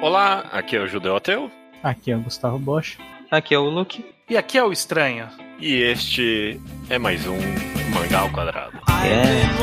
Olá, aqui é o Judeu Ateu. Aqui é o Gustavo Bosch. Aqui é o Luke. E aqui é o Estranho. E este é mais um Mangá ao Quadrado. É.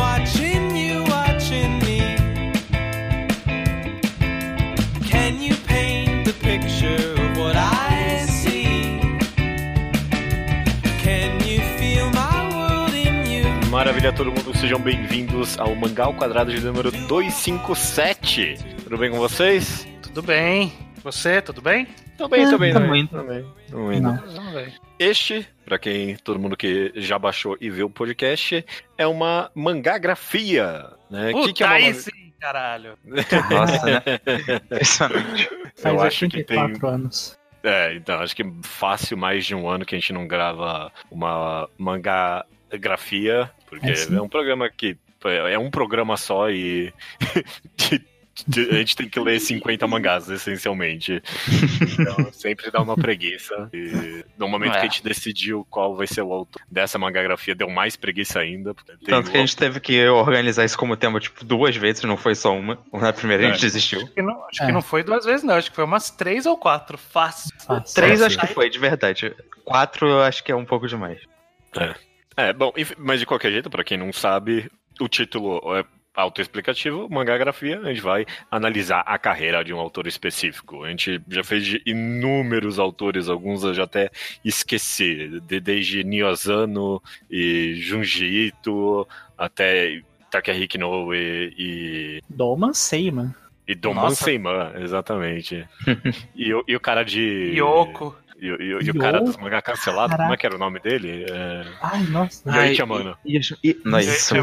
Maravilha, todo mundo, sejam bem-vindos ao Mangá ao Quadrado de número 257. Tudo bem com vocês? Tudo bem? Você, tudo bem? Tô bem, tô bem, tá tô bem. Tô bem. Não. Este, pra quem, todo mundo que já baixou e viu o podcast, é uma mangagrafia, né? Puta, que que é uma aí sim, caralho. Nossa, né? Impressionante. Eu acho que 84 tem- anos. É, então, acho que fácil mais de um ano que a gente não grava uma mangagrafia, porque É, é, um programa que é um programa só e a gente tem que ler 50 mangás, essencialmente. Então, sempre dá uma preguiça. E no momento É. que a gente decidiu qual vai ser o autor dessa mangagrafia, deu mais preguiça ainda. Tanto que a gente teve que organizar isso como tema, tipo, duas vezes, não foi só uma. Na primeira a gente É. desistiu. Acho que não, acho É. que não foi duas vezes, não. Acho que foi umas três ou quatro. Fácil. Fácil. Três acho que foi, de verdade. Quatro eu acho que é um pouco demais. É, bom, enfim, mas de qualquer jeito, pra quem não sabe, o título é autoexplicativo, mangagrafia, a gente vai analisar a carreira de um autor específico. A gente já fez de inúmeros autores, alguns eu já até esqueci, de- desde Niozano e Junji Ito, até Takehiko Inoue e, Doman Seiman. e Doman Nossa. Seiman, exatamente. e, o- e o cara de... Yoko. E, o- e e o cara dos mangá cancelados, como é que era o nome dele? É... Ai, nossa. Yoichi Amano. E, e, nossa, Yoichi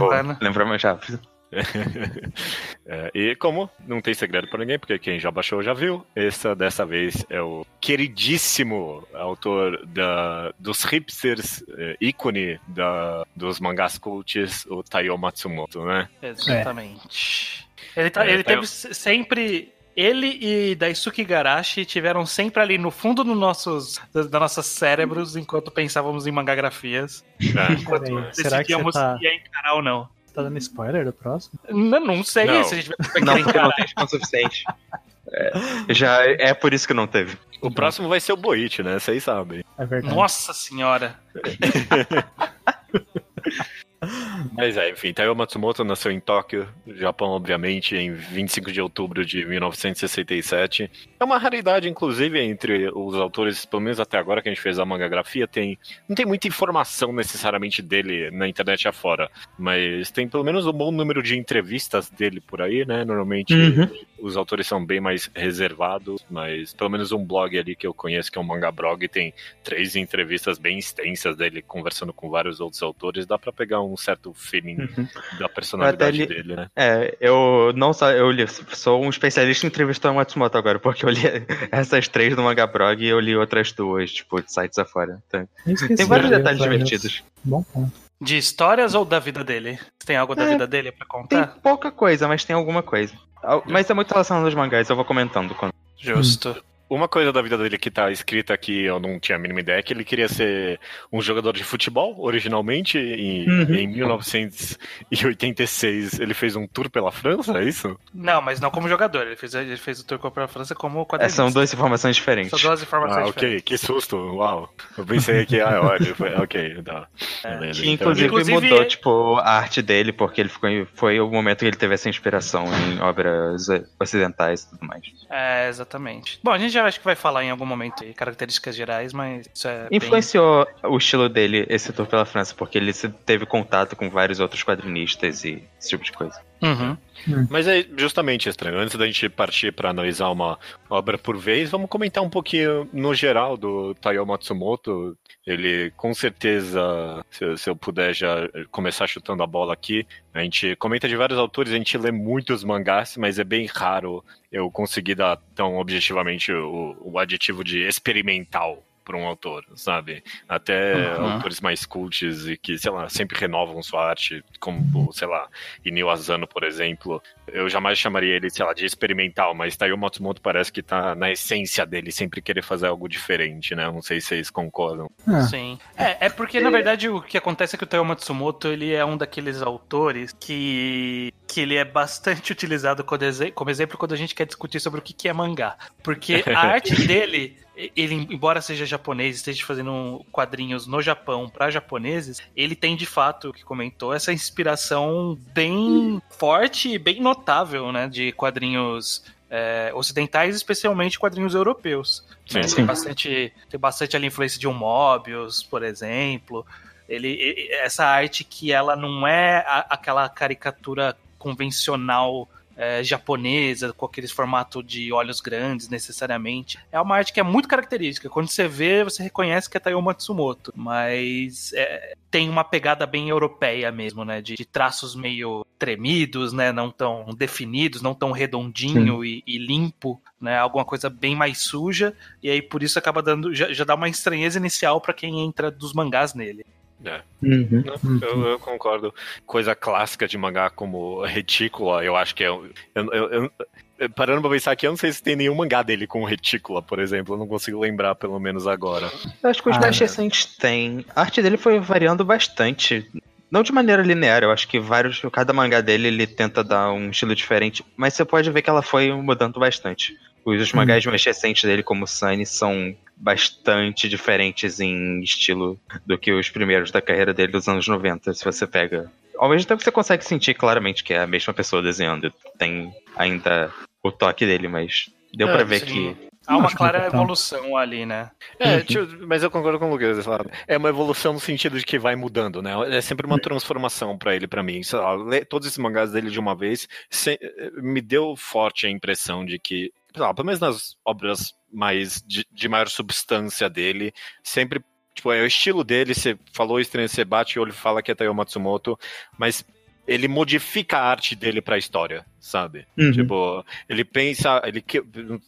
É, e como não tem segredo pra ninguém, porque quem já baixou já viu, essa dessa vez é o queridíssimo autor da, dos hipsters, é, ícone da, dos mangás cults, o Taiyo Matsumoto, né? Exatamente. Ele, tá, É, ele tá- teve se- sempre. Ele e Daisuke Igarashi tiveram sempre ali no fundo dos nossos, dos nossos cérebros enquanto pensávamos em mangagrafias. É. Peraí, será que Decidíamos tá, se ia encarar ou não. Tá dando spoiler do próximo? Não, não sei Não. se a gente vai Não, porque não tem espaço suficiente. É, já é por isso que não teve. O próximo vai ser o Boichi, né? Vocês sabem. É verdade. Nossa senhora. Mas é, enfim, Taiyo Matsumoto nasceu em Tóquio, Japão, obviamente, em 25 de outubro de 1967. É uma raridade, inclusive, entre os autores, pelo menos até agora que a gente fez a mangagrafia, tem não tem muita informação necessariamente dele na internet afora, mas tem pelo menos um bom número de entrevistas dele por aí, né? Normalmente Uhum. os autores são bem mais reservados, mas pelo menos um blog ali que eu conheço, que é o Mangablog, tem três entrevistas bem extensas dele conversando com vários outros autores, dá pra pegar um certo feeling da personalidade ele- dele, né? É, eu não só. Eu li, sou um especialista em entrevistar o Matsumoto agora, porque eu li essas três do Manga Blog e eu li outras duas, tipo, de sites afora. Então, tem vários de detalhes divertidos. Bom ponto. De histórias ou da vida dele? Você tem algo da É, vida dele pra Tem contar? pouca coisa, mas tem alguma coisa. Mas é muito relacionado aos mangás, eu vou comentando quando. Justo. Uma coisa da vida dele que tá escrita aqui, eu não tinha a mínima ideia, é que ele queria ser um jogador de futebol, originalmente, em, Uhum. em 1986. Ele fez um tour pela França, é isso? Não, mas não como jogador. Ele fez, ele fez o tour pela França como É, quadrinista. são duas informações diferentes. São duas informações Ah, ok, diferentes. que susto, uau. Eu pensei que, ah, olha, foi, ok, tá. Beleza, Que então inclusive, Inclusive- mudou, tipo, a arte dele, porque ele ficou, foi o momento que ele teve essa inspiração em obras ocidentais e tudo mais. É, exatamente. Bom, a gente já acho que vai falar em algum momento aí, características gerais, mas isso é. bem- Influenciou o estilo dele, esse tour pela França, porque ele teve contato com vários outros quadrinistas e esse tipo de coisa. Uhum. Mas é justamente estranho. Antes da gente partir para analisar uma obra por vez, vamos comentar um pouquinho no geral do Taiyo Matsumoto. Ele, com certeza, se, se eu puder já começar chutando a bola aqui, a gente comenta de vários autores, a gente lê muitos mangás, mas é bem raro eu conseguir dar tão objetivamente o, o adjetivo de experimental por um autor, sabe? Até Uhum. autores mais cults e que, sei lá, sempre renovam sua arte, como, sei lá, Inio Asano, por exemplo. Eu jamais chamaria ele, sei lá, de experimental, mas Taiyo Matsumoto parece que tá na essência dele, sempre querer fazer algo diferente, né? Não sei se vocês concordam. Ah, Sim. É, é porque, na verdade, o que acontece é que o Taiyo Matsumoto, ele é um daqueles autores que, que ele é bastante utilizado como, exe- como exemplo quando a gente quer discutir sobre o que que é mangá. Porque a arte dele, ele, embora seja japonês, esteja fazendo quadrinhos no Japão para japoneses, ele tem, de fato, o que comentou, essa inspiração bem forte e bem notável, né, de quadrinhos é, ocidentais, especialmente quadrinhos europeus. né? Sim. Tem bastante, tem bastante ali influência de um Mobius, por exemplo. Ele, essa arte que ela não é a- aquela caricatura convencional é, japonesa, com aqueles formato de olhos grandes, necessariamente. É uma arte que é muito característica. Quando você vê, você reconhece que é Taiyo Matsumoto. Mas é, tem uma pegada bem europeia mesmo, né? De, de traços meio tremidos, né? Não tão definidos, não tão redondinho e, e limpo, né? Alguma coisa bem mais suja. E aí, por isso, acaba dando. Já, já dá uma estranheza inicial pra quem entra dos mangás nele. Uhum. Eu, eu concordo. Coisa clássica de mangá como retícula, eu acho que é. Eu, eu- parando pra pensar aqui, eu não sei se tem nenhum mangá dele com retícula, por exemplo. Eu não consigo lembrar, pelo menos agora. Eu acho que os Ah, mais é. recentes têm. A arte dele foi variando bastante. Não de maneira linear, eu acho que vários. Cada mangá dele ele tenta dar um estilo diferente, mas você pode ver que ela foi mudando bastante. Os mangás mais recentes dele, como Sunny, são bastante diferentes em estilo do que os primeiros da carreira dele dos anos 90, se você pega. Ao mesmo tempo você consegue sentir claramente que é a mesma pessoa desenhando. Tem ainda o toque dele, mas deu É, pra ver sim. que. Há uma clara tão. evolução ali, né? É, Uhum. tio, mas eu concordo com o Lucas. sabe? É uma evolução no sentido de que vai mudando, né? É sempre uma transformação pra ele, pra mim. Lá, ler todos esses mangás dele de uma vez se- me deu forte a impressão de que, lá, pelo menos nas obras mais de, de maior substância dele, sempre tipo, é o estilo dele, você falou estranho, você bate o olho e fala que é Taiyo Matsumoto, mas ele modifica a arte dele pra história, sabe? Uhum. Tipo, ele pensa, ele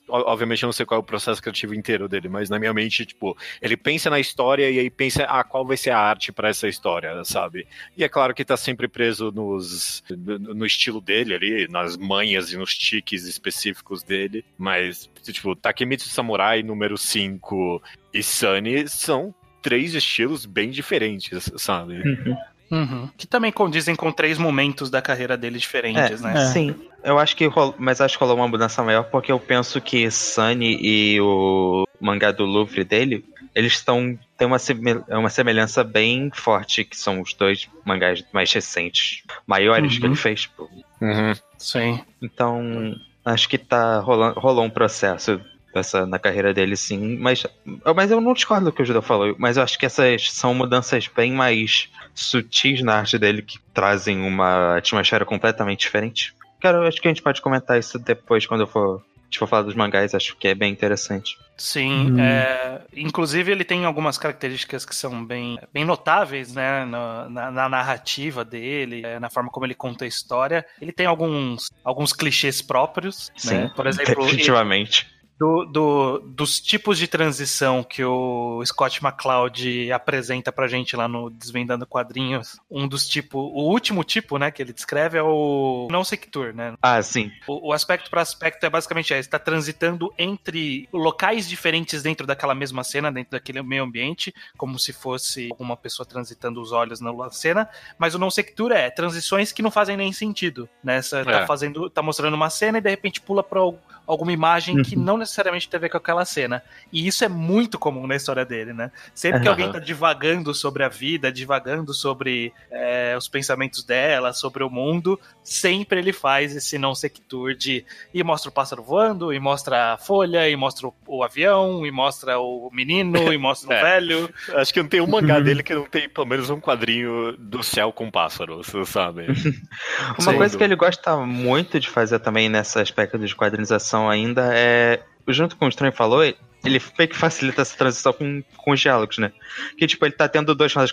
obviamente eu não sei qual é o processo criativo inteiro dele, mas na minha mente, tipo, ele pensa na história e aí pensa, ah, qual vai ser a arte pra essa história, sabe? E é claro que tá sempre preso nos no, no estilo dele ali, nas manhas e nos tiques específicos dele, mas tipo, Takemitsu Samurai número 5 e Sunny são três estilos bem diferentes, sabe? Uhum. Uhum. Que também condizem com três momentos da carreira dele diferentes, né? É. Sim, eu acho que rolou, mas acho que rolou uma mudança maior porque eu penso que Sunny e o mangá do Louvre dele, eles estão tem uma, seme- uma semelhança bem forte, que são os dois mangás mais recentes, maiores que Uhum. ele fez. pô. Uhum. Sim. Então, acho que tá rolando, rolou um processo dessa, na carreira dele, sim. Mas, mas eu não discordo do que o Judeu falou. Mas eu acho que essas são mudanças bem mais sutis na arte dele que trazem uma atmosfera completamente diferente. Cara, eu acho que a gente pode comentar isso depois, quando eu for, a gente for falar dos mangás. Acho que é bem interessante. Sim, Hum. é, inclusive ele tem algumas características que são bem, bem notáveis, né, no- na, na narrativa dele, é, na forma como ele conta a história. Ele tem alguns, alguns clichês próprios, né? Por exemplo, definitivamente. Do, do- dos tipos de transição que o Scott McCloud apresenta pra gente lá no Desvendando Quadrinhos. Um dos tipos, o último tipo, né, que ele descreve é o não sector, né? Ah, sim. O, o aspecto para aspecto é basicamente é, está transitando entre locais diferentes dentro daquela mesma cena, dentro daquele meio ambiente, como se fosse uma pessoa transitando os olhos na cena, mas o não sector é transições que não fazem nem sentido, né? Você tá É. fazendo, tá mostrando uma cena e de repente pula para alguma imagem que não necessariamente tem a ver com aquela cena. E isso é muito comum na história dele, né? Sempre que Aham. alguém tá divagando sobre a vida, divagando sobre é, os pensamentos dela, sobre o mundo, sempre ele faz esse não sector de e mostra o pássaro voando, e mostra a folha, e mostra o, o avião, e mostra o menino, e mostra o É. velho. Acho que não tem um mangá Uhum. dele que não tem pelo menos um quadrinho do céu com pássaros, sabe? Uma Sim. coisa que ele gosta muito de fazer também nessa aspecto de quadrinização ainda é. Junto com o Estranho falou, ele meio que facilita essa transição com, com os diálogos, né? Que tipo, ele tá tendo dois personagens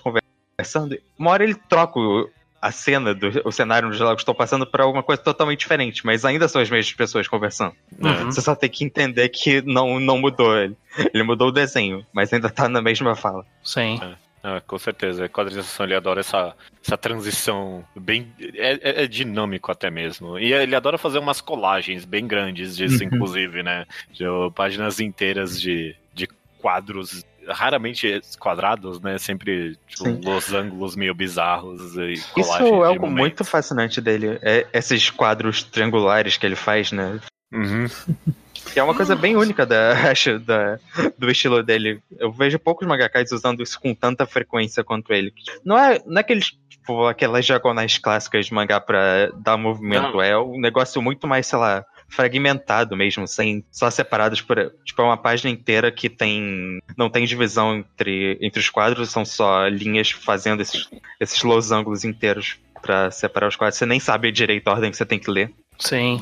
conversando, uma hora ele troca o- a cena, do, o cenário onde os jogos estão passando por alguma coisa totalmente diferente, mas ainda são as mesmas pessoas conversando. É. Você só tem que entender que não, não mudou ele. Ele mudou o desenho, mas ainda tá na mesma fala. Sim. Ah, com certeza. A quadrinização ele adora essa, essa transição bem. É, é- é dinâmico até mesmo. E ele adora fazer umas colagens bem grandes disso, Uhum. inclusive, né? De, páginas inteiras de, de quadros. Raramente quadrados, né? Sempre tipo, Sim. meio bizarros e Isso é algo muito fascinante dele. É esses quadros triangulares que ele faz, né? Uhum. Que é uma coisa bem única da, acho, da, do estilo dele. Eu vejo poucos mangakas usando isso com tanta frequência quanto ele. Não é, não é aqueles, tipo, aquelas diagonais clássicas de mangá pra dar movimento. Não. É um negócio muito mais, sei lá, fragmentado mesmo, sem só separados por. Tipo, é uma página inteira que tem. não tem divisão entre, entre os quadros, são só linhas fazendo esses, esses losangos inteiros pra separar os quadros. Você nem sabe direito a ordem que você tem que ler. Sim.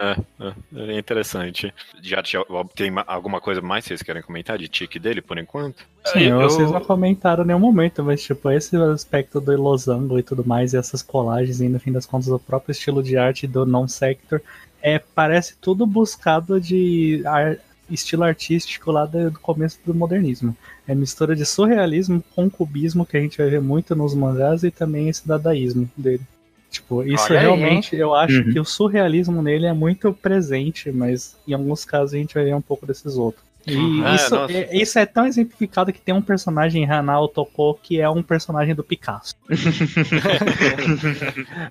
É, é, é interessante. Já, já tem ma- alguma coisa mais que vocês querem comentar de tique dele por enquanto? Sim, Eu- vocês não comentaram em nenhum momento, mas tipo, esse aspecto do losango e tudo mais, e essas colagens, e no fim das contas, o próprio estilo de arte do non-sector, é, parece tudo buscado de ar- estilo artístico lá do do começo do modernismo. É mistura de surrealismo com cubismo que a gente vai ver muito nos mangás e também esse dadaísmo dele. Tipo, isso Olha aí, realmente, eu acho Uhum. que o surrealismo nele é muito presente, mas em alguns casos a gente vai ver um pouco desses outros. E Uhum. É, isso, nossa. é, isso é tão exemplificado que tem um personagem em Hanao Toko que é um personagem do Picasso.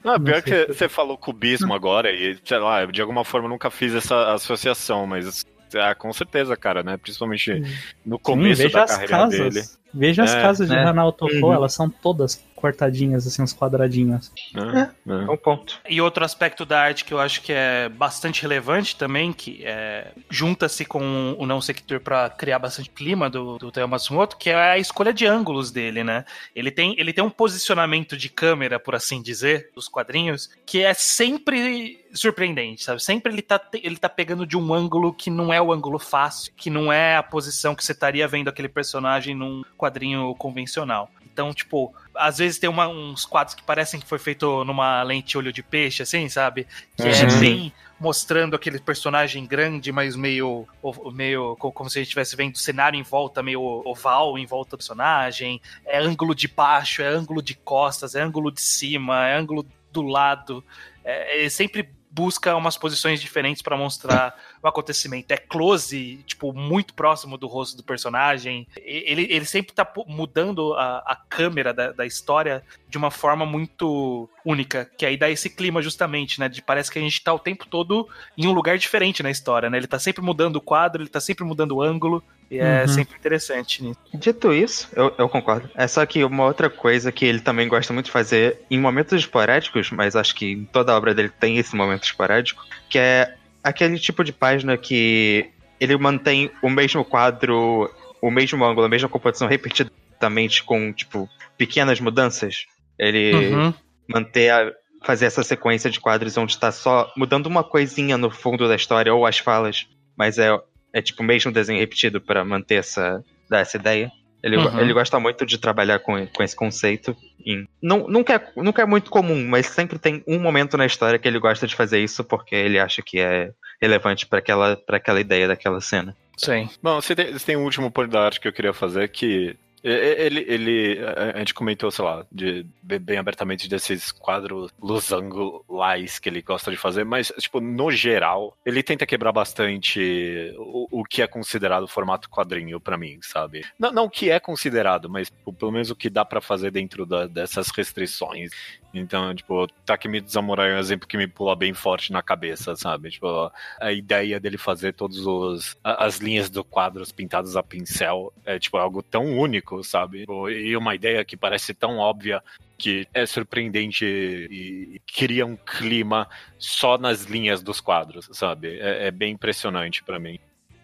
Não, pior sei que você falou cubismo agora e, sei lá, eu de alguma forma nunca fiz essa associação, mas ah, com certeza, cara, né? Principalmente no começo Sim, da as carreira casas. dele. Veja as É, casas de é. Hanao Toko, Uhum. elas são todas cortadinhas, assim, uns quadradinhos. né? É É. um ponto. E outro aspecto da arte que eu acho que é bastante relevante também, que é, junta-se com o não sector para criar bastante clima do, do Teo Matsumoto, que é a escolha de ângulos dele, né? Ele tem, ele tem um posicionamento de câmera, por assim dizer, dos quadrinhos, que é sempre surpreendente, sabe? Sempre ele tá, ele tá pegando de um ângulo que não é o ângulo fácil, que não é a posição que você estaria vendo aquele personagem num quadrinho convencional. Então, tipo, às vezes tem uma- uns quadros que parecem que foi feito numa lente olho de peixe, assim, sabe? Que é Uhum. bem mostrando aquele personagem grande, mas meio, meio co- como se a gente estivesse vendo o cenário em volta, meio oval em volta do personagem. É ângulo de baixo, é ângulo de costas, é ângulo de cima, é ângulo do lado. É, ele sempre busca umas posições diferentes pra mostrar o acontecimento. É close, tipo, muito próximo do rosto do personagem. Ele, ele sempre tá mudando a, a câmera da, da história de uma forma muito única, que aí dá esse clima justamente, né? De parece que a gente tá o tempo todo em um lugar diferente na história, né? Ele tá sempre mudando o quadro, ele tá sempre mudando o ângulo, e é Uhum. sempre interessante nisso. Dito isso, eu, eu concordo. É só que uma outra coisa que ele também gosta muito de fazer em momentos esporádicos, mas acho que em toda a obra dele tem esse momento esporádico, que é aquele tipo de página que ele mantém o mesmo quadro, o mesmo ângulo, a mesma composição repetidamente com, tipo, pequenas mudanças. Ele Uhum. manter a, fazer essa sequência de quadros onde tá só mudando uma coisinha no fundo da história ou as falas, mas é, é tipo o mesmo desenho repetido para manter essa, dar essa ideia. Ele, Uhum. ele gosta muito de trabalhar com, com esse conceito. Em, não, nunca, é, nunca é muito comum, mas sempre tem um momento na história que ele gosta de fazer isso porque ele acha que é relevante para aquela, pra aquela ideia daquela cena. Sim. Bom, você tem, você tem um último ponto da arte que eu queria fazer que ele, ele a- gente comentou, sei lá, de, bem abertamente desses quadros losangulais que ele gosta de fazer, mas, tipo, no geral, ele tenta quebrar bastante o, o que é considerado formato quadrinho pra mim, sabe? Não, não o que é considerado, mas tipo, pelo menos o que dá pra fazer dentro da- dessas restrições. Então, tipo, Takemi Samurai é um exemplo que me pula bem forte na cabeça, sabe? Tipo, a ideia dele fazer a- as linhas do quadros pintadas a pincel é tipo algo tão único, sabe? Tipo, E uma ideia que parece tão óbvia que é surpreendente e, e cria um clima só nas linhas dos quadros, sabe? É, é bem impressionante pra mim.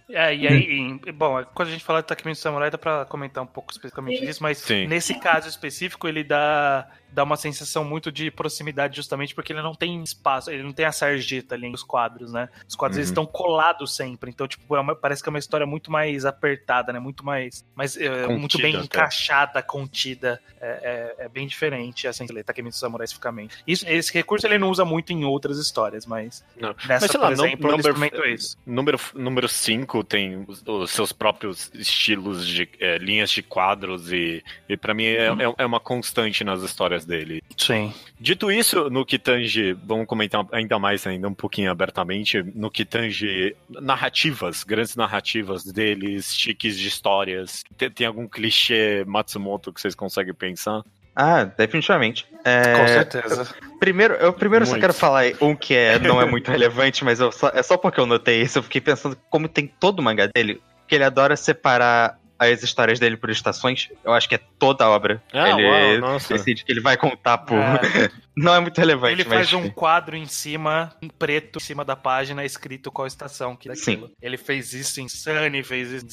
É, e aí, em- bom, quando a gente fala de Takemichi Samurai, dá pra comentar um pouco especificamente disso, mas Sim. nesse caso específico, ele dá dá uma sensação muito de proximidade justamente porque ele não tem espaço, ele não tem a sarjeta ali nos quadros, né? Os quadros Uhum. eles estão colados sempre, então tipo, é uma- parece que é uma história muito mais apertada, né? Muito mais, mais é, muito bem até. encaixada, contida, é, é- é bem diferente assim, Takemitsu Samurai especificamente. Isso, esse recurso ele não usa muito em outras histórias, mas Não. nessa, Mas sei lá, exemplo, ele number- experimentou isso. Número, número 5 tem os, os seus próprios estilos de é, linhas de quadros e, e para mim é, é- é uma constante nas histórias dele. Sim. Dito isso, no que tange, vamos comentar ainda mais, ainda um pouquinho abertamente, no que tange narrativas, grandes narrativas deles, chiques de histórias. Tem, tem algum clichê Matsumoto que vocês conseguem pensar? Ah, definitivamente. É, Com certeza. Primeiro, eu primeiro só Muito. quero falar um que é, não é muito relevante, mas eu só- é só porque eu notei isso. Eu fiquei pensando como tem todo o mangá dele, que ele adora separar as histórias dele por estações. Eu acho que é toda a obra. Ah, ele uau, decide que ele vai contar por. É. Não é muito relevante, Ele mas. faz um quadro em cima, em preto, em cima da página, escrito qual estação que é. Sim. Ele fez isso em Sunny, fez isso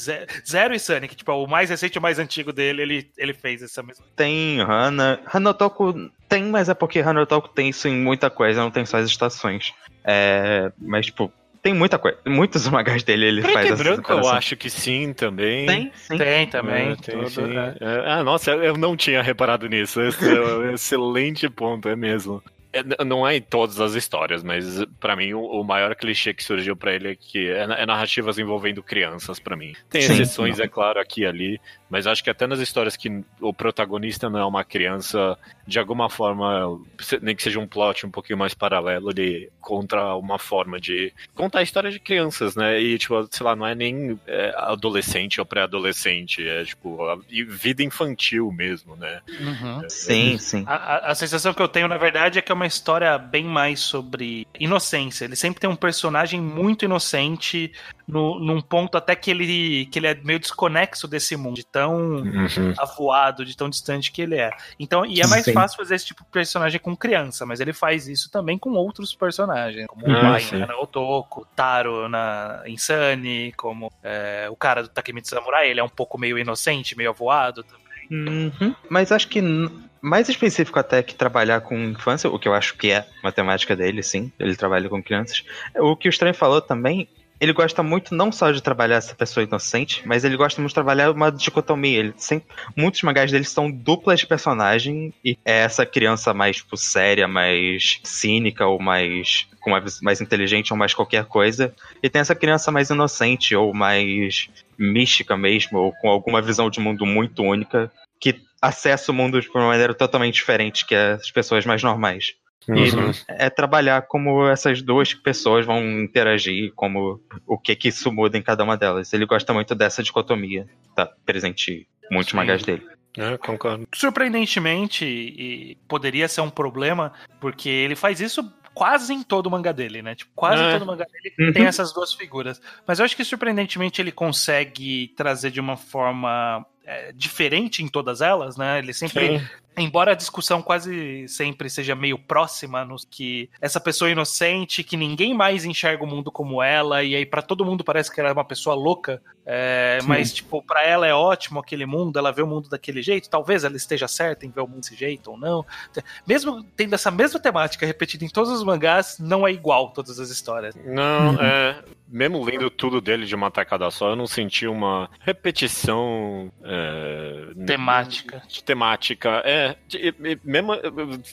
Zero e Sunny, que tipo, é o mais recente e o mais antigo dele, ele, ele fez essa mesma. Tem Hana. Hanotoku tem, mas é porque Hanotoku tem isso em muita coisa, não tem só as estações. É, mas, tipo, tem muita coisa. Muitos mangás dele ele Preto faz e branco eu acho que sim também. Tem, sim. Tem também. É, tem, tudo, sim. é. É, ah, nossa, eu não tinha reparado nisso. Esse é um excelente ponto, é mesmo. É, não é em todas as histórias, mas pra mim o, o maior clichê que surgiu pra ele é que é, é narrativas envolvendo crianças pra mim. Tem Sim. exceções, é claro, aqui e ali, mas acho que até nas histórias que o protagonista não é uma criança, de alguma forma, nem que seja um plot um pouquinho mais paralelo, ele contra uma forma de contar a história de crianças, né? E, tipo, sei lá, não é nem é, adolescente ou pré-adolescente, é, tipo, a vida infantil mesmo, né? Uhum. Sim, sim. A, a- a sensação que eu tenho, na verdade, é que é uma história bem mais sobre inocência. Ele sempre tem um personagem muito inocente, no, num ponto até que ele, que ele é meio desconexo desse mundo, de tão Uhum. avoado, de tão distante que ele é. Então, e é mais Sim. fácil fazer esse tipo de personagem com criança, mas ele faz isso também com outros personagens, como o Ah, pai sim. na Otoko, o Taro na Insane, como é, o cara do Takemitsu Samurai, ele é um pouco meio inocente, meio avoado. Uhum. Mas acho que mais específico até que trabalhar com infância, o que eu acho que é a temática dele, sim. Ele trabalha com crianças. O que o Estranho falou também, ele gosta muito não só de trabalhar essa pessoa inocente, mas ele gosta muito de trabalhar uma dicotomia. Ele sempre, muitos mangás dele são duplas de personagem e é essa criança mais tipo, séria, mais cínica ou mais com mais inteligente ou mais qualquer coisa, e tem essa criança mais inocente ou mais mística mesmo, ou com alguma visão de mundo muito única, que acessa o mundo de uma maneira totalmente diferente que as pessoas mais normais. Uhum. É trabalhar como essas duas pessoas vão interagir, como o que que isso muda em cada uma delas. Ele gosta muito dessa dicotomia, tá presente em muitos Sim. mangás dele. É, concordo. Surpreendentemente, e poderia ser um problema, porque ele faz isso quase em todo o mangá dele, né? Tipo, quase É. todo o mangá dele Uhum. tem essas duas figuras. Mas eu acho que surpreendentemente ele consegue trazer de uma forma é, diferente em todas elas, né? Ele sempre Sim. Embora a discussão quase sempre seja meio próxima, nos que essa pessoa inocente, que ninguém mais enxerga o mundo como ela, e aí pra todo mundo parece que ela é uma pessoa louca, é, mas tipo, pra ela é ótimo aquele mundo, ela vê o mundo daquele jeito, talvez ela esteja certa em ver o mundo desse jeito ou não. Mesmo tendo essa mesma temática repetida em todos os mangás, não é igual todas as histórias. Não, Uhum. é. Mesmo lendo tudo dele de uma tacada só, eu não senti uma repetição. é, Temática. de temática. É, de- e- mesmo eh,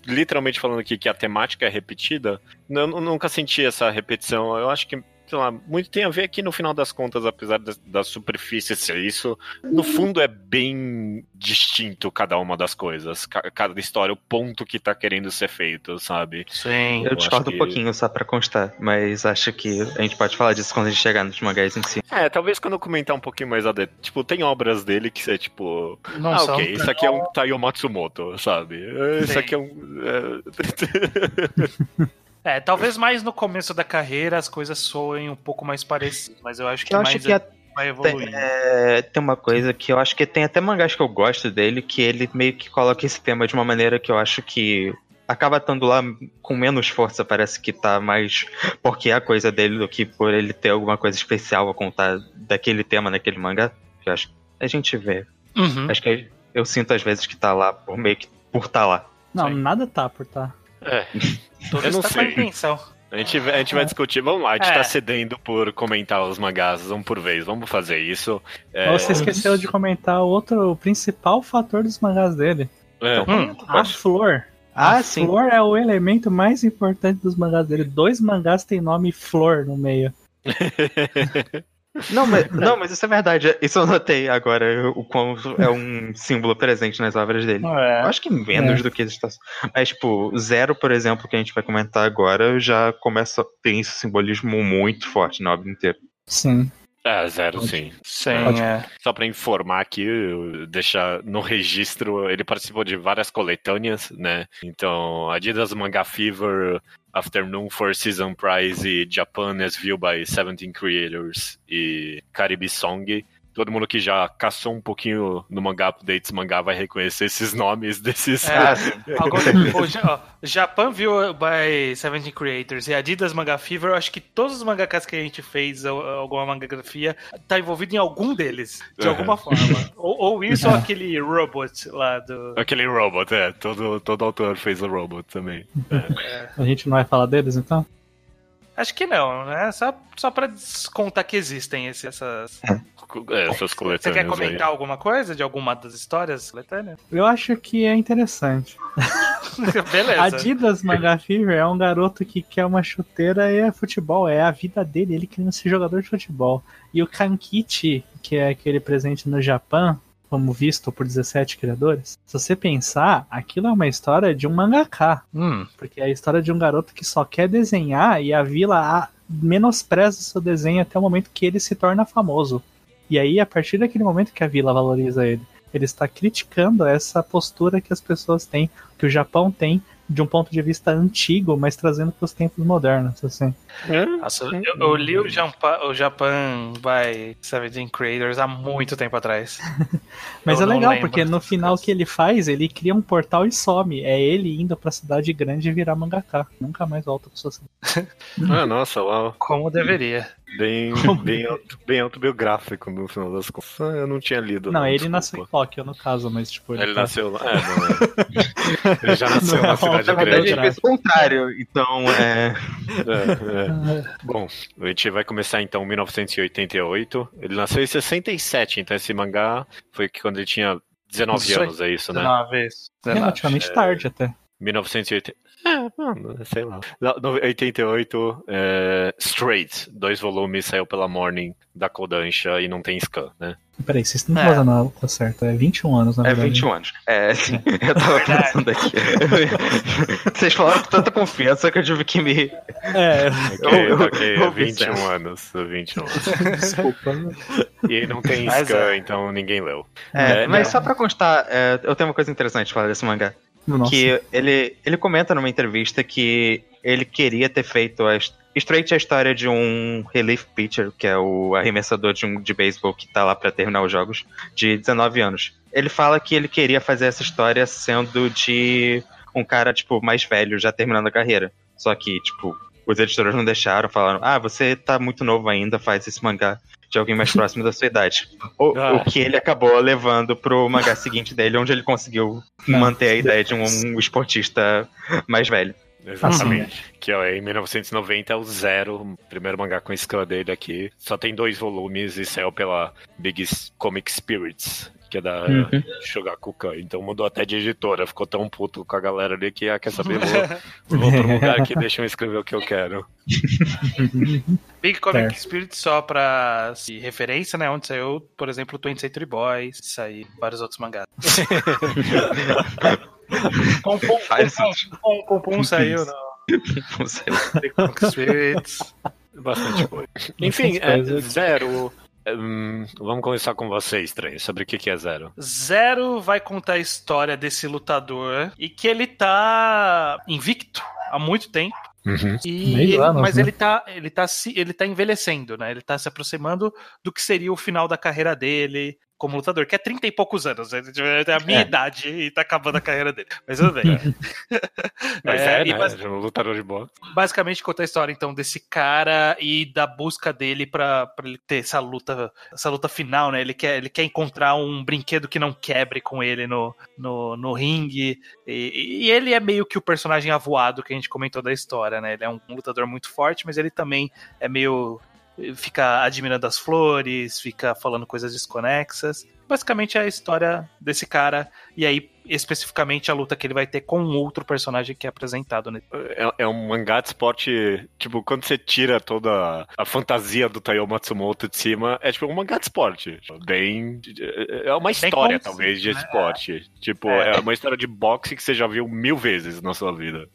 literalmente falando aqui que a temática é repetida, eu nu- nunca senti essa repetição. Eu acho que, sei lá, muito tem a ver aqui no final das contas, apesar da, da superfície ser isso, no fundo é bem distinto cada uma das coisas, ca- cada história, o ponto que tá querendo ser feito, sabe? Sim. Eu Eu discordo acho um que- pouquinho, só pra constar, mas acho que a gente pode falar disso quando a gente chegar nos mangás em si. É, talvez quando eu comentar um pouquinho mais a de... Tipo, tem obras dele que é tipo. Não ah, são ok, isso aqui é um Taiyo Matsumoto, sabe? Isso Sim. aqui é um. é, É, talvez mais no começo da carreira as coisas soem um pouco mais parecidas, mas eu acho que Eu mais acho que a- vai evoluindo. É, tem uma coisa que eu acho que tem até mangás que eu gosto dele, que ele meio que coloca esse tema de uma maneira que eu acho que acaba estando lá com menos força, parece que tá mais porque é a coisa dele do que por ele ter alguma coisa especial a contar daquele tema naquele mangá. Eu acho que a gente vê. Uhum. Acho que eu sinto às vezes que tá lá por meio que por tá lá. Não, Sim. nada tá por tá. É, Tudo Eu não sei. intenção. a gente, vai- a gente vai discutir. Vamos lá, a gente É. tá cedendo por comentar os mangás um por vez. Vamos fazer isso. É, Você esqueceu de comentar outro, o principal fator dos mangás dele. é, Hum, A flor. Ah, a sim. flor é o elemento mais importante dos mangás dele. Dois mangás têm nome flor no meio. Não, mas, não, mas isso é verdade. Isso eu notei agora, o quão é um símbolo presente nas obras dele. Eu é. acho que menos É. do que está. Mas, tipo, Zero, por exemplo, que a gente vai comentar agora, já começa. Tem esse simbolismo muito forte na obra inteira. Sim. é, zero sim. Sim, é. Só pra informar aqui, deixar no registro, ele participou de várias coletâneas, né? Então, Adidas Manga Fever, Afternoon for Season Prize e Japan as Viewed by 17 Creators e Caribe Song. Todo mundo que já caçou um pouquinho no Manga Updates Mangá vai reconhecer esses nomes desses. É. Ah. Agora, o, Ja- Japan View by 17 Creators e Adidas Manga Fever, eu acho que todos os mangakas que a gente fez al- alguma mangagrafia tá envolvido em algum deles, de alguma forma. ou, ou isso ou aquele robot lá do. Aquele robot, é. Todo, todo autor fez o robot também. A gente não vai falar deles então? Acho que não, né? Só, só pra descontar que existem esses, essas. É, essas Você quer aí. comentar alguma coisa de alguma das histórias coletâneas? Eu acho que é interessante. Beleza. Adidas Manga Fever é um garoto que quer uma chuteira e é futebol, é a vida dele, ele querendo ser jogador de futebol. E o Kankichi, que é aquele presente no Japão, como visto por 17 criadores, se você pensar, aquilo é uma história de um mangaka. Hum, Porque é a história de um garoto que só quer desenhar e a vila a- menospreza o seu desenho até o momento que ele se torna famoso. E aí, a partir daquele momento que a vila valoriza ele, ele está criticando essa postura que as pessoas têm, que o Japão tem, de um ponto de vista antigo, mas trazendo para os tempos modernos, assim. nossa, eu, eu li o Japan, o Japan by 17 Creators há muito tempo atrás. Mas Eu é legal, porque no final que ele faz, ele cria um portal e some. É ele indo pra cidade grande e virar mangaka. Nunca mais volta pra sua cidade. Ah, nossa, uau. Como deveria. Bem, bem, auto- bem autobiográfico no final das contas. Ah, Eu não tinha lido. Não, ele desculpa. nasceu em Tóquio, no caso, mas tipo, ele, Ele tá- nasceu lá. É, não, ele já nasceu Não, na cidade na Na verdade, grande. ele fez o contrário. Então, é. É, é. Bom, a gente vai começar então em 1988. Ele nasceu em 67, então esse mangá foi que quando ele tinha 19 Isso aí. anos, é isso, né? Uma vez. relativamente tarde até. 1980. É, mano, sei lá. No- no- 88, é, Straight, dois volumes, saiu pela Morning da Kodansha e não tem scan, né? Peraí, vocês estão É. fazendo a tá certo. É 21 anos, na É verdade. 21 anos. É, sim. Eu tava pensando aqui. Vocês falaram com tanta confiança que eu tive que me. É, Ok, Eu- ok, eu- eu 21 observo. anos, 21 anos. desculpa. E aí não tem Mas scan, é. então ninguém leu. É, É, mas não. só pra constar, é, eu tenho uma coisa interessante pra falar desse mangá. Nossa. Que ele, ele comenta numa entrevista que ele queria ter feito a, Straight a história de um relief pitcher, que é o arremessador de, um, de beisebol que tá lá pra terminar os jogos, de 19 anos. Ele fala que ele queria fazer essa história sendo de um cara, tipo, mais velho, já terminando a carreira. Só que, tipo, os editores não deixaram, falaram, ah, você tá muito novo ainda, faz esse mangá de alguém mais próximo da sua idade. O, Ah. o que ele acabou levando pro mangá seguinte dele, onde ele conseguiu manter a ideia de um, um esportista mais velho. Exatamente. Que ó, em 1990 é o Zero, o primeiro mangá com scan dele aqui. Só tem dois volumes e saiu pela Big Comic Spirits, que é da Uhum. Shogakukan. Então mudou até de editora. Ficou tão puto com a galera ali que, ah, quer saber, vou, vou pro lugar que deixa eu escrever o que eu quero. Big Comic Certo. Spirit só pra se referência, né? Onde saiu, por exemplo, 20 Century Boys, saiu vários outros mangás. Pom Pom Vários Pom Pom Pom Pom saiu Não sei. Big Comic Spirits. Bastante coisa. Enfim, é. Zero. Hum, vamos começar com vocês três. Sobre o que, que é Zero. Zero vai contar a história desse lutador e que ele tá invicto há muito tempo. E Meio ele- anos, mas né? ele tá, ele tá se, ele tá envelhecendo, né? Ele tá se aproximando do que seria o final da carreira dele como lutador, que é 30 e poucos anos. Né? É a minha é. idade e tá acabando a carreira dele. Mas tudo bem. Mas é, é né? Bas... É um lutador de boxe. Basicamente conta a história, então, desse cara e da busca dele pra, pra ele ter essa luta, essa luta final, né? Ele quer, ele quer encontrar um brinquedo que não quebre com ele no, no, no ringue. E, e ele é meio que o personagem avoado que a gente comentou da história, né? Ele é um lutador muito forte, mas ele também é meio fica admirando as flores, fica falando coisas desconexas. Basicamente é a história desse cara, e aí especificamente a luta que ele vai ter com um outro personagem que é apresentado. Né? É, é, um mangá de esporte, tipo, quando você tira toda a fantasia do Taiyo Matsumoto de cima, é tipo um mangá de esporte. Bem. É uma história, talvez, de né? esporte. É. Tipo, é. é uma história de boxe que você já viu mil vezes na sua vida.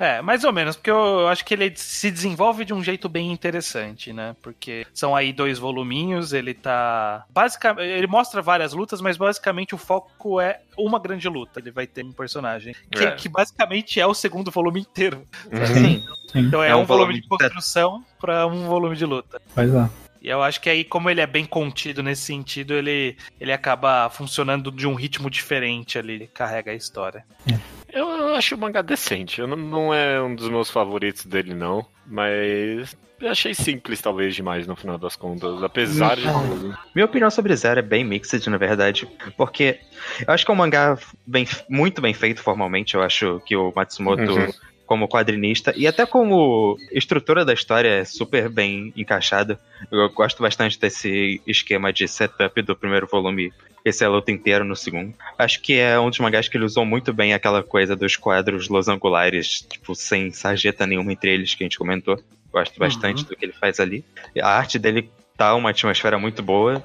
É, mais ou menos, porque eu acho que ele se desenvolve de um jeito bem interessante, né? Porque são aí dois voluminhos, ele tá. Basicamente, ele mostra várias lutas, mas basicamente o foco é uma grande luta. Ele vai ter um personagem. Que, é. que basicamente é o segundo volume inteiro. Sim. Então é, é um, um, volume, volume de construção para um volume de luta. Pois é. E eu acho que aí, como ele é bem contido nesse sentido, ele, ele acaba funcionando de um ritmo diferente ali, ele carrega a história. É. Eu, eu, acho o mangá decente. Eu não, não, é um dos meus favoritos dele, não. Mas eu achei simples, talvez, demais no final das contas. Apesar de tudo. Minha opinião sobre Zero é bem mixed, na verdade. Porque eu acho que é um mangá bem, muito bem feito formalmente. Eu acho que o Matsumoto. Uhum como quadrinista e até como estrutura da história é super bem encaixada. Eu gosto bastante desse esquema de setup do primeiro volume, esse é a luta inteira no segundo. Acho que é um dos mangás que ele usou muito bem aquela coisa dos quadros losangulares, tipo, sem sarjeta nenhuma entre eles, que a gente comentou. Gosto bastante uhum. do que ele faz ali. A arte dele tá uma atmosfera muito boa.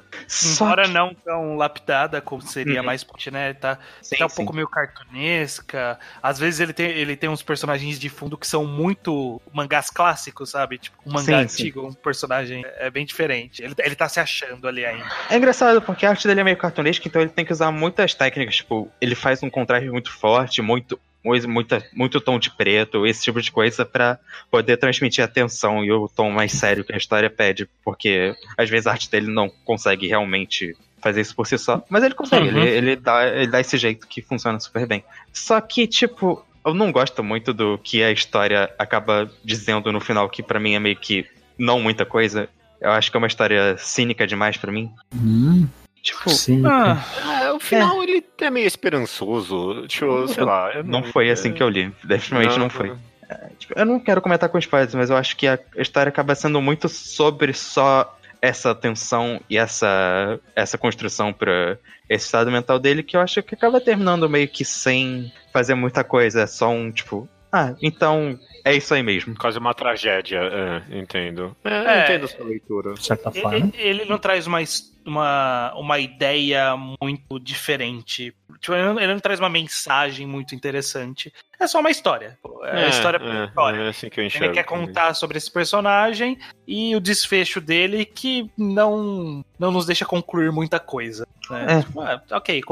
Embora que... não tão lapidada como seria uhum. mais, né? Tá, sim, tá um sim. pouco meio cartunesca. Às vezes ele tem, ele tem uns personagens de fundo que são muito mangás clássicos, sabe? Tipo, um mangá sim, antigo, um personagem é bem diferente. Ele, ele tá se achando ali ainda. É engraçado, porque a arte dele é meio cartunesca, então ele tem que usar muitas técnicas. Tipo, ele faz um contraste muito forte, muito muita, muito tom de preto, esse tipo de coisa para poder transmitir a tensão e o tom mais sério que a história pede, porque às vezes a arte dele não consegue realmente fazer isso por si só, mas ele consegue, uhum. ele, ele, dá, ele dá esse jeito que funciona super bem. Só que, tipo, eu não gosto muito do que a história acaba dizendo no final, que para mim é meio que não muita coisa. Eu acho que é uma história cínica demais para mim. Hum. Tipo, Sim, ah, é, o final é. ele é meio esperançoso. Tipo, sei lá. Não, não foi assim que eu li. Definitivamente não, não foi. É, tipo, eu não quero comentar com spoilers, mas eu acho que a história acaba sendo muito sobre só essa tensão e essa, essa construção para esse estado mental dele que eu acho que acaba terminando meio que sem fazer muita coisa. É só um tipo, ah, então é isso aí mesmo. Quase uma tragédia, é, entendo. É, é, entendo sua leitura. De certa forma. Ele, ele não traz uma, uma, uma ideia muito diferente. Tipo, ele, não, ele não traz uma mensagem muito interessante. É só uma história. É, é história por é, história. É assim que eu enxergo. Ele quer contar sobre esse personagem e o desfecho dele que não, não nos deixa concluir muita coisa. Né? É. Tipo, ah, ok,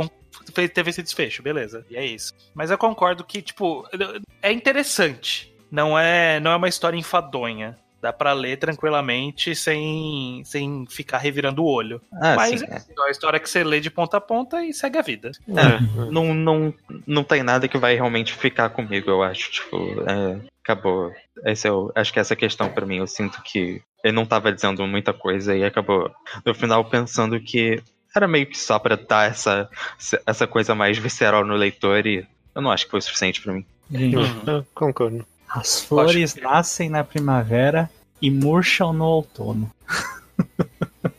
teve esse desfecho, beleza. E é isso. Mas eu concordo que, tipo, é interessante não é, não é uma história enfadonha. Dá pra ler tranquilamente sem, sem ficar revirando o olho. Ah, Mas sim, é. é uma história que você lê de ponta a ponta e segue a vida. É, não, não, não tem nada que vai realmente ficar comigo, eu acho. Tipo, é, acabou. Esse é o, acho que essa questão para mim. Eu sinto que ele não tava dizendo muita coisa e acabou no final pensando que era meio que só pra dar essa, essa coisa mais visceral no leitor e eu não acho que foi suficiente para mim. Uhum. Concordo. As flores nascem na primavera e murcham no outono.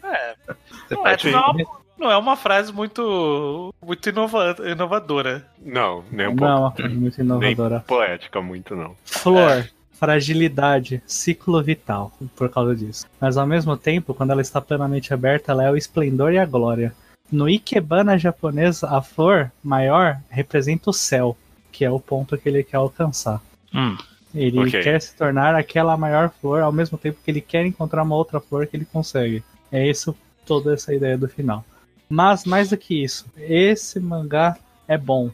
É. Não é, não, é não é uma frase muito, muito inova, inovadora. Não, nem um pouco. Não, muito inovadora. Nem poética, muito não. Flor, é. Fragilidade, ciclo vital, por causa disso. Mas ao mesmo tempo, quando ela está plenamente aberta, ela é o esplendor e a glória. No Ikebana japonês, a flor maior representa o céu, que é o ponto que ele quer alcançar. Hum. Ele okay. quer se tornar aquela maior flor ao mesmo tempo que ele quer encontrar uma outra flor que ele consegue. É isso toda essa ideia do final. Mas mais do que isso, esse mangá é bom.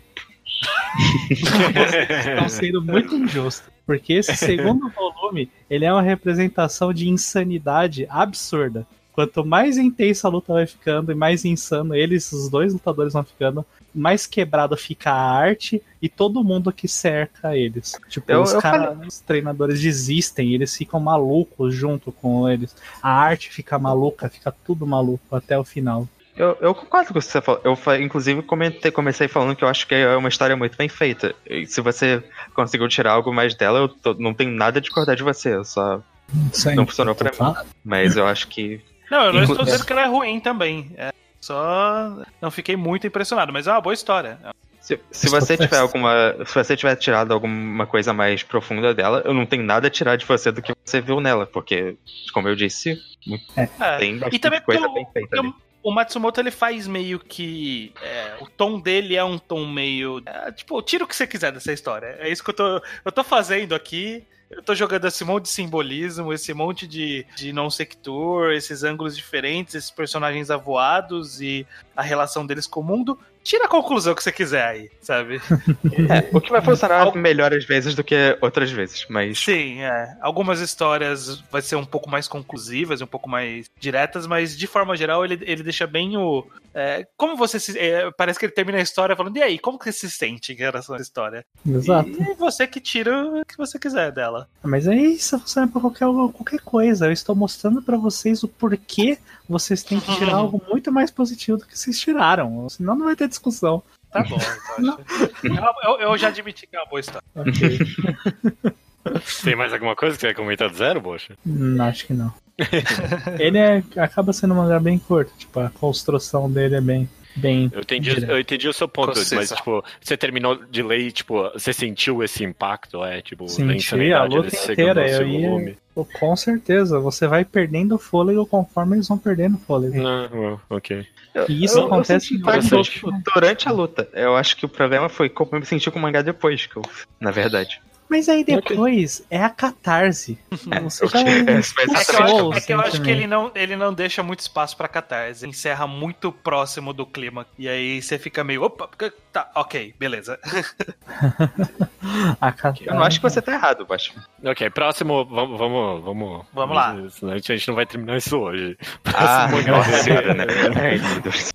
Estão sendo muito injustos. Porque esse segundo volume, ele é uma representação de insanidade absurda. quanto mais intensa a luta vai ficando e mais insano eles, os dois lutadores vão ficando, mais quebrado fica a arte e todo mundo que cerca eles. Tipo, Eu- os, eu cara- os treinadores desistem, eles ficam malucos junto com eles. A arte fica maluca, fica tudo maluco até o final. Eu, eu concordo com o que você falou. Eu, inclusive, comentei, comecei falando que eu acho que é uma história muito bem feita. E se você conseguiu tirar algo mais dela, eu tô- não tenho nada a discordar de você. Eu só. Sim. Não funcionou pra mim. Mas eu acho que. Não, eu não Inclu- estou dizendo que ela é ruim também. É, só não fiquei muito impressionado, mas é uma boa história. Se, se você tiver alguma. Se você tiver tirado alguma coisa mais profunda dela, eu não tenho nada a tirar de você do que você viu nela. Porque, como eu disse, É. tem bastante E também coisa bem feita ali. O- Matsumoto ele faz meio que. é, o tom dele é um tom meio. é, tipo, tira o que você quiser dessa história. É isso que eu tô, eu tô fazendo aqui. Eu tô jogando esse monte de simbolismo, esse monte de, de non sector, esses ângulos diferentes, esses personagens avoados e a relação deles com o mundo. Tira a conclusão que você quiser aí, sabe? É, o que vai funcionar melhor às vezes do que outras vezes, mas. Sim, é. Algumas histórias vai ser um pouco mais conclusivas, um pouco mais diretas, mas de forma geral ele, ele deixa bem o. é, como você se. é, parece que ele termina a história falando, e aí, como que você se sente em relação a essa história? Exato. E você que tira o que você quiser dela. Mas é isso funciona pra qualquer, qualquer coisa. Eu estou mostrando pra vocês o porquê vocês têm que tirar algo muito mais positivo do que vocês tiraram. Senão não vai ter discussão. Tá bom, então, acho. eu, eu- já admiti que é uma boa história. Ok. Tem mais alguma coisa que você quer comentar do zero, Bocha? Hum, acho que não. Ele é, acaba sendo um mangá bem curto. Tipo, a construção dele é bem. Bem Eu entendi, direto. eu entendi o seu ponto, mas, tipo, você terminou de ler e, tipo, você sentiu esse impacto, é, tipo, Senti a luta inteira. Eu ia, com certeza, você vai perdendo o fôlego conforme eles vão perdendo o fôlego. Não, well, ok. E isso acontece senti em impacto, vários tipo, durante a luta. Eu acho que o problema foi como eu me senti com o mangá depois, que eu, na verdade. Mas aí depois é a catarse. Você já É, É foi que eu expulsou acho, é que, eu acho que ele não, ele não deixa muito espaço pra catarse. Ele encerra muito próximo do clima. E aí você fica meio. Opa, tá, ok, beleza. A catarse. Eu não acho que você tá errado, Baixo. Ok, próximo, vamos, vamos, vamos. Vamos lá. Senão a gente a gente não vai terminar isso hoje. Ah, Próximo nossa senhora, né? Ai, meu Deus.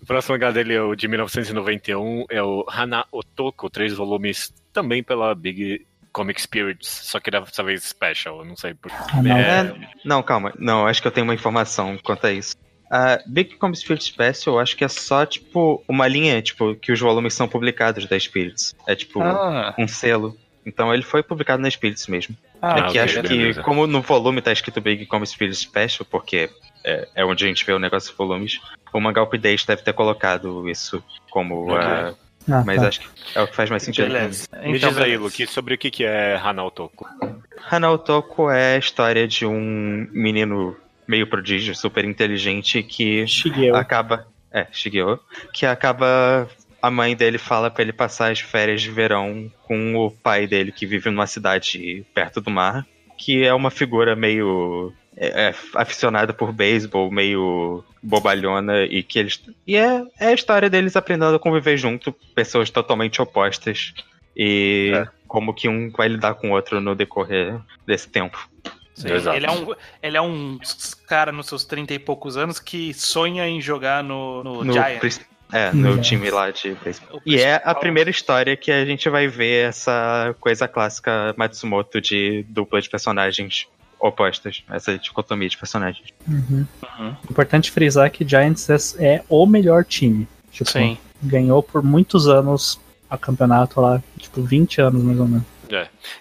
O próximo mangá dele é o de 1991, é o Hana Otoko, três volumes, também pela Big Comic Spirits, só que dessa vez special, eu não sei por Ah, não. É, Não, calma. Não, acho que eu tenho uma informação quanto a isso. A Big Comic Spirit Special, eu acho que é só, tipo, uma linha, tipo, que os volumes são publicados da Spirits. É, tipo, Ah, um selo. Então ele foi publicado na Spirits mesmo. Ah, é que ok, acho beleza. que, como no volume tá escrito Big Comic Spirit Special, porque é, é onde a gente vê o negócio de volumes, o Manga Update deve ter colocado isso como. Ok. ah, Ah, mas tá. acho que é o que faz mais sentido. beleza. Me Então, diz aí. Luke, sobre o que, que é Hana Otoko. Hana Otoko é a história de um menino meio prodígio, super inteligente, que Shigeo. acaba. É, Shigeo. Que acaba. A mãe dele fala pra ele passar as férias de verão com o pai dele, que vive numa cidade perto do mar. Que é uma figura meio. É, é, aficionada por beisebol, meio bobalhona, e que eles. E é, é a história deles aprendendo a conviver junto, pessoas totalmente opostas. E É. como que um vai lidar com o outro no decorrer desse tempo. Sim. Ele é, um, ele é um cara nos seus 30 e poucos anos que sonha em jogar no, no, No, Giants. É, no Giants. time lá de beisebol. O E é a primeira história que a gente vai ver essa coisa clássica Matsumoto de dupla de personagens opostas, essa dicotomia de personagens. Uhum. Uhum. Importante frisar que Giants é, é o melhor time. Tipo, Sim. ganhou por muitos anos a campeonato lá, tipo 20 anos mais ou menos.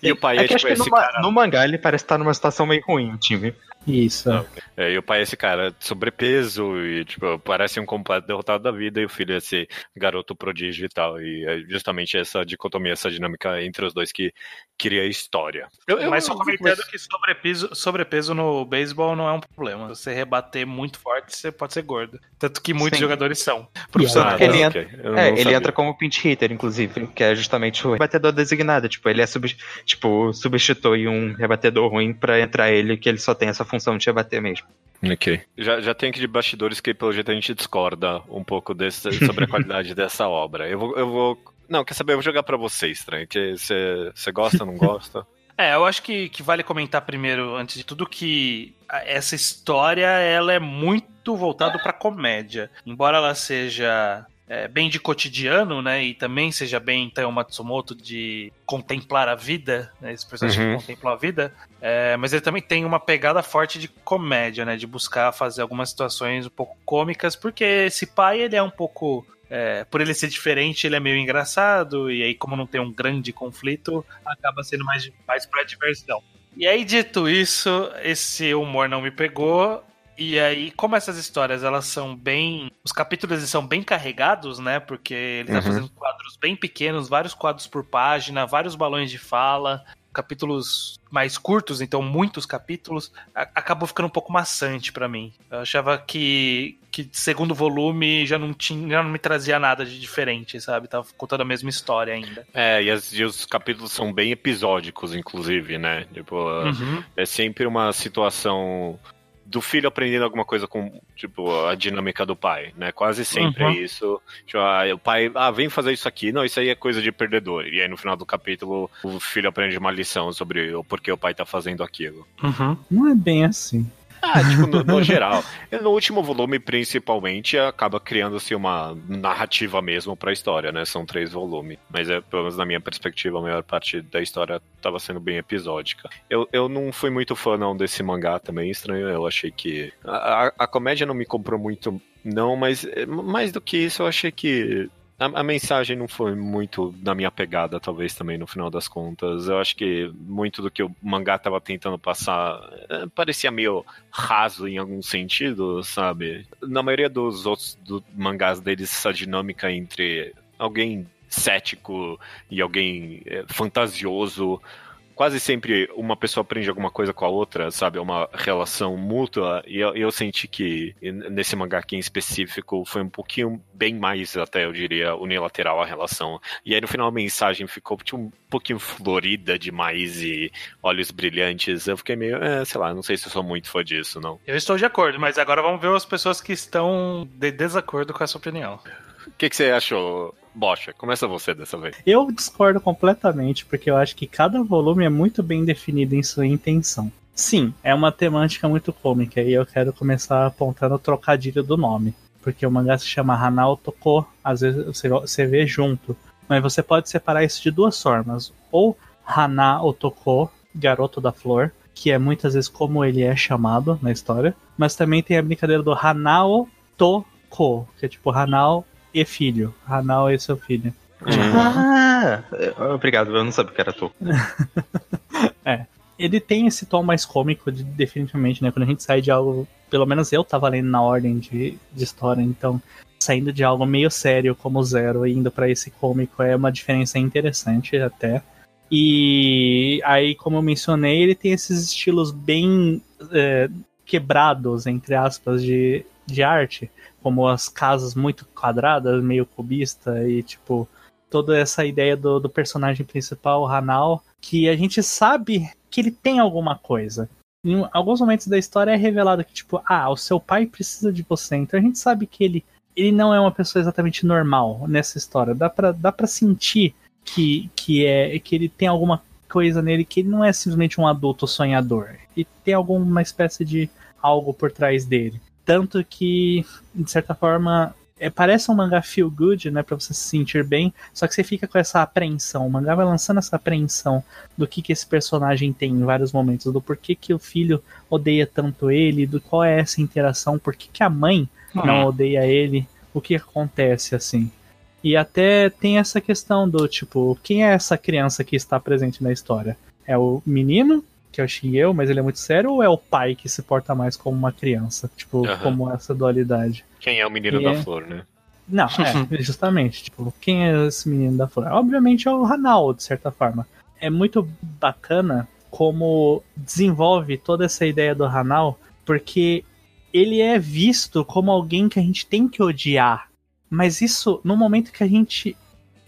E o pai é, que acho tipo que esse no, ma- cara. no mangá ele parece estar numa situação meio ruim, o time. Isso. Não. É, e o pai é esse cara de sobrepeso e, tipo, parece um completo derrotado da vida, e o filho é esse garoto prodígio e tal. E é justamente essa dicotomia, essa dinâmica entre os dois que cria a história. Eu, eu- Mas só comentando que sobrepeso, sobrepeso no beisebol não é um problema. Se você rebater muito forte, você pode ser gordo. Tanto que muitos Sim. jogadores são. Ah, Profissionais. Ele não, entra- ok. Eu É, ele entra como pinch hitter, inclusive, que é justamente o rebatedor designado. Tipo, ele é sub, tipo, substitui um rebatedor ruim pra entrar ele, que ele só tem essa função de rebater mesmo. Ok. Já, já tem aqui de bastidores que, pelo jeito, a gente discorda um pouco desse, sobre a qualidade dessa obra. Eu vou, eu vou. Não, quer saber? Eu vou jogar pra vocês, estranho. Que você gosta, não gosta? É, eu acho que, que vale comentar primeiro, antes de tudo, que essa história ela é muito voltada para comédia. Embora ela seja é, bem de cotidiano, né? E também seja bem Taiyo Matsumoto de contemplar a vida, né? Esse personagem uhum. que contempla a vida. É, mas ele também tem uma pegada forte de comédia, né? De buscar fazer algumas situações um pouco cômicas, porque esse pai, ele é um pouco é, por ele ser diferente, ele é meio engraçado, e aí, como não tem um grande conflito, acaba sendo mais, mais pra diversão. E aí, dito isso, esse humor não me pegou. E aí, como essas histórias elas são bem. Os capítulos são bem carregados, né? Porque ele tá uhum. fazendo quadros bem pequenos, vários quadros por página, vários balões de fala, capítulos mais curtos, então muitos capítulos, acabou ficando um pouco maçante para mim. Eu achava que, que segundo volume já não tinha, já não me trazia nada de diferente, sabe? Tava contando a mesma história ainda. É, e, as, e os capítulos são bem episódicos, inclusive, né? Tipo, uhum. é sempre uma situação do filho aprendendo alguma coisa com, tipo, a dinâmica do pai, né? Quase sempre uhum. é isso. Tipo, ah, o pai, ah, vem fazer isso aqui. Não, isso aí é coisa de perdedor. E aí no final do capítulo, o filho aprende uma lição sobre o porquê o pai tá fazendo aquilo. Uhum. Não é bem assim. Ah, tipo, no, no geral. No último volume, principalmente, acaba criando-se uma narrativa mesmo pra história, né? São três volumes. Mas, é, pelo menos na minha perspectiva, a maior parte da história tava sendo bem episódica. Eu, eu não fui muito fã, não, desse mangá também, estranho. Eu achei que... A, a, a comédia não me comprou muito, não, mas mais do que isso, eu achei que a, a, mensagem não foi muito na minha pegada, talvez também no final das contas. Eu acho que muito do que o mangá tava tentando passar é, parecia meio raso em algum sentido, sabe? Na maioria dos outros do, mangás deles, essa dinâmica entre alguém cético e alguém é, fantasioso quase sempre uma pessoa aprende alguma coisa com a outra, sabe? É uma relação mútua. E eu, eu, senti que nesse mangá aqui em específico foi um pouquinho bem mais, até eu diria, unilateral a relação. E aí no final a mensagem ficou tipo, um pouquinho florida demais e olhos brilhantes. Eu fiquei meio, é, sei lá, não sei se eu sou muito fã disso, não. Eu estou de acordo, mas agora vamos ver as pessoas que estão de desacordo com essa opinião. O que, que você achou, Bocha? Começa você dessa vez. Eu discordo completamente, porque eu acho que cada volume é muito bem definido em sua intenção. Sim, é uma temática muito cômica e eu quero começar apontando o trocadilho do nome. Porque o mangá se chama Hanao Toko, às vezes você, você vê junto. Mas você pode separar isso de duas formas. Ou Hana Otoko, Garoto da Flor, que é muitas vezes como ele é chamado na história. Mas também tem a brincadeira do Hanao Toko, que é tipo Hanao e filho. Hanal e seu filho. Ah, obrigado, eu não sabia que era tu. é. Ele tem esse tom mais cômico, de, definitivamente, né? Quando a gente sai de algo. Pelo menos eu tava lendo na ordem de, de história, então saindo de algo meio sério como Zero e indo para esse cômico é uma diferença interessante até. E aí, como eu mencionei, ele tem esses estilos bem é, quebrados, entre aspas, de, de arte como as casas muito quadradas, meio cubista e tipo toda essa ideia do, do personagem principal, Hanal, que a gente sabe que ele tem alguma coisa. Em alguns momentos da história é revelado que tipo, ah, o seu pai precisa de você. Então a gente sabe que ele ele não é uma pessoa exatamente normal nessa história. Dá pra, dá pra sentir que, que, é, que ele tem alguma coisa nele que ele não é simplesmente um adulto sonhador. E tem alguma espécie de algo por trás dele. Tanto que, de certa forma, é, parece um mangá feel good, né, para você se sentir bem, só que você fica com essa apreensão. O mangá vai lançando essa apreensão do que que esse personagem tem em vários momentos, do porquê que o filho odeia tanto ele, do qual é essa interação, por que que a mãe não uhum. odeia ele, o que acontece assim. E até tem essa questão do tipo, quem é essa criança que está presente na história? É o menino que é o Shigeru, mas ele é muito sério, ou é o pai que se porta mais como uma criança? Tipo, uhum. como essa dualidade. Quem é o menino e da é... flor, né? Não, é, justamente. Tipo, quem é esse menino da flor? Obviamente é o Hanao, de certa forma. É muito bacana como desenvolve toda essa ideia do Hanao, porque ele é visto como alguém que a gente tem que odiar. Mas isso no momento que a gente.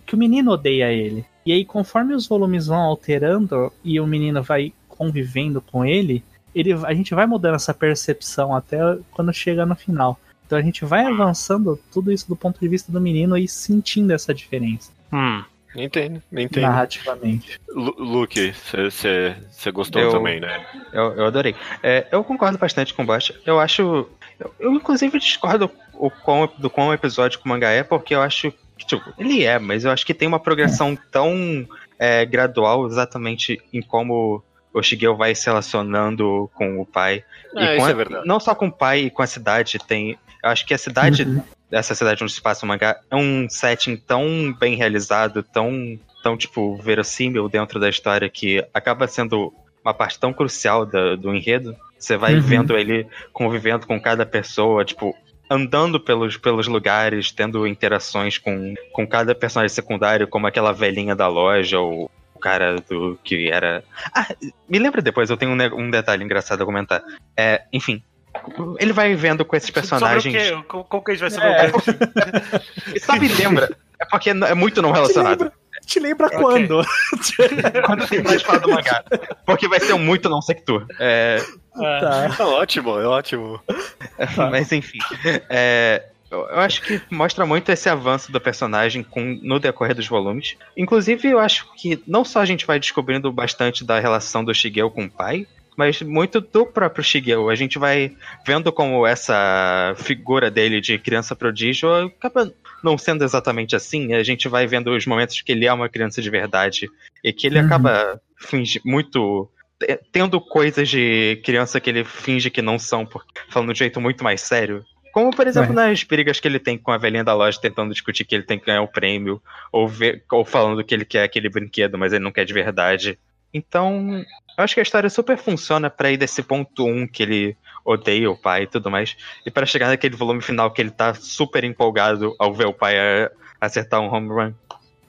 que o menino odeia ele. E aí, conforme os volumes vão alterando e o menino vai convivendo com ele, ele, a gente vai mudando essa percepção até quando chega no final. Então a gente vai avançando tudo isso do ponto de vista do menino e sentindo essa diferença. Hum. Entendo, entendo. narrativamente. Lu- Luke, você gostou Eu- também, né? Eu, eu adorei. É, eu concordo bastante com o Bosch. Eu acho. Eu, eu, inclusive discordo o quão, do quão episódico o mangá é, porque eu acho que, tipo, ele é, mas eu acho que tem uma progressão tão é, gradual exatamente em como o Shigeo vai se relacionando com o pai. É, com isso a- é verdade. Não só com o pai e com a cidade, tem. Eu acho que a cidade Uhum. dessa cidade onde se passa o mangá é um setting tão bem realizado, tão, tão tipo, verossímil dentro da história que acaba sendo uma parte tão crucial da- do enredo. Você vai Uhum. vendo ele convivendo com cada pessoa, tipo, andando pelos, pelos lugares, tendo interações com, com cada personagem secundário, como aquela velhinha da loja, ou cara do que era. Ah, me lembra depois, eu tenho um, um detalhe engraçado a comentar. É, enfim. Ele vai vendo com esses personagens. Sobre o quê? Como, como que a gente vai É. saber? E Só me lembra. É porque é muito não relacionado. Te lembra Ok. quando? Quando você vai falar do mangá. Porque vai ser um muito não sector. É, Tá. É ótimo, é ótimo. mas enfim. É, eu acho que mostra muito esse avanço do personagem com, no decorrer dos volumes. Inclusive, eu acho que não só a gente vai descobrindo bastante da relação do Shigeo com o pai, mas muito do próprio Shigeo. A gente vai vendo como essa figura dele de criança prodígio acaba não sendo exatamente assim. A gente vai vendo os momentos que ele é uma criança de verdade e que ele Uhum. acaba fingi- muito te- tendo coisas de criança que ele finge que não são, porque, falando de um jeito muito mais sério. Como, por exemplo, nas brigas que ele tem com a velhinha da loja tentando discutir que ele tem que ganhar o prêmio, ou, ver, ou falando que ele quer aquele brinquedo, mas ele não quer de verdade. Então, eu acho que a história super funciona pra ir desse ponto 1 que ele odeia o pai e tudo mais, e pra chegar naquele volume final que ele tá super empolgado ao ver o pai acertar um home run.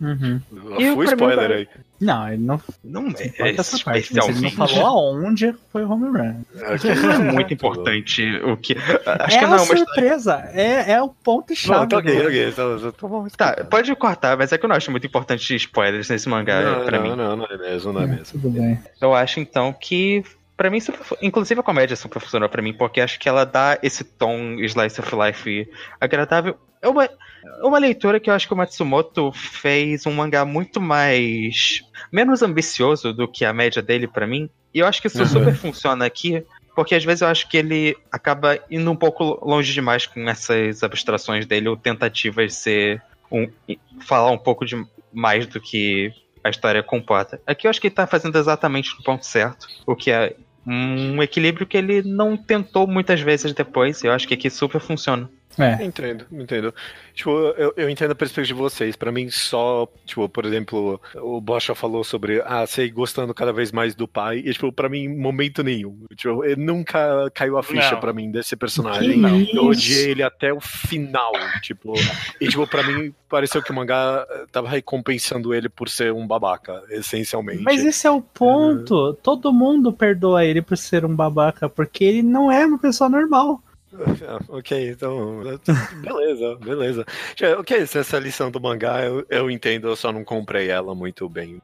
Uhum. E mim, spoiler cara, aí. Não, ele não Não é, essa parte, mas ele não falou aonde foi o home run. Não é muito importante o que. Acho é que não a é surpresa, é, é o ponto Não, chave. tá ok, ok. Só, só tô mal Tá, pode cortar, mas é que eu não acho muito importante spoilers nesse mangá não, pra não, mim. não, não é mesmo, não é mesmo. Tudo bem. Eu acho então que pra mim super, inclusive a comédia super funcionou pra mim porque acho que ela dá esse tom slice of life agradável. É uma, é uma leitura que eu acho que o Matsumoto fez um mangá muito mais menos ambicioso do que a média dele pra mim. E eu acho que isso Uhum. super funciona aqui, porque às vezes eu acho que ele acaba indo um pouco longe demais com essas abstrações dele ou tentativas de ser um, falar um pouco de mais do que a história comporta. Aqui eu acho que ele tá fazendo exatamente o ponto certo, o que é um equilíbrio que ele não tentou muitas vezes depois. Eu acho que aqui super funciona. É. Entendo, entendo. Tipo, eu, eu entendo a perspectiva de vocês. Pra mim, só, tipo, por exemplo, o Bocha falou sobre, ah, sei gostando cada vez mais do pai. E, tipo, pra mim, momento nenhum. Tipo, ele nunca caiu a ficha pra mim desse Que personagem. não. Eu odiei ele até o final, tipo. E, tipo, pra mim, pareceu que o mangá eh, tava recompensando ele por ser um babaca, essencialmente. Mas esse é o ponto. Todo mundo perdoa ele por ser um babaca, porque ele não é uma pessoa normal. Ok, então. Beleza, beleza. Ok, essa lição do mangá eu, eu entendo, eu só não comprei ela muito bem.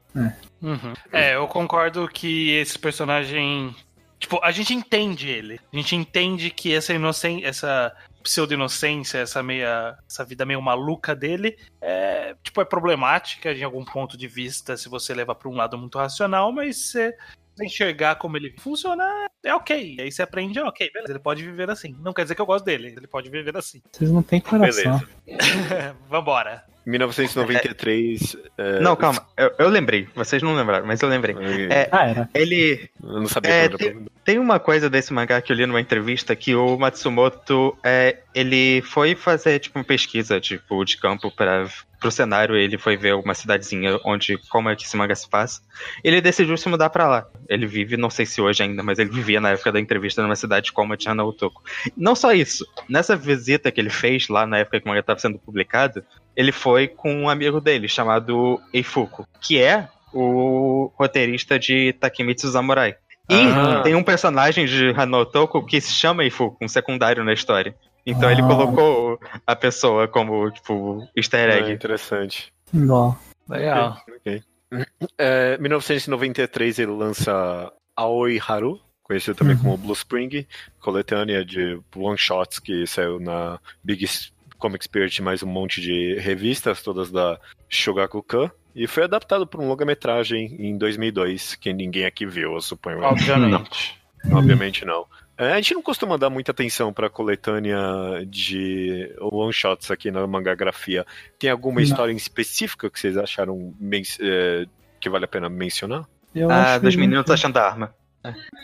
Uhum. É, eu concordo que esse personagem. Tipo, a gente entende ele. A gente entende que essa inocência, essa pseudo-inocência, essa meia. essa vida meio maluca dele é, tipo, é problemática de algum ponto de vista se você levar pra um lado muito racional, mas se você enxergar como ele funciona, é ok. Aí você aprende, é ok, beleza. Ele pode viver assim. Não quer dizer que eu gosto dele, ele pode viver assim. Vocês não têm coração. Beleza. Vambora. 1993. é, Não, calma. Eu, eu lembrei. Vocês não lembraram, mas eu lembrei. É, Ah, era. ele Eu não sabia É, pra- Tem uma coisa desse mangá que eu li numa entrevista que o Matsumoto é, ele foi fazer tipo uma pesquisa tipo de campo para pro cenário, ele foi ver uma cidadezinha onde como é que esse mangá se passa. Ele decidiu se mudar pra lá. Ele vive, não sei se hoje ainda, mas ele vivia na época da entrevista numa cidade como a Hanautoko. Não só isso, nessa visita que ele fez lá na época que o mangá estava sendo publicado, ele foi com um amigo dele chamado Eifuku, que é o roteirista de Takemitsu Samurai. E Ah. tem um personagem de Hanotoko que se chama Ifuku, um secundário na história. Então ele Ah. colocou a pessoa como, tipo, easter É, egg. interessante. Igual. Legal. Ok. É, 1993 ele lança Aoi Haru, conhecido também Uhum. como Blue Spring, coletânea de one-shots que saiu na Big Comic Spirit, mais um monte de revistas, todas da Shogakukan. E foi adaptado por um longa-metragem em 2002, que ninguém aqui viu, eu suponho. Obviamente. Não, obviamente não. É, a gente não costuma dar muita atenção pra coletânea de one-shots aqui na mangagrafia. Tem alguma Não. história em específica que vocês acharam é, que vale a pena mencionar? Eu Ah, acho dos que- meninos achando a arma.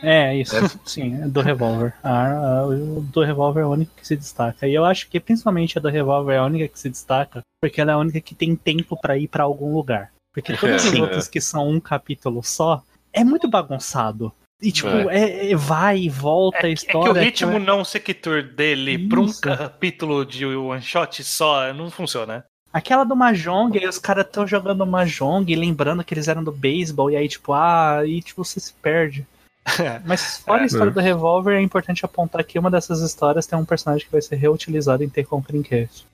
É, isso, sim, é do revólver. A, a- o do revólver é a única que se destaca. E eu acho que principalmente a do revólver é a única que se destaca, porque ela é a única que tem tempo pra ir pra algum lugar. Porque todas as Sim. outras que são um capítulo só, é muito bagunçado. E tipo, é- é- vai e volta É, a que- é história. que o ritmo aquela- não sequitur dele pra um capítulo de one shot só não funciona. Aquela do Mahjong, aí os caras estão jogando Mahjong e lembrando que eles eram do beisebol, e aí, tipo, ah, e tipo, você se perde. Mas fora a história do revólver, é importante apontar que uma dessas histórias tem um personagem que vai ser reutilizado em. Tekken Crinkcast.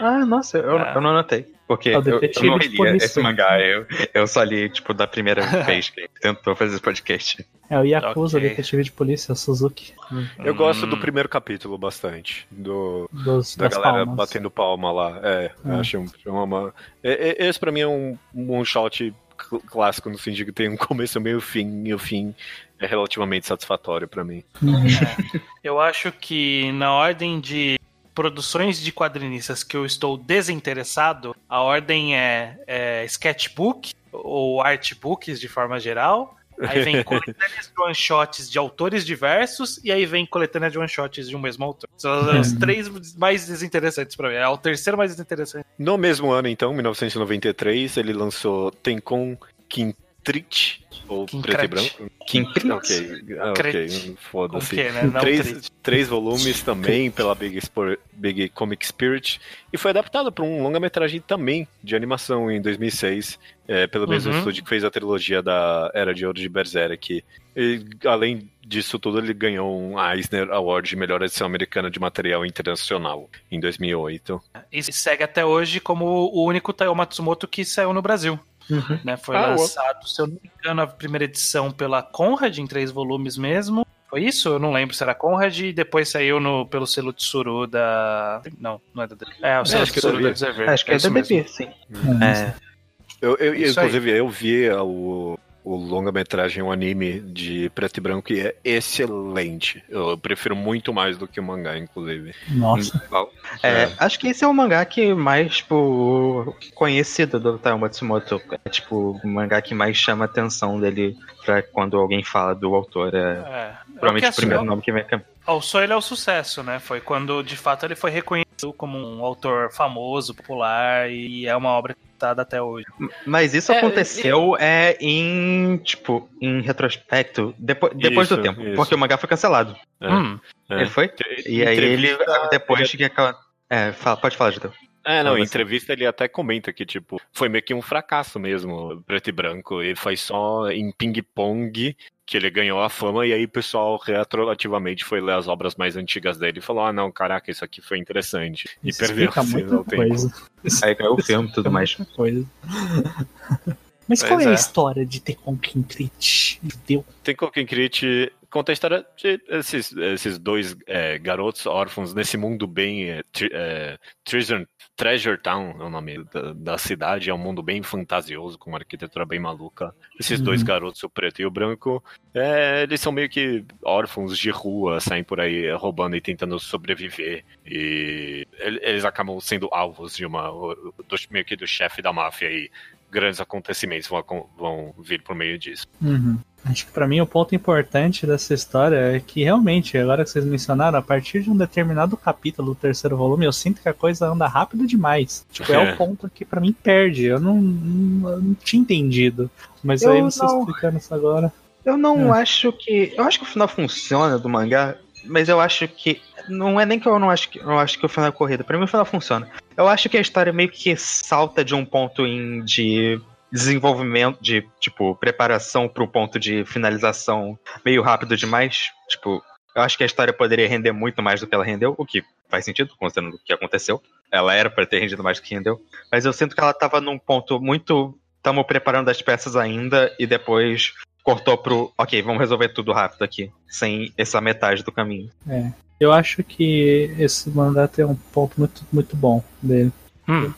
Ah, nossa, eu, eu não anotei. Porque É eu, eu não li esse mangá. Eu, eu só li, tipo, da primeira vez que tentou fazer esse podcast. É o Yakuza, Ok. detetive de polícia, o Suzuki, Eu gosto Hum. do primeiro capítulo bastante. Do, dos, da galera palmas. batendo palma lá. É, eu Ah. acho um, uma. é- é- esse pra mim é um one shot cl- clássico, no sentido que tem um começo, meio fim, e o fim é relativamente satisfatório pra mim. Uhum. Eu acho que na ordem de produções de quadrinistas que eu estou desinteressado, a ordem é, é sketchbook ou artbooks de forma geral. Aí vem coletâneas de one-shots de autores diversos, e aí vem coletânea de one-shots de um mesmo autor. São os Uhum. três mais desinteressantes pra mim. É o terceiro mais desinteressante. No mesmo ano, então, 1993, ele lançou Tenkon Quintrit, ou Quincret. preto e branco. Ok, ah, ok, Cret. Com foda-se. né? Três, três volumes também pela Big, Spor- Big Comic Spirit e foi adaptado para um longa-metragem também de animação em 2006 é, pelo mesmo Uhum. estúdio que fez a trilogia da Era de Ouro de Berserk. E, além disso tudo, ele ganhou um Eisner Award de melhor edição americana de material internacional em 2008. E segue até hoje como o único Taiyo Matsumoto que saiu no Brasil. Uhum. né? Foi Ah, lançado, se eu não me engano, a primeira edição pela Conrad, em três volumes mesmo. Foi isso? Eu não lembro se era Conrad e depois saiu no, pelo selo Tsuru da. Não, não é da. É, o selo é Tsuru da. Observer. Acho que é, isso da. DB, sim. É. É. Eu, eu- aí. inclusive, eu vi o, o longa-metragem, um anime de preto e branco, e é excelente. Eu prefiro muito mais do que o mangá, inclusive. Nossa. É, É. Acho que esse é o mangá que mais, tipo, conhecido do Taiyo Matsumoto. É, tipo, o mangá que mais chama a atenção dele pra quando alguém fala do autor. É, É. provavelmente É o que, primeiro nome que vem. O Sou ele é o sucesso, né? Foi quando de fato ele foi reconhecido como um autor famoso, popular e é uma obra citada até hoje. Mas isso É, aconteceu é, em, tipo, em retrospecto, depois, depois Isso, do tempo. isso. Porque o mangá foi cancelado. É, Hum. é. Ele foi? E aí ele, depois que aquela... É, fala- pode falar, Judeu. É, não, em entrevista ele até comenta que, tipo, foi meio que um fracasso mesmo, preto e branco. E foi só em ping-pong que ele ganhou a fama, e aí o pessoal retroativamente foi ler as obras mais antigas dele e falou: ah, não, caraca, isso aqui foi interessante. E Isso perdeu assim, muita ao tempo. coisa. Aí ganhou o filme e tudo mais. Coisa. Mas Pois qual é, é. a história de Tekken Crinkcrit? Judeu? Tem Koken Crit conta a história de esses, esses dois é, garotos órfãos nesse mundo bem. É, é, Treasure, Treasure Town é o nome da, da cidade, é um mundo bem fantasioso, com uma arquitetura bem maluca. Esses Uhum. dois garotos, o preto e o branco, é, eles são meio que órfãos de rua, saem por aí roubando e tentando sobreviver. E ele- eles acabam sendo alvos de uma. Do, meio que do chefe da máfia e grandes acontecimentos vão, vão vir por meio disso. Uhum. Acho que pra mim o ponto importante dessa história é que realmente, agora que vocês mencionaram, a partir de um determinado capítulo do terceiro volume, eu sinto que a coisa anda rápido demais. Tipo, é, É. o ponto que pra mim perde. Eu não, não, eu não tinha entendido. Mas Eu aí vocês não. explicando isso agora. Eu não É. acho que. Eu acho que o final funciona do mangá, mas eu acho que. Não é nem que eu não acho que eu acho que o final é corrida. Pra mim o final funciona. Eu acho que a história meio que salta de um ponto em de desenvolvimento, de tipo, preparação pro ponto de finalização meio rápido demais. Tipo, eu acho que a história poderia render muito mais do que ela rendeu, o que faz sentido, considerando o que aconteceu. Ela era pra ter rendido mais do que rendeu. Mas eu sinto que ela tava num ponto muito. Estamos preparando as peças ainda e depois cortou pro. Ok, vamos resolver tudo rápido aqui. Sem essa metade do caminho. Eu acho que esse mangá tem um ponto muito, muito bom dele. Hum.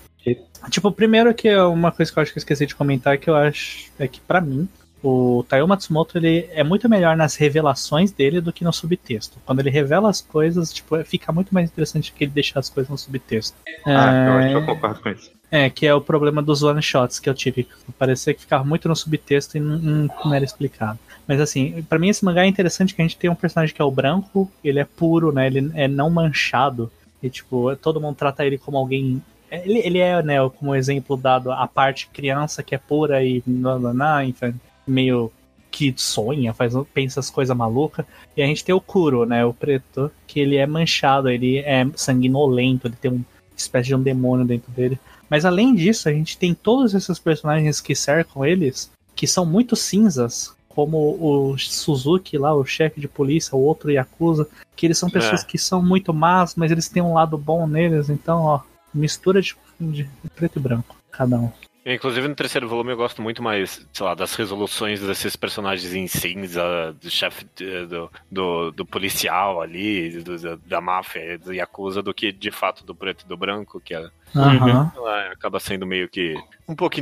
Tipo, primeiro que é uma coisa que eu acho que eu esqueci de comentar que eu acho é que para mim o Taiyo Matsumoto ele é muito melhor nas revelações dele do que no subtexto. Quando ele revela as coisas, tipo, fica muito mais interessante que ele deixar as coisas no subtexto. Ah, é... eu acho que eu concordo com isso. É, que é o problema dos one shots que eu tive. Parecia que ficava muito no subtexto e não, não era explicado. Mas assim, para mim esse mangá é interessante que a gente tem um personagem que é o branco, ele é puro, né? Ele é não manchado. E tipo, todo mundo trata ele como alguém ele, ele é, né, como exemplo dado, a parte criança que é pura e nananá, enfim, meio que sonha, faz, pensa as coisas malucas. E a gente tem o Kuro, né, o preto, que ele é manchado, ele é sanguinolento, ele tem uma espécie de um demônio dentro dele. Mas além disso, a gente tem todos esses personagens que cercam eles, que são muito cinzas, como o Suzuki lá, o chefe de polícia, o outro Yakuza, que eles são pessoas é. que são muito más, mas eles têm um lado bom neles, então, ó, mistura de, de preto e branco, cada um. Inclusive no terceiro volume eu gosto muito mais, sei lá, das resoluções desses personagens em cinza, do chefe do, do, do, policial ali, do, da máfia, do Yakuza, do que de fato do preto e do branco, que é, uhum. acaba sendo meio que um pouco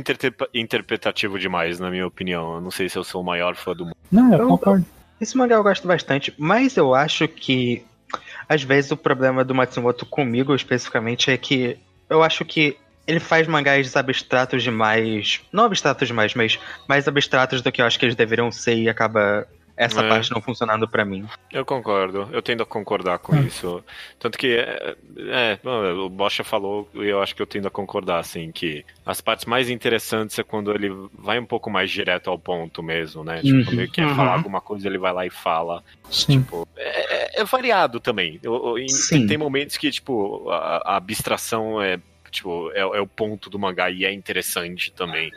interpretativo demais, na minha opinião. Eu não sei se eu sou o maior fã do mundo. Não, eu concordo. Esse mangá eu gosto bastante, mas eu acho que às vezes o problema do Matsumoto comigo especificamente é que eu acho que ele faz mangás abstratos demais. Não abstratos demais, mas mais abstratos do que eu acho que eles deveriam ser e acaba essa é. parte não funcionando para mim. Eu concordo, eu tendo a concordar com hum. isso. Tanto que, é, é, o Bocha falou e eu acho que eu tendo a concordar, assim, que as partes mais interessantes é quando ele vai um pouco mais direto ao ponto mesmo, né? Tipo, quando ele quer uhum. falar alguma coisa, ele vai lá e fala. Sim. Tipo, é, é, é variado também. Eu, eu, Sim. Tem momentos que, tipo, a, a abstração é tipo, é, é, o ponto do mangá e é interessante também.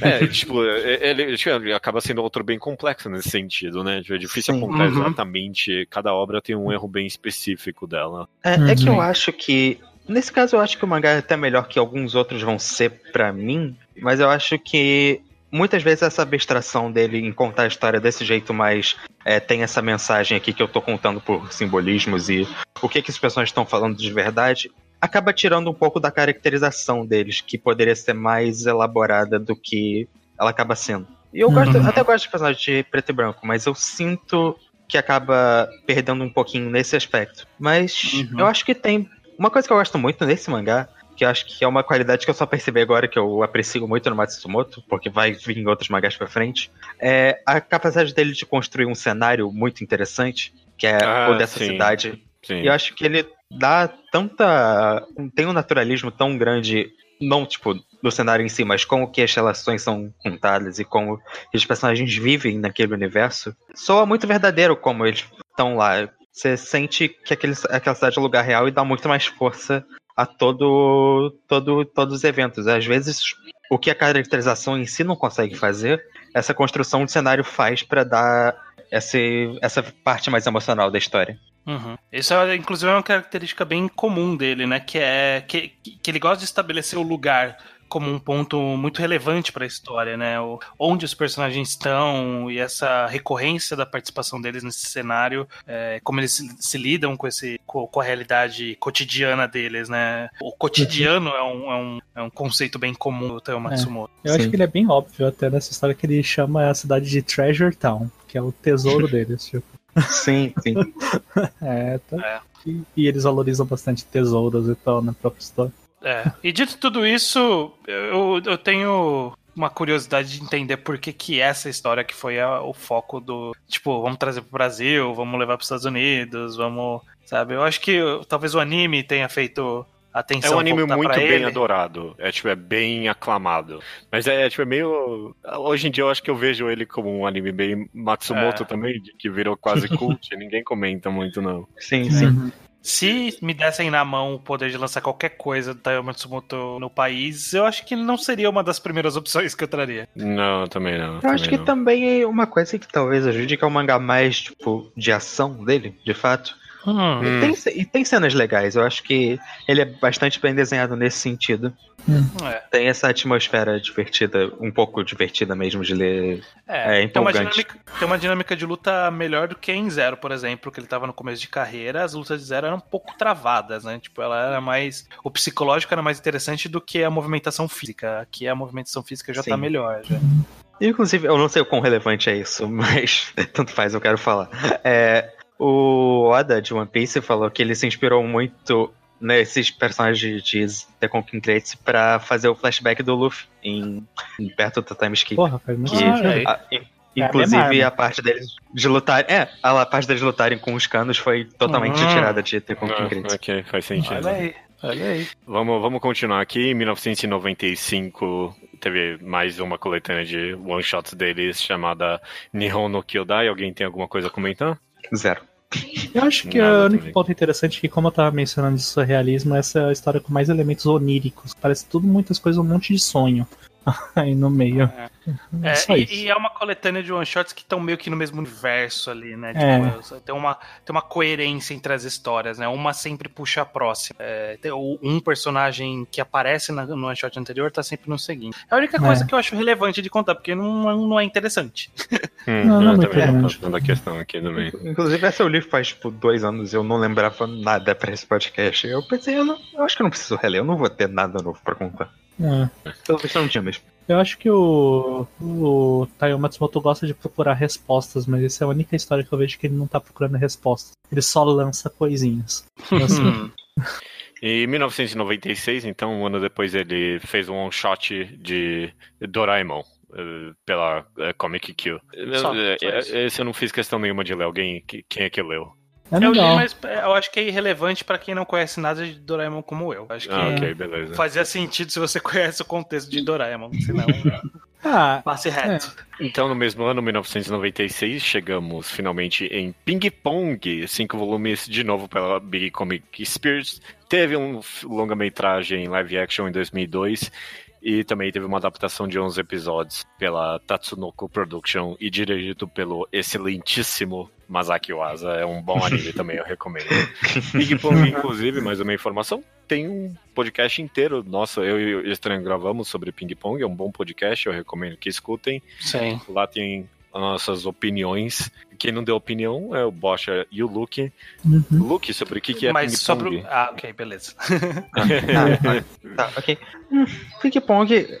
é, tipo, ele, tipo, ele, acaba sendo um autor bem complexo nesse sentido, né? Tipo, é difícil Sim. apontar uhum. exatamente, cada obra tem um erro bem específico dela. É, uhum. é que eu uhum. acho que Nesse caso, eu acho que o mangá é até melhor que alguns outros vão ser para mim, mas eu acho que muitas vezes essa abstração dele em contar a história desse jeito mais é, tem essa mensagem aqui que eu tô contando por simbolismos e o que, que os personagens estão falando de verdade, acaba tirando um pouco da caracterização deles, que poderia ser mais elaborada do que ela acaba sendo. E eu gosto, uhum. até gosto de personagens de preto e branco, mas eu sinto que acaba perdendo um pouquinho nesse aspecto. Mas uhum. eu acho que tem. Uma coisa que eu gosto muito nesse mangá, que eu acho que é uma qualidade que eu só percebi agora, que eu aprecio muito no Matsumoto, porque vai vir em outros mangás pra frente, é a capacidade dele de construir um cenário muito interessante, que é ah, o dessa sim. cidade. Sim. E eu acho que ele dá tanta. tem um naturalismo tão grande, não tipo no cenário em si, mas como que as relações são contadas e como os personagens vivem naquele universo. Soa muito verdadeiro como eles estão lá. Você sente que aquele, aquela cidade é um lugar real e dá muito mais força a todo, todo, todos os eventos. Às vezes, o que a caracterização em si não consegue fazer, essa construção de cenário faz para dar essa, essa parte mais emocional da história. Uhum. Isso, é, inclusive, é uma característica bem comum dele, né? Que é que, que ele gosta de estabelecer o lugar como um ponto muito relevante para a história, né? O, onde os personagens estão e essa recorrência da participação deles nesse cenário, é, como eles se, se, lidam com, esse, com, com, a realidade cotidiana deles, né? O cotidiano é um, é um, é um conceito bem comum do Teo Matsumoto. É. Eu Sim. acho que ele é bem óbvio até nessa história que ele chama a cidade de Treasure Town, que é o tesouro deles, tipo. Sim, sim. é, tá. É. E, e, eles valorizam bastante tesouros e tal na própria história. É. E dito tudo isso, eu, eu tenho uma curiosidade de entender por que, que essa história que foi a, o foco do. Tipo, vamos trazer pro Brasil, vamos levar pros Estados Unidos, vamos. Sabe? Eu acho que talvez o anime tenha feito atenção. É um anime muito bem ele. adorado. É, tipo, é bem aclamado. Mas é, é, tipo, é meio. Hoje em dia eu acho que eu vejo ele como um anime bem Matsumoto é. também, que virou quase cult. ninguém comenta muito, não. Sim, sim. Uhum. Se me dessem na mão o poder de lançar qualquer coisa do Taiyo Matsumoto no país, eu acho que não seria uma das primeiras opções que eu traria. Não, também não. Eu também acho que não. também é uma coisa que talvez ajude, que é o mangá mais, tipo, de ação dele, de fato. Hum. E, tem, e tem cenas legais, eu acho que ele é bastante bem desenhado nesse sentido. É. Tem essa atmosfera divertida, um pouco divertida mesmo de ler. É, É tem, uma empolgante. dinâmica, tem uma dinâmica de luta melhor do que em Zero, por exemplo, que ele tava no começo de carreira. As lutas de Zero eram um pouco travadas, né? Tipo, ela era mais. O psicológico era mais interessante do que a movimentação física. Aqui a movimentação física já tá Sim. melhor. Já. Inclusive, eu não sei o quão relevante é isso, mas tanto faz, eu quero falar. É, o Oda de One Piece falou que ele se inspirou muito nesses personagens de The Conking Crates pra fazer o flashback do Luffy em, em perto do Time Skip. Porra, faz muito Que- sentido. é. A- in- É a inclusive mesma a parte deles de lutar. É, a, a parte deles lutarem com os canos foi totalmente Hum. tirada de The Conking Ah, Crates. ok, faz sentido. Olha aí, olha aí. Vamos, vamos continuar aqui. Em 1995 teve mais uma coletânea de one-shots deles chamada Nihon no Kyodai. Alguém tem alguma coisa a comentar? Zero. Eu acho que Nada o único também. ponto interessante é que, como eu tava mencionando de surrealismo, essa é a história com mais elementos oníricos. Parece tudo muitas coisas, um monte de sonho aí no meio. É, Só e, isso. e é uma coletânea de one-shots que estão meio que no mesmo universo ali, né? É. Tipo, tem, uma, tem uma coerência entre as histórias, né? Uma sempre puxa a próxima. É, tem um personagem que aparece na- no one-shot anterior tá sempre no seguinte. É a única coisa É. que eu acho relevante de contar, porque não, não é interessante. Hum, Não, não é eu também tô relevante. fazendo a questão aqui também. Inclusive, essa eu li faz tipo dois anos eu não lembrava nada pra esse podcast. Eu pensei, eu, não- eu acho que eu não preciso reler, eu não vou ter nada novo pra contar. É. Pelo visto, eu não tinha mesmo. Eu acho que o, o Taiyo Matsumoto gosta de procurar respostas, mas essa é a única história que eu vejo que ele não tá procurando respostas. Ele só lança coisinhas. Assim. Em 1996, então, um ano depois, ele fez um one-shot de Doraemon. eh, Pela eh, Comic Q. Só- Eh, só isso. Esse eu não fiz questão nenhuma de ler. Alguém, que- quem é que leu? É Eu li, mas eu acho que é irrelevante pra quem não conhece nada de Doraemon como eu. Acho que Ah, ok, beleza. fazia sentido se você conhece o contexto de Doraemon, senão Ah, passe reto. Então, no mesmo ano, 1996, chegamos finalmente em Ping Pong, cinco volumes, de novo pela Big Comic Spirits. Teve um longa-metragem live action em 2002 e também teve uma adaptação de 11 episódios pela Tatsunoko Production e dirigido pelo excelentíssimo Masaki Uasa. É um bom anime também, eu recomendo. Ping Pong, inclusive, mais uma informação, tem um podcast inteiro. Nossa, eu e o Estranho gravamos sobre Ping Pong, é um bom podcast, eu recomendo que escutem. Sim. Lá tem as nossas opiniões. Quem não deu opinião é o Bocha e o Luke. uhum. Luke, sobre o que, que é Mas Ping sobre. O- Ah, ok, beleza. Ah, tá, ok. Hum, Ping Pong.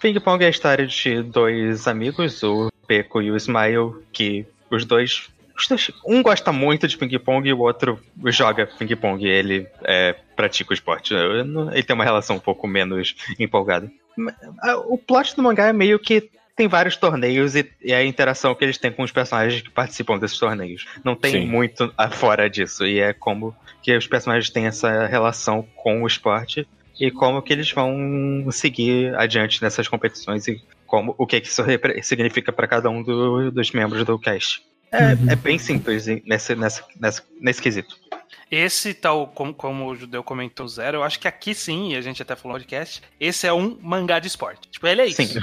Ping Pong é a história de dois amigos, o Peco e o Smile, que os dois. os dois- Um gosta muito de ping-pong e o outro joga ping-pong. Ele é, pratica o esporte. Ele tem uma relação um pouco menos empolgada. O plot do mangá é meio que tem vários torneios e, e a interação que eles têm com os personagens que participam desses torneios. Não tem Sim. muito a- fora disso. E é como que os personagens têm essa relação com o esporte e como que eles vão seguir adiante nessas competições e como o que, que isso significa para cada um do- dos membros do cast. É, Uhum. é bem simples nesse, nessa, nessa, nesse quesito. Esse tal, como, como o Judeu comentou, Zero, eu acho que aqui sim, e a gente até falou no podcast, esse é um mangá de esporte. Tipo, ele é isso. Sim.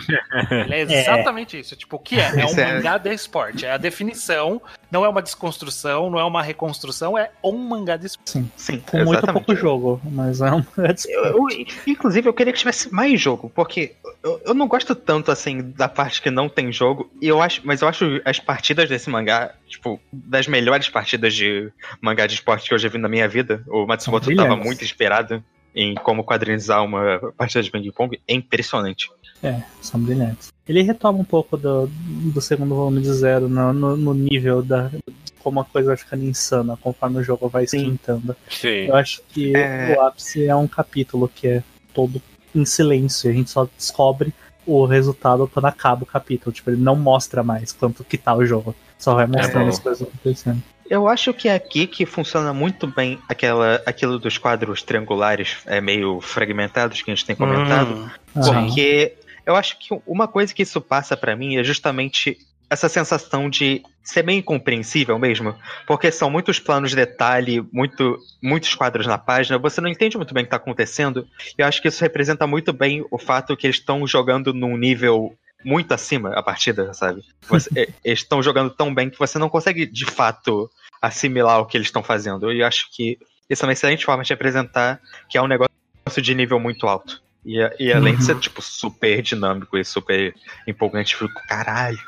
Ele é exatamente isso. Tipo, o que é? É um é- mangá de esporte. É a definição, não é uma desconstrução, não é uma reconstrução, é um mangá de esporte. Sim. Sim, Com muito pouco jogo, mas é um. é de- Eu- eu- inclusive, eu queria que tivesse mais jogo, porque eu, eu não gosto tanto assim da parte que não tem jogo, e eu acho, mas eu acho as partidas desse mangá, tipo, das melhores partidas de mangá de esporte que eu já vi na minha vida. O Matsumoto estava muito inspirado em como quadrinizar uma partida de ping-pong. É impressionante. É, são brilhantes. Ele retoma um pouco do, do segundo volume de zero no, no, no nível da. de como a coisa vai ficando insana conforme o jogo vai Sim. esquentando. Sim. Eu acho que É. o ápice é um capítulo que é todo em silêncio. A gente só descobre o resultado quando acaba o capítulo. Tipo, ele não mostra mais quanto que tá o jogo. Só vai mostrando bom. as coisas acontecendo. Eu acho que é aqui que funciona muito bem aquela, aquilo dos quadros triangulares é, meio fragmentados que a gente tem comentado. Hum. Porque eu acho que uma coisa que isso passa pra mim é justamente essa sensação de ser bem incompreensível mesmo, porque são muitos planos de detalhe, muito, muitos quadros na página, você não entende muito bem o que está acontecendo. E eu acho que isso representa muito bem o fato que eles estão jogando num nível muito acima a partida, sabe? Você, é, eles estão jogando tão bem que você não consegue, de fato, assimilar o que eles estão fazendo. E eu acho que isso é uma excelente forma de apresentar que é um negócio de nível muito alto. E, e além uhum. de ser, uhum. tipo, super dinâmico e super empolgante, eu fico, caralho.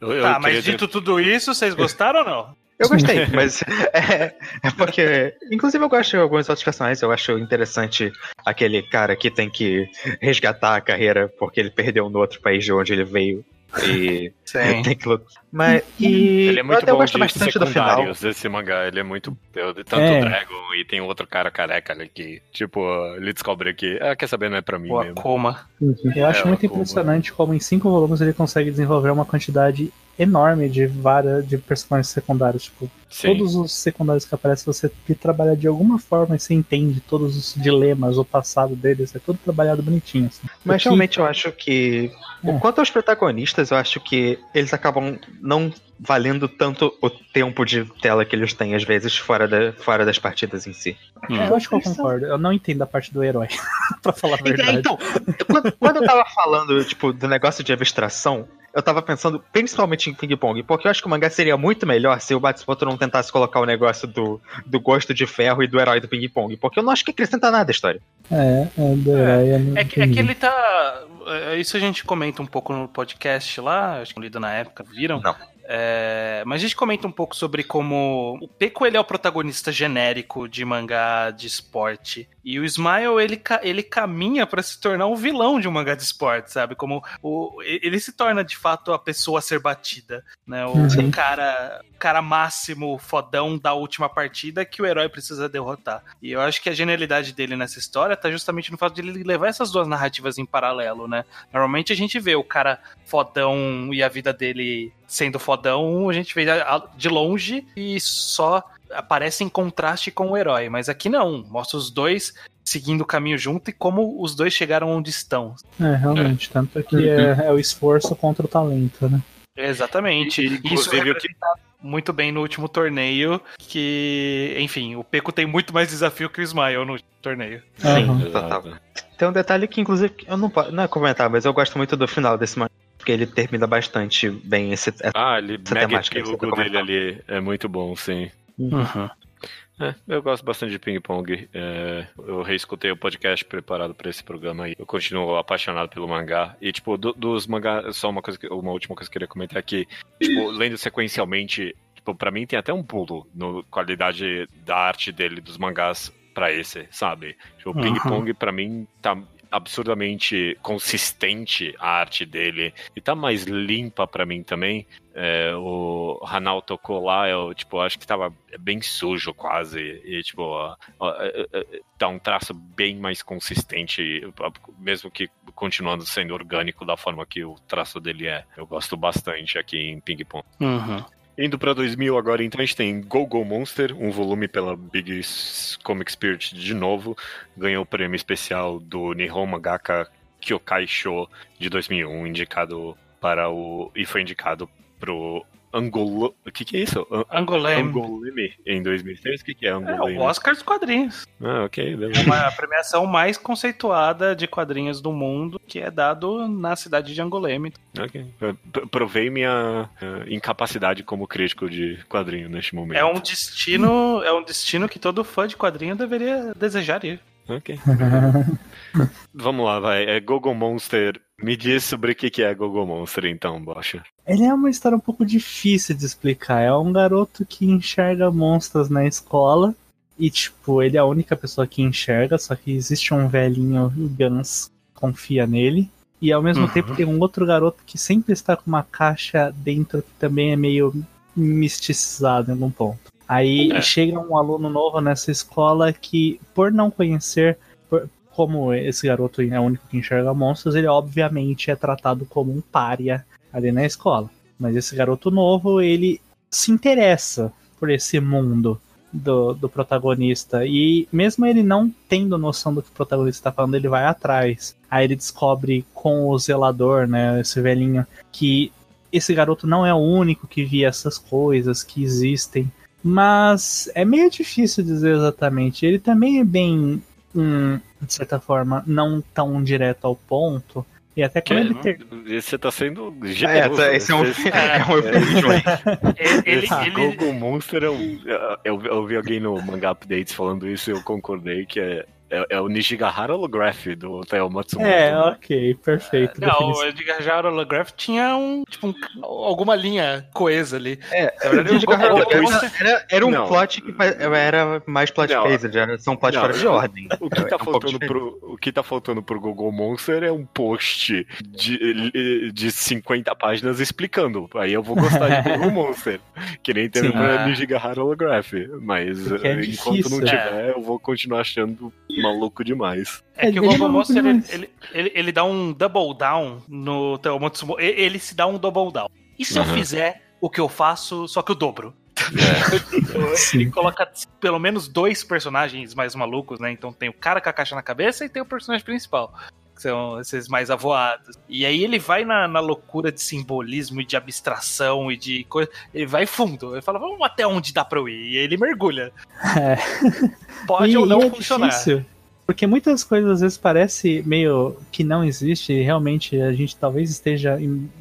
Eu, eu tá, mas dito tudo isso, vocês gostaram ou não? Eu gostei, mas é, é, porque. Inclusive, eu gosto de alguns outros personagens. Eu acho interessante aquele cara que tem que resgatar a carreira porque ele perdeu no outro país de onde ele veio. E Sim. tem que lutar. Mas, e ele é muito eu bom gosto bastante do final. Esse mangá, ele é muito. Tanto é. Dragon e tem outro cara careca ali que, tipo, ele descobre que, ah, quer saber, não é pra mim. O mesmo. Akuma. Eu acho é, muito impressionante como em cinco volumes ele consegue desenvolver uma quantidade enorme de várias de personagens secundários. Tipo, Sim. todos os secundários que aparecem, você trabalha de alguma forma e você entende todos os dilemas, o passado deles, é tudo trabalhado bonitinho. Assim. Mas realmente eu acho que. É. Quanto aos protagonistas, eu acho que eles acabam não valendo tanto o tempo de tela que eles têm, às vezes, fora, da, fora das partidas em si. Hum. Eu acho que eu concordo. Eu não entendo a parte do herói, pra falar a então, verdade. Então, quando, quando eu tava falando, tipo, do negócio de abstração, eu tava pensando principalmente em ping-pong, porque eu acho que o mangá seria muito melhor se o Batsumoto não tentasse colocar o negócio do, do gosto de ferro e do herói do ping-pong, porque eu não acho que acrescenta nada à história. É, é do herói. É, é, que, é que ele tá. É, isso a gente comenta um pouco no podcast lá, acho que lido na época, viram? Não. É, mas a gente comenta um pouco sobre como o Peco ele é o protagonista genérico de mangá de esporte e o Smile ele, ele caminha para se tornar um vilão de um mangá de esporte, sabe? Como o, ele se torna de fato a pessoa a ser batida, né? O, uhum. cara, cara máximo fodão da última partida que o herói precisa derrotar. E eu acho que a genialidade dele nessa história tá justamente no fato de ele levar essas duas narrativas em paralelo, né? Normalmente a gente vê o cara fodão e a vida dele sendo fodão, a gente vê de longe e só aparece em contraste com o herói. Mas aqui não, mostra os dois seguindo o caminho junto e como os dois chegaram onde estão. É, realmente. É. Tanto que é, é, o esforço contra o talento, né? Exatamente. E, Isso é que muito bem no último torneio, que, enfim, o Peco tem muito mais desafio que o Smile no torneio. Sim, total. Tem um detalhe que, inclusive, eu não, não é comentar, mas eu gosto muito do final desse porque ele termina bastante bem esse. Ah, ele mega epílogo dele ali é muito bom, sim. Uhum. É, eu gosto bastante de ping-pong. É, eu reescutei o podcast preparado para esse programa aí. Eu continuo apaixonado pelo mangá. E, tipo, do, dos mangás, só uma coisa, uma última coisa que eu queria comentar aqui. Tipo, lendo sequencialmente, tipo, pra mim tem até um pulo na qualidade da arte dele, dos mangás para esse, sabe? Tipo, o uhum. ping-pong pra mim tá absurdamente consistente a arte dele e tá mais limpa para mim também. É, o Hanal tocou lá, eu tipo, acho que tava bem sujo quase. E tipo, ó, ó, é, é, é, tá um traço bem mais consistente, mesmo que continuando sendo orgânico da forma que o traço dele é. Eu gosto bastante aqui em Ping Pong. Uhum. Indo para 2000 agora, então a gente tem Go Go Monster, um volume pela Big Comic Spirit de novo. Ganhou o prêmio especial do Nihon Mangaka Kyokai Show de 2001, indicado para o e foi indicado pro Angola. O que, que é isso? Angoleme. Angoleme em 2003? O que, que é Angoleme? É o Oscar dos quadrinhos. Ah, ok. Beleza. É uma premiação mais conceituada de quadrinhos do mundo que é dado na cidade de Angoleme. Ok. Provei minha uh, incapacidade como crítico de quadrinho neste momento. É um destino, é um destino que todo fã de quadrinho deveria desejar ir. Ok. Vamos lá, vai. É Gogo Monster. Me diz sobre o que é Gogo Monster, então, Bocha. Ele é uma história um pouco difícil de explicar. É um garoto que enxerga monstros na escola. E, tipo, ele é a única pessoa que enxerga, só que existe um velhinho Gans confia nele. E ao mesmo uhum. tempo tem um outro garoto que sempre está com uma caixa dentro que também é meio misticizado em algum ponto. Aí é. chega um aluno novo nessa escola que, por não conhecer, como esse garoto é o único que enxerga monstros, ele obviamente é tratado como um pária ali na escola. Mas esse garoto novo, ele se interessa por esse mundo do, do protagonista. E mesmo ele não tendo noção do que o protagonista está falando, ele vai atrás. Aí ele descobre com o zelador, né, esse velhinho, que esse garoto não é o único que via essas coisas que existem. Mas é meio difícil dizer exatamente. Ele também é bem, hum, de certa forma, não tão direto ao ponto. E até quando Que- ele ter... Você tá sendo É, generoso. essa- esse é um, Você- é um eufemismo aí. Ele, Esse ele- Google Monster é um. Eu, eu ouvi alguém no Manga Updates falando isso e eu concordei que é, é, é o Nishigahara Holograph do Teo Matsumoto. É, ok, perfeito. Não, definição. o Jar Holograph tinha um, tipo, um- alguma linha coesa ali. É, verdade, era, era um Não. plot que era mais plot Não. phase, já são plot Não, fora de ordem. O que, É tá um pouco faltando diferente. pro, o que tá faltando pro Google Monster é um post de, de 50 páginas explicando. Aí eu vou gostar de Google Monster. Que nem tendo Sim. pra Ah. Nishigahara Holograph. Mas é eh, enquanto não difícil. tiver, eu vou continuar achando maluco demais. É que Ele o é Google maluco Monster, ele, ele, ele, ele dá um double down no Teo Matsumoto. Ele, ele se dá um double down. E se eu Uhum. fizer o que eu faço, só que o dobro? Sim. Ele coloca pelo menos dois personagens mais malucos, né? Então tem o cara com a caixa na cabeça e tem o personagem principal. Que são esses mais avoados. E aí ele vai na, na loucura de simbolismo e de abstração e de coisa. Ele vai fundo. Ele fala, vamos até onde dá pra eu ir. E aí ele mergulha. É. Pode E- ou não é funcionar. difícil, porque muitas coisas às vezes parece meio que não existe, e realmente a gente talvez esteja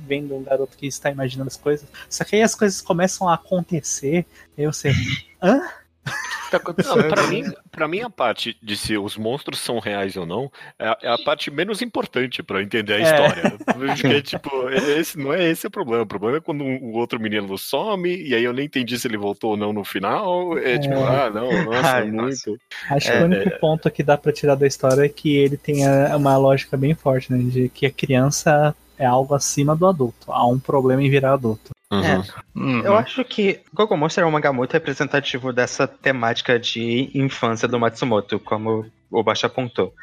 vendo um garoto que está imaginando as coisas, só que aí as coisas começam a acontecer, e eu sei, hã? Tá Não, pra, mim, pra mim, a parte de se os monstros são reais ou não é a, é parte menos importante pra eu entender a É. história. Porque, tipo, esse, não é esse o problema. O problema é quando o outro menino some e aí eu nem entendi se ele voltou ou não no final. É, tipo, ah, não, nossa, Ai, muito. Acho É, que o único ponto que dá pra tirar da história é que ele tem uma lógica bem forte, né, de que a criança é algo acima do adulto, há um problema em virar adulto. Uhum. Uhum. Eu acho que Gogo Monster é um mangá muito representativo dessa temática de infância do Matsumoto, como o Baixo apontou.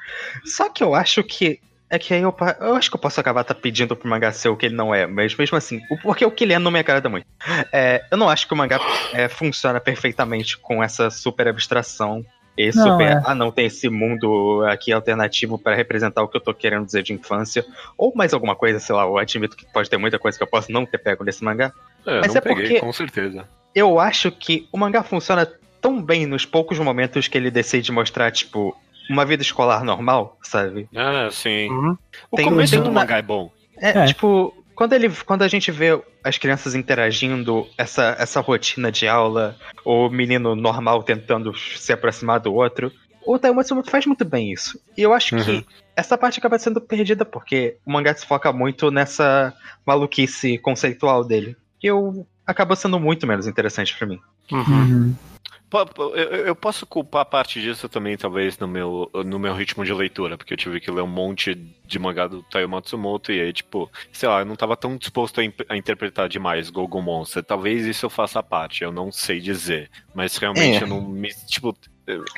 Só que eu acho que. É que aí eu, eu acho que eu posso acabar tá pedindo pro mangá ser o que ele não é, mas mesmo assim, o, porque o que ele é não me agrada muito. É, eu não acho que o mangá é, funciona perfeitamente com essa super abstração. E Não, super, é. ah não, tem esse mundo aqui alternativo para representar o que eu tô querendo dizer de infância. Ou mais alguma coisa, sei lá, eu admito que pode ter muita coisa que eu posso não ter pego nesse mangá. É, Mas não é peguei, porque- com certeza. eu acho que o mangá funciona tão bem nos poucos momentos que ele decide mostrar, tipo, uma vida escolar normal, sabe? Ah, sim. Uhum. O Tem- começo tem do mangá é bom. É, É. tipo, quando ele quando a gente vê as crianças interagindo, essa, essa rotina de aula, o menino normal tentando se aproximar do outro, o Matsumoto faz muito bem isso. E eu acho Uhum. que essa parte acaba sendo perdida porque o mangá se foca muito nessa maluquice conceitual dele. Que eu acaba sendo muito menos interessante pra mim. Uhum. Uhum. Eu, posso culpar parte disso também, talvez, no meu, no meu ritmo de leitura, porque eu tive que ler um monte de mangá do Taiyo Matsumoto e aí, tipo, sei lá, eu não tava tão disposto a, a interpretar demais Gogo Monster. Talvez isso eu faça parte, eu não sei dizer. Mas realmente É. eu não me. Tipo,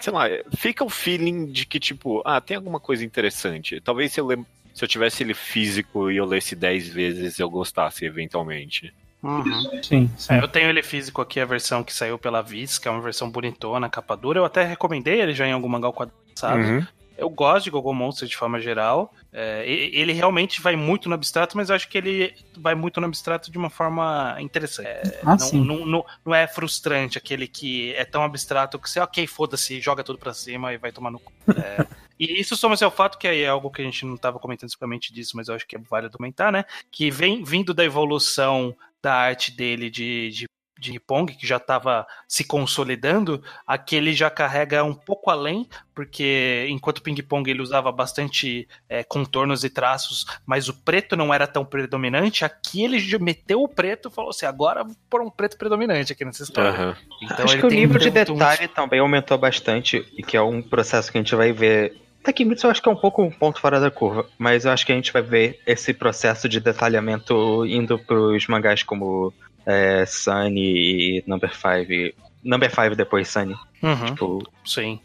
sei lá, fica o feeling de que, tipo, ah, tem alguma coisa interessante. Talvez se eu, ler, se eu tivesse ele físico e eu lesse 10 vezes, eu gostasse eventualmente. Uhum. Sim, sim. É, eu tenho ele físico aqui, a versão que saiu pela Viz, que é uma versão bonitona, capa dura. Eu até recomendei ele já em algum mangá quadro passado. Uhum. Eu gosto de Gogo Monster de forma geral. É, ele realmente vai muito no abstrato, mas eu acho que ele vai muito no abstrato de uma forma interessante. É, Ah, não, sim. não, não, não é frustrante aquele que é tão abstrato que você, ok, foda-se, joga tudo pra cima e vai tomar no cu. É, e isso soma-se ao fato que aí é algo que a gente não estava comentando especificamente disso, mas eu acho que é válido comentar, né? Que vem vindo da evolução da arte dele de, de, de Pong, que já estava se consolidando, aqui ele já carrega um pouco além, porque enquanto Ping Pong ele usava bastante é, contornos e traços, mas o preto não era tão predominante, aqui ele já meteu o preto e falou assim: agora vou pôr um preto predominante aqui nessa história. Aham. Então Acho ele que o tem- nível de detalhe também aumentou bastante, e que é um processo que a gente vai ver. Takimitsu eu acho que é um pouco um ponto fora da curva, mas eu acho que a gente vai ver esse processo de detalhamento indo pros mangás como é, Sunny e Number 5. Number 5 depois Sunny. Uhum, Tipo, sim.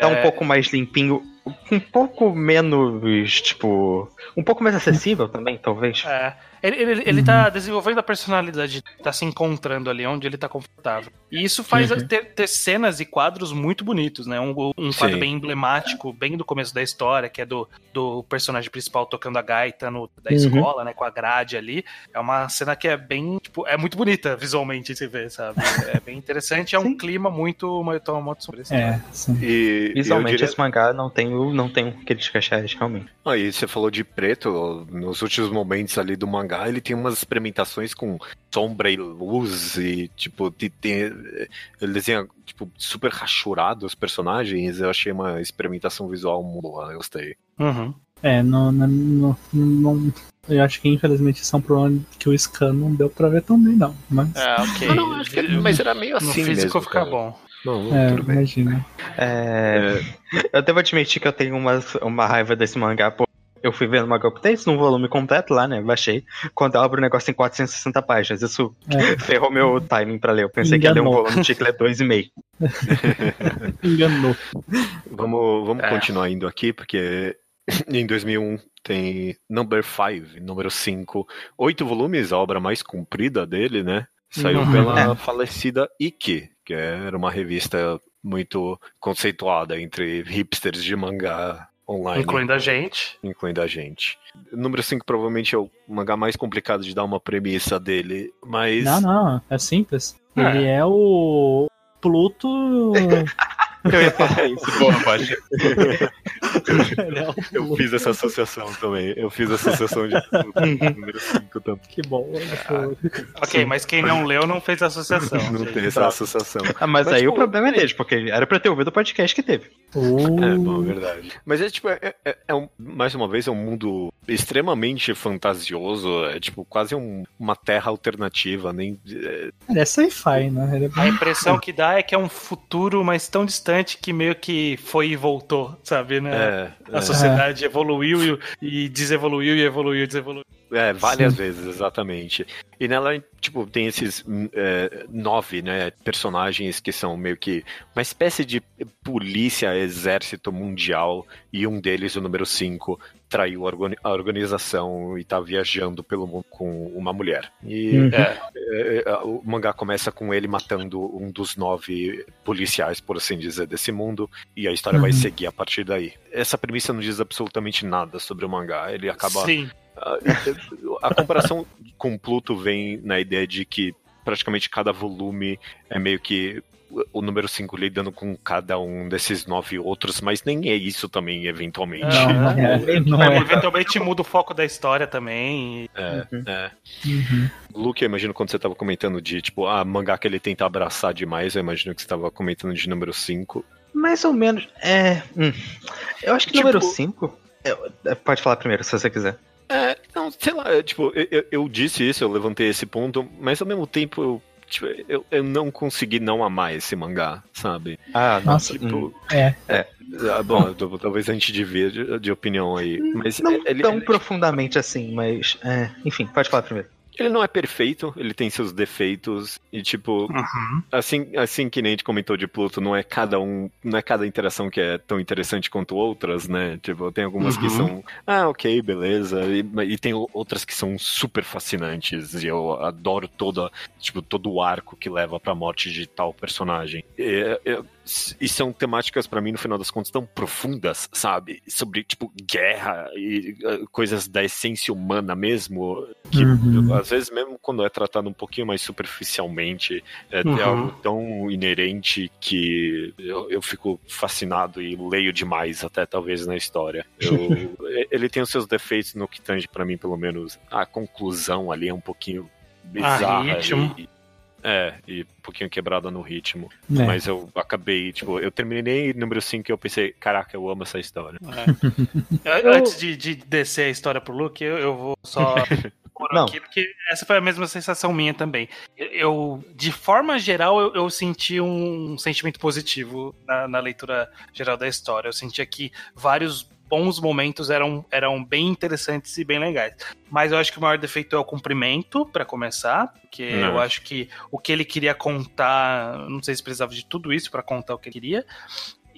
tá um É, pouco mais limpinho, um pouco menos, tipo. Um pouco mais acessível também, talvez. É, Ele, ele, ele tá desenvolvendo a personalidade, tá se encontrando ali onde ele tá confortável. E isso faz Uhum. ter, ter cenas e quadros muito bonitos, né? Um, um quadro Sim. bem emblemático, bem do começo da história, que é do, do personagem principal tocando a gaita no, da Uhum. escola, né? Com a grade ali. É uma cena que é bem, tipo, é muito bonita visualmente se vê, sabe? É bem interessante, é um Sim. clima muito, sobre isso. É, sim. E Visualmente, diria- esse mangá não tem, o- não tem críticas reais, realmente. Aí você falou de preto, nos últimos momentos ali do mangá, ele tem umas experimentações com sombra e luz e, tipo, tem, tem- ele desenha, tipo, super rachurado os personagens, eu achei uma experimentação visual muito boa, eu gostei. Uhum. É, no, no, no- não- eu acho que infelizmente isso é um problema que o Scan não deu pra ver também, não. Mas É, ok. Não, acho que, mas era meio no assim físico mesmo, fica cara. bom. Não, é, bem. imagina. É, Eu devo admitir que eu tenho uma, uma raiva desse mangá, eu fui vendo o mangá, tem isso num volume completo lá, né? Baixei. Quando eu abro o negócio tem 460 páginas. Isso É. ferrou meu timing pra ler. Eu pensei que ia ler um Enganou. volume, tinha que ler dois e meio. Enganou. Vamos, vamos É. continuar indo aqui, porque em 2001 tem Number 5, número 5, oito volumes, a obra mais comprida dele, né? Saiu Uhum. pela É. falecida Ikki, que era uma revista muito conceituada entre hipsters de mangá online, Incluindo a gente. incluindo a gente. O número 5 provavelmente é o mangá mais complicado de dar uma premissa dele, mas Não, não, é simples. É. Ele é o Pluto. Eu ia falar isso. Boa, pode. É eu fiz essa associação também. Eu fiz a associação de número 5 também. Que bom. Ok, mas quem não leu não fez associação. Não gente. tem essa associação. Ah, mas, Mas, aí tipo, o problema é deles, porque era pra ter ouvido o podcast que teve. É, bom, é verdade. Mas é tipo, é, é- é um- mais uma vez, é um mundo extremamente fantasioso. É tipo quase um- uma terra alternativa. Nem, é, é sci-fi, né? É A impressão que dá é que é um futuro, mas tão distante que meio que foi e voltou, sabe, né? É, A sociedade evoluiu e, desevoluiu e evoluiu e desevoluiu. é, várias vezes, exatamente. E nela, tipo, tem esses hum, é, nove, né, personagens que são meio que uma espécie de polícia, exército mundial, e um deles, o número 5, traiu a organi- a organização e tá viajando pelo mundo com uma mulher. E Uhum. É, É, é, o mangá começa com ele matando um dos nove policiais, por assim dizer, desse mundo, e a história vai Uhum. seguir a partir daí. Essa premissa não diz absolutamente nada sobre o mangá. Ele acaba. sim. A, a comparação com Pluto vem na ideia de que praticamente cada volume é meio que o número 5 lidando com cada um desses nove outros, mas nem é isso também, eventualmente. Não, não é. Não Mas, é. Eventualmente muda o foco da história também. É, é. Uhum. Luke, eu imagino quando você tava comentando de, tipo, a mangá que ele tenta abraçar demais, eu imagino que você tava comentando de número 5. Mais ou menos. É. hum. Eu acho que Tipo- número 5. Pode falar primeiro, se você quiser. É, não, sei lá, é, tipo, eu, eu- eu disse isso, eu levantei esse ponto, mas ao mesmo tempo eu, tipo, eu, eu não consegui não amar esse mangá, sabe? Ah, Nossa, Tipo, É. ah, bom, talvez a gente divida de, de opinião aí, mas Não ele, tão ele, profundamente assim, mas. é, enfim, pode falar primeiro. Ele não é perfeito, ele tem seus defeitos, e tipo, Uhum. Assim, assim que nem a gente comentou de Pluto, não é cada um, não é cada interação que é tão interessante quanto outras, né? Tipo, tem algumas que Uhum. são, ah, ok, beleza, e, e tem outras que são super fascinantes e eu adoro toda, tipo, todo o arco que leva pra morte de tal personagem. E, e- e são temáticas pra mim no final das contas tão profundas, sabe? Sobre tipo guerra e eh, coisas da essência humana mesmo, que Uhum. às vezes mesmo quando é tratado um pouquinho mais superficialmente é, Uhum. algo tão inerente que eu, eu fico fascinado e leio demais até talvez na história. Eu- ele tem os seus defeitos no que tange pra mim pelo menos a conclusão ali é um pouquinho bizarra ritmo. e, é, e um pouquinho quebrada no ritmo. É. Mas eu acabei, tipo, eu terminei número 5 e eu pensei, caraca, eu amo essa história. Eu- Antes de, de descer a história pro Luke, eu, eu vou só Não. aqui, porque essa foi a mesma sensação minha também. Eu, eu, de forma geral, eu, eu senti um sentimento positivo na, na leitura geral da história. Eu sentia que vários bons momentos eram, eram bem interessantes e bem legais. Mas eu acho que o maior defeito é o comprimento, pra começar, porque eu acho que o que ele queria contar, não sei se precisava de tudo isso pra contar o que ele queria.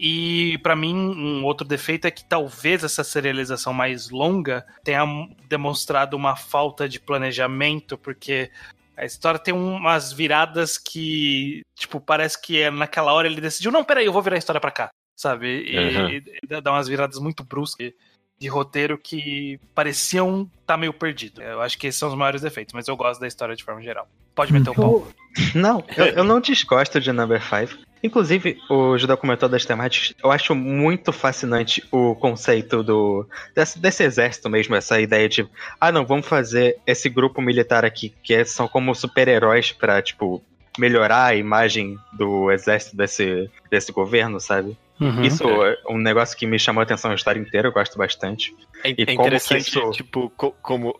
E para mim, um outro defeito é que talvez essa serialização mais longa tenha demonstrado uma falta de planejamento, porque a história tem umas viradas que, tipo, parece que é naquela hora ele decidiu, não, peraí, eu vou virar a história pra cá, sabe? E, uhum. e dá umas viradas muito bruscas de roteiro que pareciam estar tá meio perdido. Eu acho que esses são os maiores defeitos, mas eu gosto da história de forma geral. Pode meter o pau. Não, eu, eu não desgosto de Number 5. Inclusive, o Judeu comentou das temáticas. Eu acho muito fascinante o conceito do desse, desse, exército mesmo, essa ideia de ah, não, vamos fazer esse grupo militar aqui, que é, são como super-heróis pra, tipo, melhorar a imagem do exército desse, desse governo, sabe? Uhum, isso é. é um negócio que me chamou a atenção a história inteira, eu gosto bastante. É, e é interessante, isso... tipo, co como.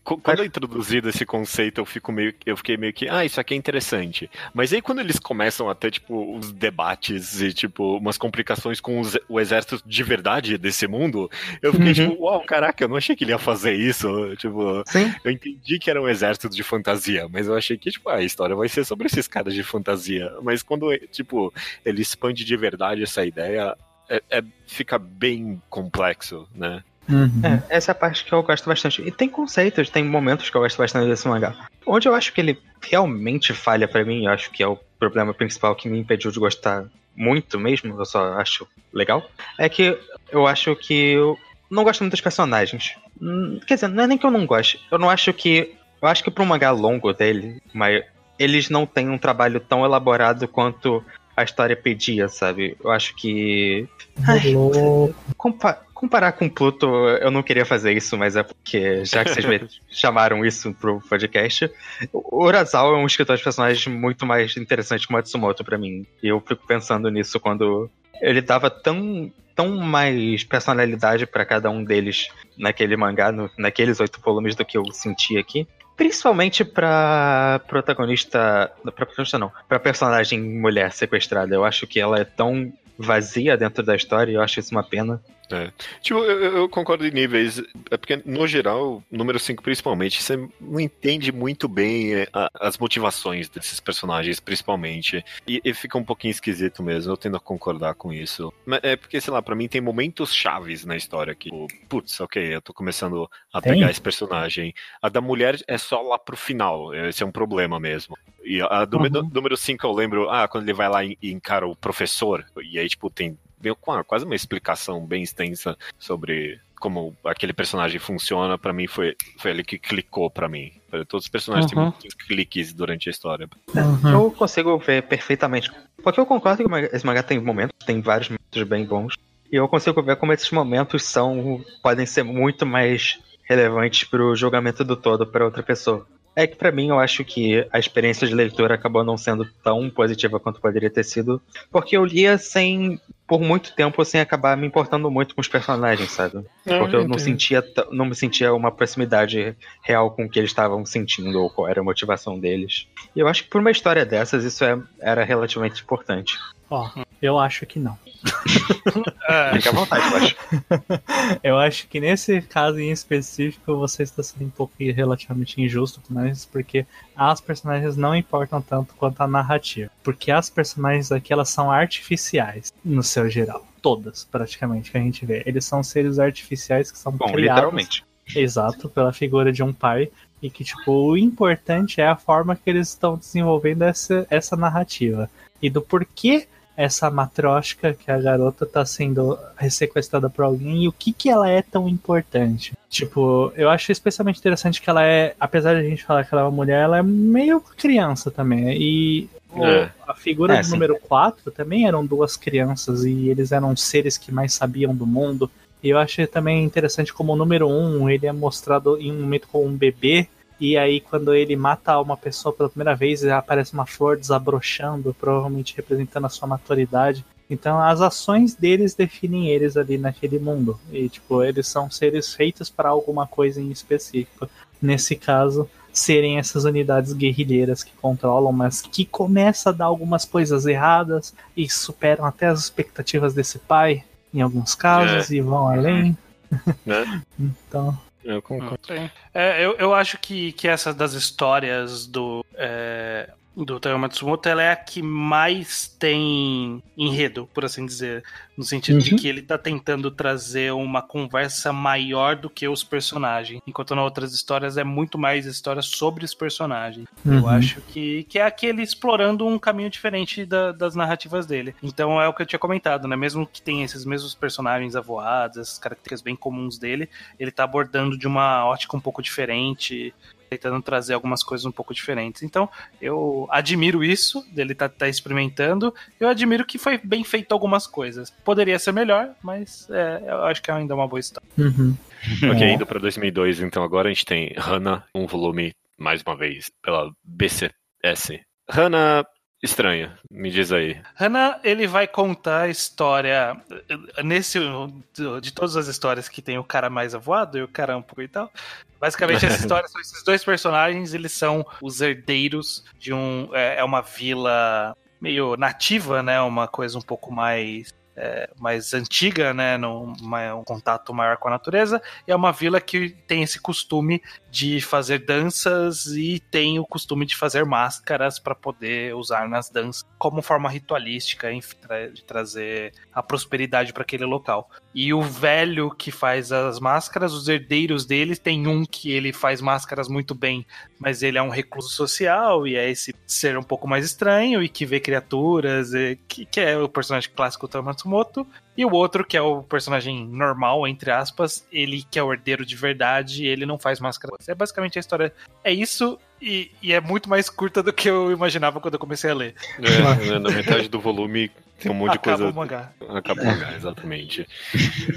Quando é introduzido esse conceito, eu fico meio, eu fiquei meio que, ah, isso aqui é interessante. Mas aí quando eles começam a ter tipo os debates e tipo umas complicações com os, o exército de verdade desse mundo, eu fiquei uhum. tipo, uau, caraca, eu não achei que ele ia fazer isso. Tipo, Sim. eu entendi que era um exército de fantasia, mas eu achei que tipo a história vai ser sobre esses caras de fantasia. Mas quando tipo ele expande de verdade essa ideia, é, é, fica bem complexo, né? Uhum. É, essa é a parte que eu gosto bastante. E tem conceitos, tem momentos que eu gosto bastante desse mangá. Onde eu acho que ele realmente falha para mim, eu acho que é o problema principal que me impediu de gostar muito mesmo, eu só acho legal, é que eu acho que eu não gosto muito dos personagens. Hum, quer dizer, não é nem que eu não goste, eu não acho que. Eu acho que pra um mangá longo dele, mas eles não têm um trabalho tão elaborado quanto a história pedia, sabe? Eu acho que. Ai, compa comparar com Pluto, eu não queria fazer isso, mas é porque, já que vocês chamaram isso pro podcast, o Urasawa é um escritor de personagens muito mais interessante que o Matsumoto para mim. E eu fico pensando nisso quando ele dava tão, tão mais personalidade para cada um deles naquele mangá, no, naqueles oito volumes do que eu senti aqui. Principalmente pra protagonista. Pra protagonista não. Pra personagem mulher sequestrada. Eu acho que ela é tão vazia dentro da história e eu acho isso uma pena. É. Tipo, eu, eu, concordo em níveis. É porque, no geral, número 5 principalmente, você não entende muito bem é, a, as motivações desses personagens, principalmente. E, e, fica um pouquinho esquisito mesmo, eu tendo a concordar com isso. Mas é porque, sei lá, pra mim tem momentos chaves na história que, tipo, putz, ok, eu tô começando a tem? pegar esse personagem. A da mulher é só lá pro final, esse é um problema mesmo. E a do uhum. número 5 eu lembro, ah, quando ele vai lá e encara o professor, e aí, tipo, tem meio com quase uma explicação bem extensa sobre como aquele personagem funciona, para mim foi, foi ele que clicou para mim. Todos os personagens uhum. têm muitos cliques durante a história. Uhum. Eu consigo ver perfeitamente. Porque eu concordo que esse mangá tem momentos, tem vários momentos bem bons. E eu consigo ver como esses momentos são podem ser muito mais relevantes pro julgamento do todo para outra pessoa. É que para mim eu acho que a experiência de leitura acabou não sendo tão positiva quanto poderia ter sido, porque eu lia sem por muito tempo sem acabar me importando muito com os personagens, sabe? É, porque eu não sentia não me sentia uma proximidade real com o que eles estavam sentindo ou qual era a motivação deles. E eu acho que por uma história dessas isso é, era relativamente importante. Ó, oh, eu acho que não. É. Fica à vontade, eu acho. eu acho que nesse caso em específico você está sendo um pouco relativamente injusto com eles, porque as personagens não importam tanto quanto a narrativa. Porque as personagens aqui elas são artificiais, no seu geral. Todas, praticamente, que a gente vê. Eles são seres artificiais que são Bom, criados. Literalmente. Exato, pela figura de um pai. E que, tipo, o importante é a forma que eles estão desenvolvendo essa, essa narrativa. E do porquê essa matroshka que a garota tá sendo sequestrada por alguém e o que que ela é tão importante. Tipo, eu acho especialmente interessante que ela é, apesar de a gente falar que ela é uma mulher, ela é meio criança também. E é. a figura é, do número 4 também eram duas crianças e eles eram seres que mais sabiam do mundo. E eu achei também interessante como o número 1, ele é mostrado em um momento como um bebê e aí, quando ele mata uma pessoa pela primeira vez, aparece uma flor desabrochando, provavelmente representando a sua maturidade. Então, as ações deles definem eles ali naquele mundo. E, tipo, eles são seres feitos para alguma coisa em específico. Nesse caso, serem essas unidades guerrilheiras que controlam, mas que começa a dar algumas coisas erradas e superam até as expectativas desse pai, em alguns casos, é. e vão além. É. então, eu concordo. É, eu, eu acho que, que essa das histórias do. É, do Taiyo Matsumoto, ela é a que mais tem enredo, por assim dizer. No sentido de Uhum. que ele tá tentando trazer uma conversa maior do que os personagens. Enquanto nas outras histórias é muito mais história sobre os personagens. Eu Uhum. acho que, que é aquele explorando um caminho diferente da- das narrativas dele. Então é o que eu tinha comentado, né? Mesmo que tenha esses mesmos personagens avoados, essas características bem comuns dele, ele tá abordando de uma ótica um pouco diferente, tentando trazer algumas coisas um pouco diferentes. Então, eu admiro isso, dele tá, tá experimentando. Eu admiro que foi bem feito algumas coisas. Poderia ser melhor, mas é, eu acho que ainda é uma boa história. Uhum. Ok, É. indo pra 2002, então agora a gente tem Hana, um volume, mais uma vez, pela BCS. Hana, estranha, me diz aí. Hannah, ele vai contar a história nesse de todas as histórias que tem o cara mais avoado e o cara pouco e tal. Basicamente, essa história são esses dois personagens, eles são os herdeiros de um. É, é uma vila meio nativa, né? Uma coisa um pouco mais. É, mais antiga, né? Num, um contato maior com a natureza. E é uma vila que tem esse costume de fazer danças e tem o costume de fazer máscaras para poder usar nas danças como forma ritualística, enfim, tra- de trazer a prosperidade para aquele local. E o velho que faz as máscaras, os herdeiros dele, tem um que ele faz máscaras muito bem, mas ele é um recluso social e é esse ser um pouco mais estranho e que vê criaturas, e que, que é o personagem clássico do Matsumoto. E o outro, que é o personagem normal, entre aspas, ele que é o herdeiro de verdade, ele não faz máscara. É basicamente a história. É isso, e, e é muito mais curta do que eu imaginava quando eu comecei a ler. É, na metade do volume tem um monte Acaba de o coisa. mangá. Acaba o mangá, exatamente.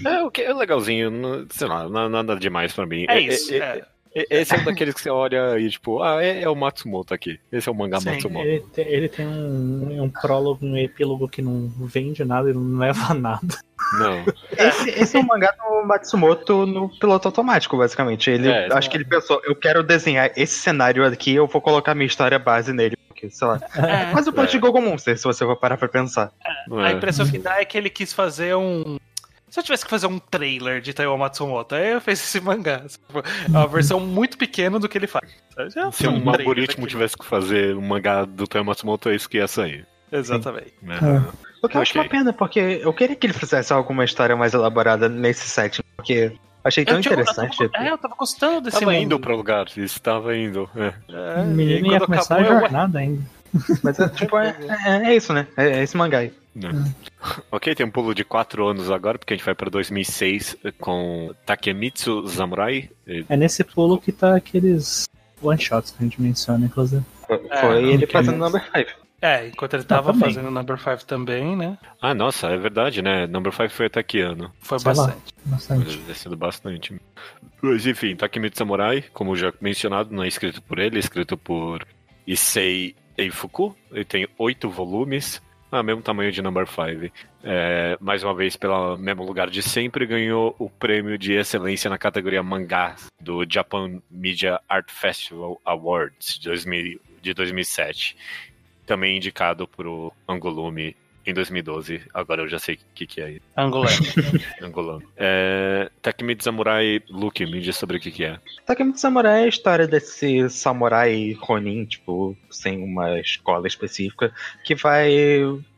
É, o que é legalzinho, não- sei lá, na- nada demais pra mim. É isso. é- é. é- Esse é um daqueles que você olha e tipo, ah, é, é o Matsumoto aqui. Esse é o mangá Sim, Matsumoto. Ele, te- ele tem um, um prólogo, um epílogo que não vende nada, ele não leva a nada. Não. Esse, esse é um mangá do Matsumoto no piloto automático, basicamente. Ele, É, acho que ele pensou, eu quero desenhar esse cenário aqui, eu vou colocar minha história base nele. Porque, sei lá. É. Quase o plot É. de Gogo Monster, se você for parar pra pensar. A É. impressão que dá é que ele quis fazer um. Se eu tivesse que fazer um trailer de Taiyo Matsumoto, aí eu fiz esse mangá. É uma versão muito pequena do que ele faz. Se um trailer algoritmo tivesse que fazer um mangá do Toyo Matsumoto, é isso que ia sair. Exatamente. né? O que eu acho uma pena, porque eu queria que ele fizesse alguma história mais elaborada nesse setting, porque achei tão Eu eu interessante. tava- é, eu tava gostando desse Tava mundo. indo pra lugar, estava indo. é. É, menino ia quando começar acabou, a eu- jornada ainda. Mas é, tipo, é, é- é isso, né? É, é esse mangá aí. Né? Ok, tem um pulo de 4 anos agora, porque a gente vai pra 2006 com Takemitsu Samurai. É nesse pulo que tá aqueles one-shots que a gente menciona, inclusive. Foi, É, ele fazendo number 5. É, enquanto ele tava também. fazendo o Number 5 também, né? Ah, nossa, é verdade, né? Number 5 foi até que ano? Foi Sei lá. bastante. Bastante. Deve sido bastante. Mas enfim, Takemitsu Samurai, como já mencionado, não é escrito por ele, é escrito por Issei Eifuku. Ele tem oito volumes, ah, mesmo tamanho de Number 5. É, mais uma vez, pelo mesmo lugar de sempre, ganhou o prêmio de excelência na categoria mangá do Japan Media Art Festival Awards de, 2000 de 2007. Também indicado pro Angolume em 2012. Agora eu já sei o que, que é Angolano. angolano. É, Takemitsu Samurai, Luke, me diz sobre o que, que é. Takemichi Samurai é a história desse samurai Ronin, tipo, sem uma escola específica, que vai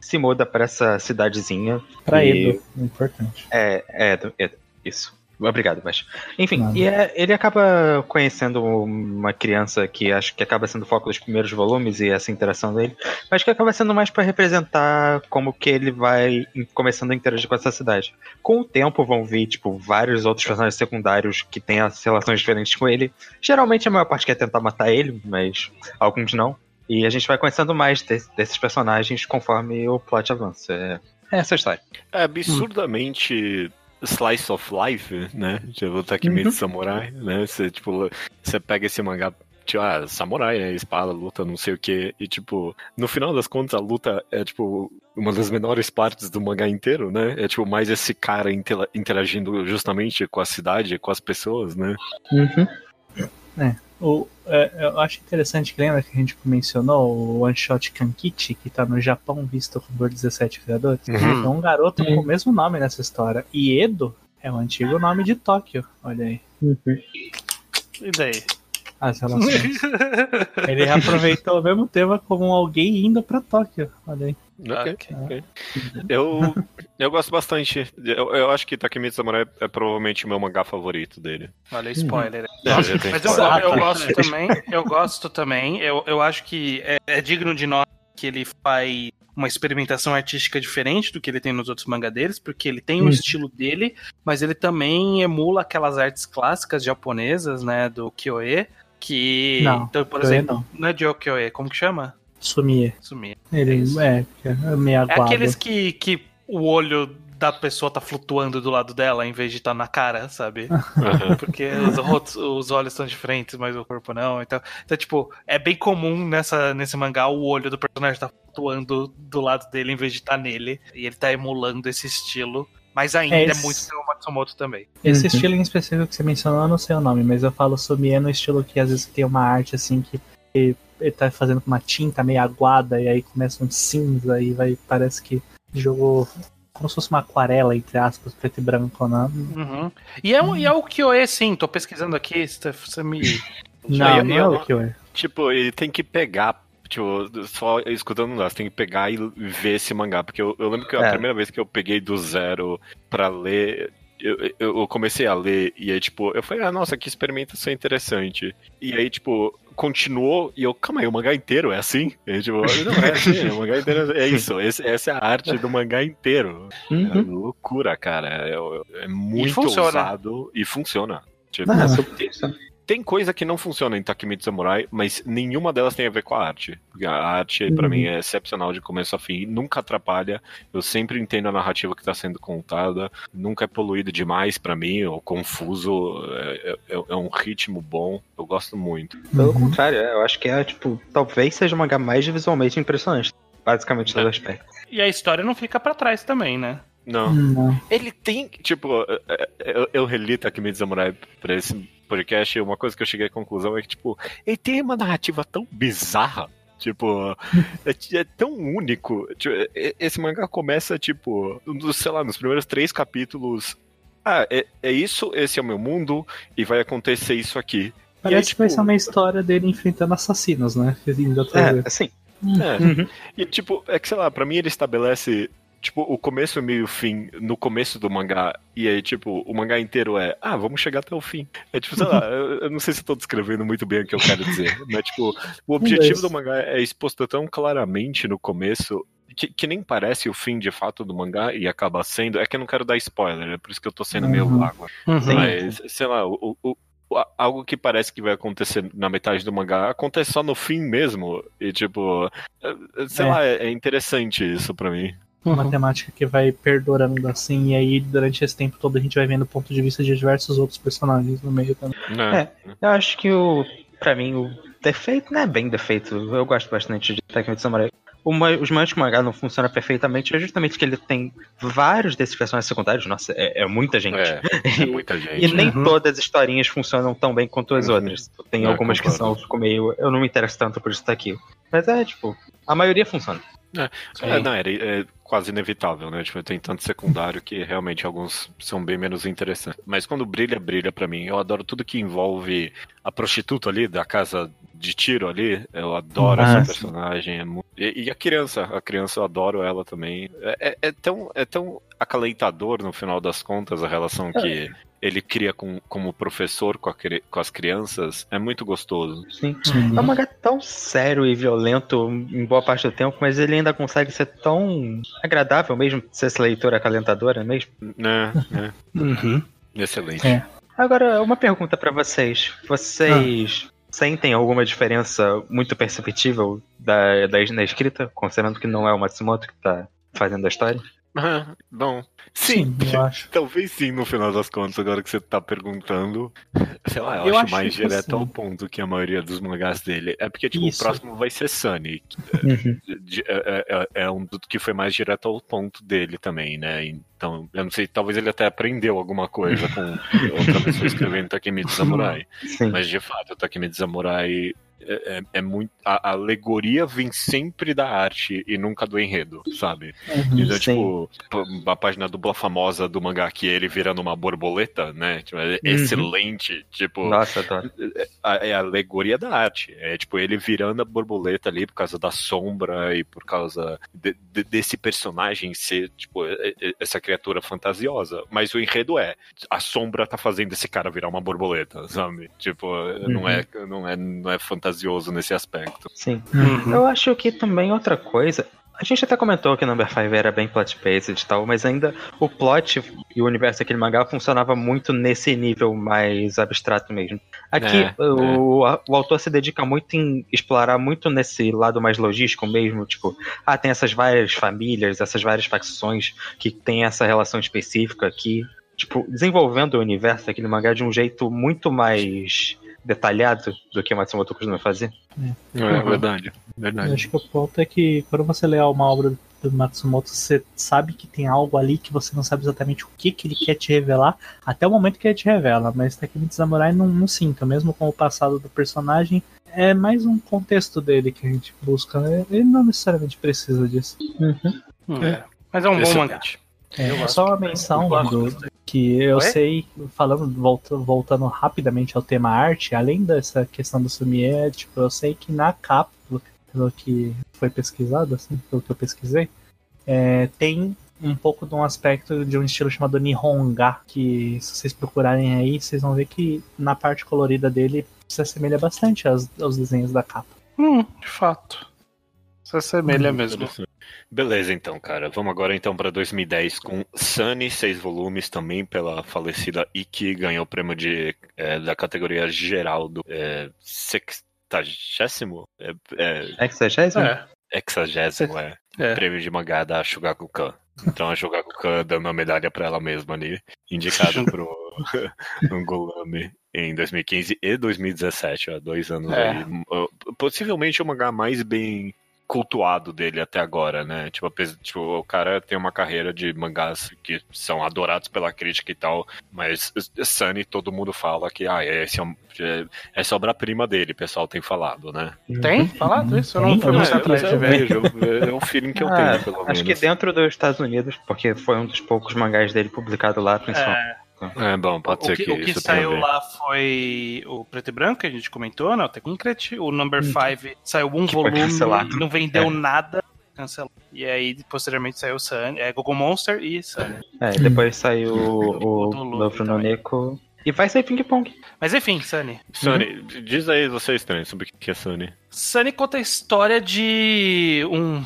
se muda pra essa cidadezinha. Pra E- Edo, é importante. É, é, é, isso. Obrigado, mas. Enfim, Nada. e é- ele acaba conhecendo uma criança que acho que acaba sendo o foco dos primeiros volumes e essa interação dele, mas que acaba sendo mais pra representar como que ele vai começando a interagir com essa cidade. Com o tempo vão vir, tipo, vários outros personagens secundários que têm as relações diferentes com ele. Geralmente a maior parte quer tentar matar ele, mas alguns não. E a gente vai conhecendo mais de- desses personagens conforme o plot avança. É, é essa a história. É absurdamente slice of life, né? Tipo, Takemitsu Uhum. Samurai, né? Você, tipo, você pega esse mangá, tipo, ah, samurai, né? Espada, luta, não sei o que. E, tipo, no final das contas, a luta é, tipo, uma das menores partes do mangá inteiro, né? É, tipo, mais esse cara interagindo justamente com a cidade, com as pessoas, né? O, é, eu acho interessante que lembra que a gente mencionou o One Shot Kankichi, que tá no Japão visto por 17 criadores. Uhum. É um garoto com o mesmo nome nessa história. E Edo é o antigo nome de Tóquio. Olha aí. E daí? as relações. Ele reaproveitou o mesmo tema como alguém indo pra Tóquio. Olha aí. Ok, Ok. ok. Eu, eu gosto bastante. Eu, eu acho que Takemitsu Samurai é provavelmente o meu mangá favorito dele. Olha, spoiler. É, mas eu, spoiler. eu gosto também, eu gosto também. Eu, eu acho que é, é digno de nós que ele faz uma experimentação artística diferente do que ele tem nos outros mangá deles, porque ele tem um Hum. estilo dele, mas ele também emula aquelas artes clássicas japonesas, né, do Kyoe, que... Não, então, por exemplo, não. é de Kyoe, como que chama? Sumie. Sumi. Ele é, é meio É aguado. aqueles que, que o olho da pessoa tá flutuando do lado dela em vez de estar na cara, sabe? Aham. Porque os, rotos- os olhos estão diferentes, mas o corpo não. Então, então, tipo, é bem comum nessa, nesse mangá o olho do personagem tá flutuando do lado dele em vez de estar nele. E ele tá emulando esse estilo. Mas ainda é, Esse- muito o Matsumoto também. Esse Uhum. estilo em específico que você mencionou, eu não sei o nome, mas eu falo Sumie no estilo que às vezes tem uma arte assim que ele, tá fazendo com uma tinta meio aguada e aí começa um cinza e vai, parece que jogou como se fosse uma aquarela, entre aspas, preto e branco, né? Uhum. E, é, um- e é o Kyoe, sim. Tô pesquisando aqui. Você você me. Não, eu- não é o que é. Tipo, ele tem que pegar. Tipo, só escutando você tem que pegar e ver esse mangá. Porque eu, eu lembro que a É. primeira vez que eu peguei do zero pra ler. Eu, eu eu comecei a ler e aí, tipo, eu falei, ah, nossa, que experimentação interessante. E aí, tipo, continuou e eu, calma aí, o mangá inteiro é assim? E tipo, não é assim, o mangá inteiro é isso. Esse- essa é a arte do mangá inteiro. É Uhum. loucura, cara. É, é muito funciona. ousado e funciona. Tipo, Ah, super isso. Tem coisa que não funciona em Takemitsu Samurai, mas nenhuma delas tem a ver com a arte. Porque a arte, pra Uhum. mim, é excepcional de começo a fim, nunca atrapalha. Eu sempre entendo a narrativa que tá sendo contada, nunca é poluído demais pra mim, ou confuso. É, é- é um ritmo bom, eu gosto muito. Pelo Uhum. contrário, é, eu acho que é, tipo, talvez seja o mangá mais visualmente impressionante. Basicamente, todo É. aspecto. E a história não fica pra trás também, né? Não. Não. Ele tem, tipo, é, é, eu, eu reli Takemitsu Samurai pra esse podcast uma coisa que eu cheguei à conclusão é que, tipo, ele tem uma narrativa tão bizarra. Tipo, é, é tão único. Tipo, esse mangá começa, tipo, sei lá, nos primeiros três capítulos. Ah, é, é isso, esse é o meu mundo, e vai acontecer isso aqui. Parece que vai tipo, ser uma história dele enfrentando assassinos, né? Tô É, assim. É. Uhum. E, tipo, é que, sei lá, pra mim ele estabelece, tipo, o começo, meio e o fim no começo do mangá. E aí, tipo, o mangá inteiro é, ah, vamos chegar até o fim. É tipo, sei lá, eu, eu não sei se eu tô descrevendo muito bem o que eu quero dizer. Mas, tipo, o objetivo do mangá é exposto tão claramente no começo. Que, que nem parece o fim de fato do mangá e acaba sendo. É que eu não quero dar spoiler, é por isso que eu tô sendo meio Uhum. vago. Sim. Mas, sei lá, o, o- o- algo que parece que vai acontecer na metade do mangá acontece só no fim mesmo. E, tipo, é- sei É. lá, é, é interessante isso pra mim. Uma temática que vai perdurando assim, e aí durante esse tempo todo a gente vai vendo o ponto de vista de diversos outros personagens no meio também. Né? Eu acho que o. Pra mim, o defeito não é bem defeito. Eu gosto bastante de Tekken Samurai. O ma- os mantos mangá não funcionam perfeitamente, é justamente que ele tem vários desses personagens secundários. Nossa, é, é muita gente. É, é muita gente. E nem Uhum. todas as historinhas funcionam tão bem quanto as Uhum. outras. Tem É, algumas que concordo. são ficam meio. Eu não me interesso tanto por isso daqui. Mas é, tipo, a maioria funciona. É, não, era, é quase inevitável, né? Tipo, tem tanto secundário que realmente alguns são bem menos interessantes. Mas quando brilha, brilha pra mim. Eu adoro tudo que envolve a prostituta ali da casa de tiro ali. Eu adoro Ah, essa personagem. é mu- E, e a criança, a criança eu adoro ela também. É, é- é tão, é tão acalentador no final das contas a relação que ele cria com, como professor com, a com as crianças. É muito gostoso. Sim. Uhum. É um mangá tão sério e violento em boa parte do tempo, mas ele ainda consegue ser tão agradável mesmo, ser essa leitura acalentadora mesmo. Né? né? Uhum. Excelente. É. Agora, uma pergunta pra vocês. Vocês sentem alguma diferença muito perceptível da, da, na escrita, considerando que não é o Matsumoto que tá fazendo a história? Ah, bom, sim, Sim, eu acho. talvez sim no final das contas, agora que você tá perguntando. Sei lá, eu, Eu acho, acho mais direto sim. ao ponto que a maioria dos mangás dele. É porque, tipo, Isso. o próximo vai ser Sunny. Uhum. de- É, é- é um do que foi mais direto ao ponto dele também, né? Então, eu não sei, talvez ele até aprendeu alguma coisa com outra pessoa escrevendo Takemitsu Samurai. Sim. Mas de fato, o Takemitsu Samurai é, é, é muito. A, a alegoria vem sempre da arte e nunca do enredo, sabe? Uhum, Então, tipo, a página dupla famosa do mangá que é ele virando uma borboleta, né? Tipo, é excelente. Tipo, Nossa, adoro. a, é a alegoria da arte. É tipo ele virando a borboleta ali por causa da sombra e por causa de- de- desse personagem ser, tipo, é- é- essa criatura fantasiosa. Mas o enredo é: a sombra tá fazendo esse cara virar uma borboleta, sabe? Tipo, não, é, não, é, não é fantasioso nesse aspecto. Sim. Uhum. Eu acho que também outra coisa. A gente até comentou que Number 5 era bem plot-based e tal, mas ainda o plot e o universo daquele mangá funcionava muito nesse nível mais abstrato mesmo. Aqui, É, o, o autor se dedica muito em explorar muito nesse lado mais logístico mesmo, tipo, ah, tem essas várias famílias, essas várias facções que tem essa relação específica aqui, tipo, desenvolvendo o universo daquele mangá de um jeito muito mais detalhado do que o Matsumoto costuma fazer. É verdade. Eu Verdade. acho que o ponto é que quando você lê uma obra do Matsumoto, você sabe que tem algo ali que você não sabe exatamente o que, que ele quer te revelar, até o momento que ele te revela. Mas Takemichi Samurai não, não sinto, mesmo com o passado do personagem, é mais um contexto dele que a gente busca. né? Ele não necessariamente precisa disso. É. Mas é um bom Excelente. mangá. É, só uma menção do- que eu Oi? sei, falando, volta- voltando rapidamente ao tema arte, além dessa questão do sumiê, tipo, eu sei que na capa, pelo, que foi pesquisado, assim, pelo que eu pesquisei, é, tem um pouco de um aspecto de um estilo chamado Nihonga, que se vocês procurarem aí, vocês vão ver que na parte colorida dele se assemelha bastante aos, aos desenhos da capa. Hum, de fato. Se assemelha mesmo. Beleza, então, cara. Vamos agora então para 2010 com Sunny, seis volumes também pela falecida Iki, ganhou o prêmio de, é, da categoria geral do é, sextagésimo? É, é, Exegésimo? É. hexagésimo, é. É. Prêmio de mangá da Shugakukan. Então a Shugakukan dando uma medalha pra ela mesma ali, indicado pro Angolame em 2015 e 2017, ó, dois anos É. aí. Possivelmente o mangá mais bem cultuado dele até agora, né? Tipo, tipo, o cara tem uma carreira de mangás que são adorados pela crítica e tal, mas Sunny todo mundo fala que ah, esse é, um- é, essa obra-prima dele, o pessoal tem falado, né? Tem? Falado isso? Eu não fui muito atrás de é, ver. é o feeling que eu Ah, tenho, pelo menos. Acho que dentro dos Estados Unidos, porque foi um dos poucos mangás dele publicado lá, principalmente. É, É bom, pode o ser que, que, o que saiu lá foi o Preto e Branco, que a gente comentou, né? O The Concrete. O Number 5 saiu um Que volume, não vendeu É. nada, cancelou. E aí, posteriormente, saiu o Sun, é, Google Monster e Sun. É, e depois saiu o, O também. Noneko. E vai sair Ping Pong. Mas enfim, Sunny. Sunny, diz aí você estranho sobre o que é Sunny. Sunny conta a história de um.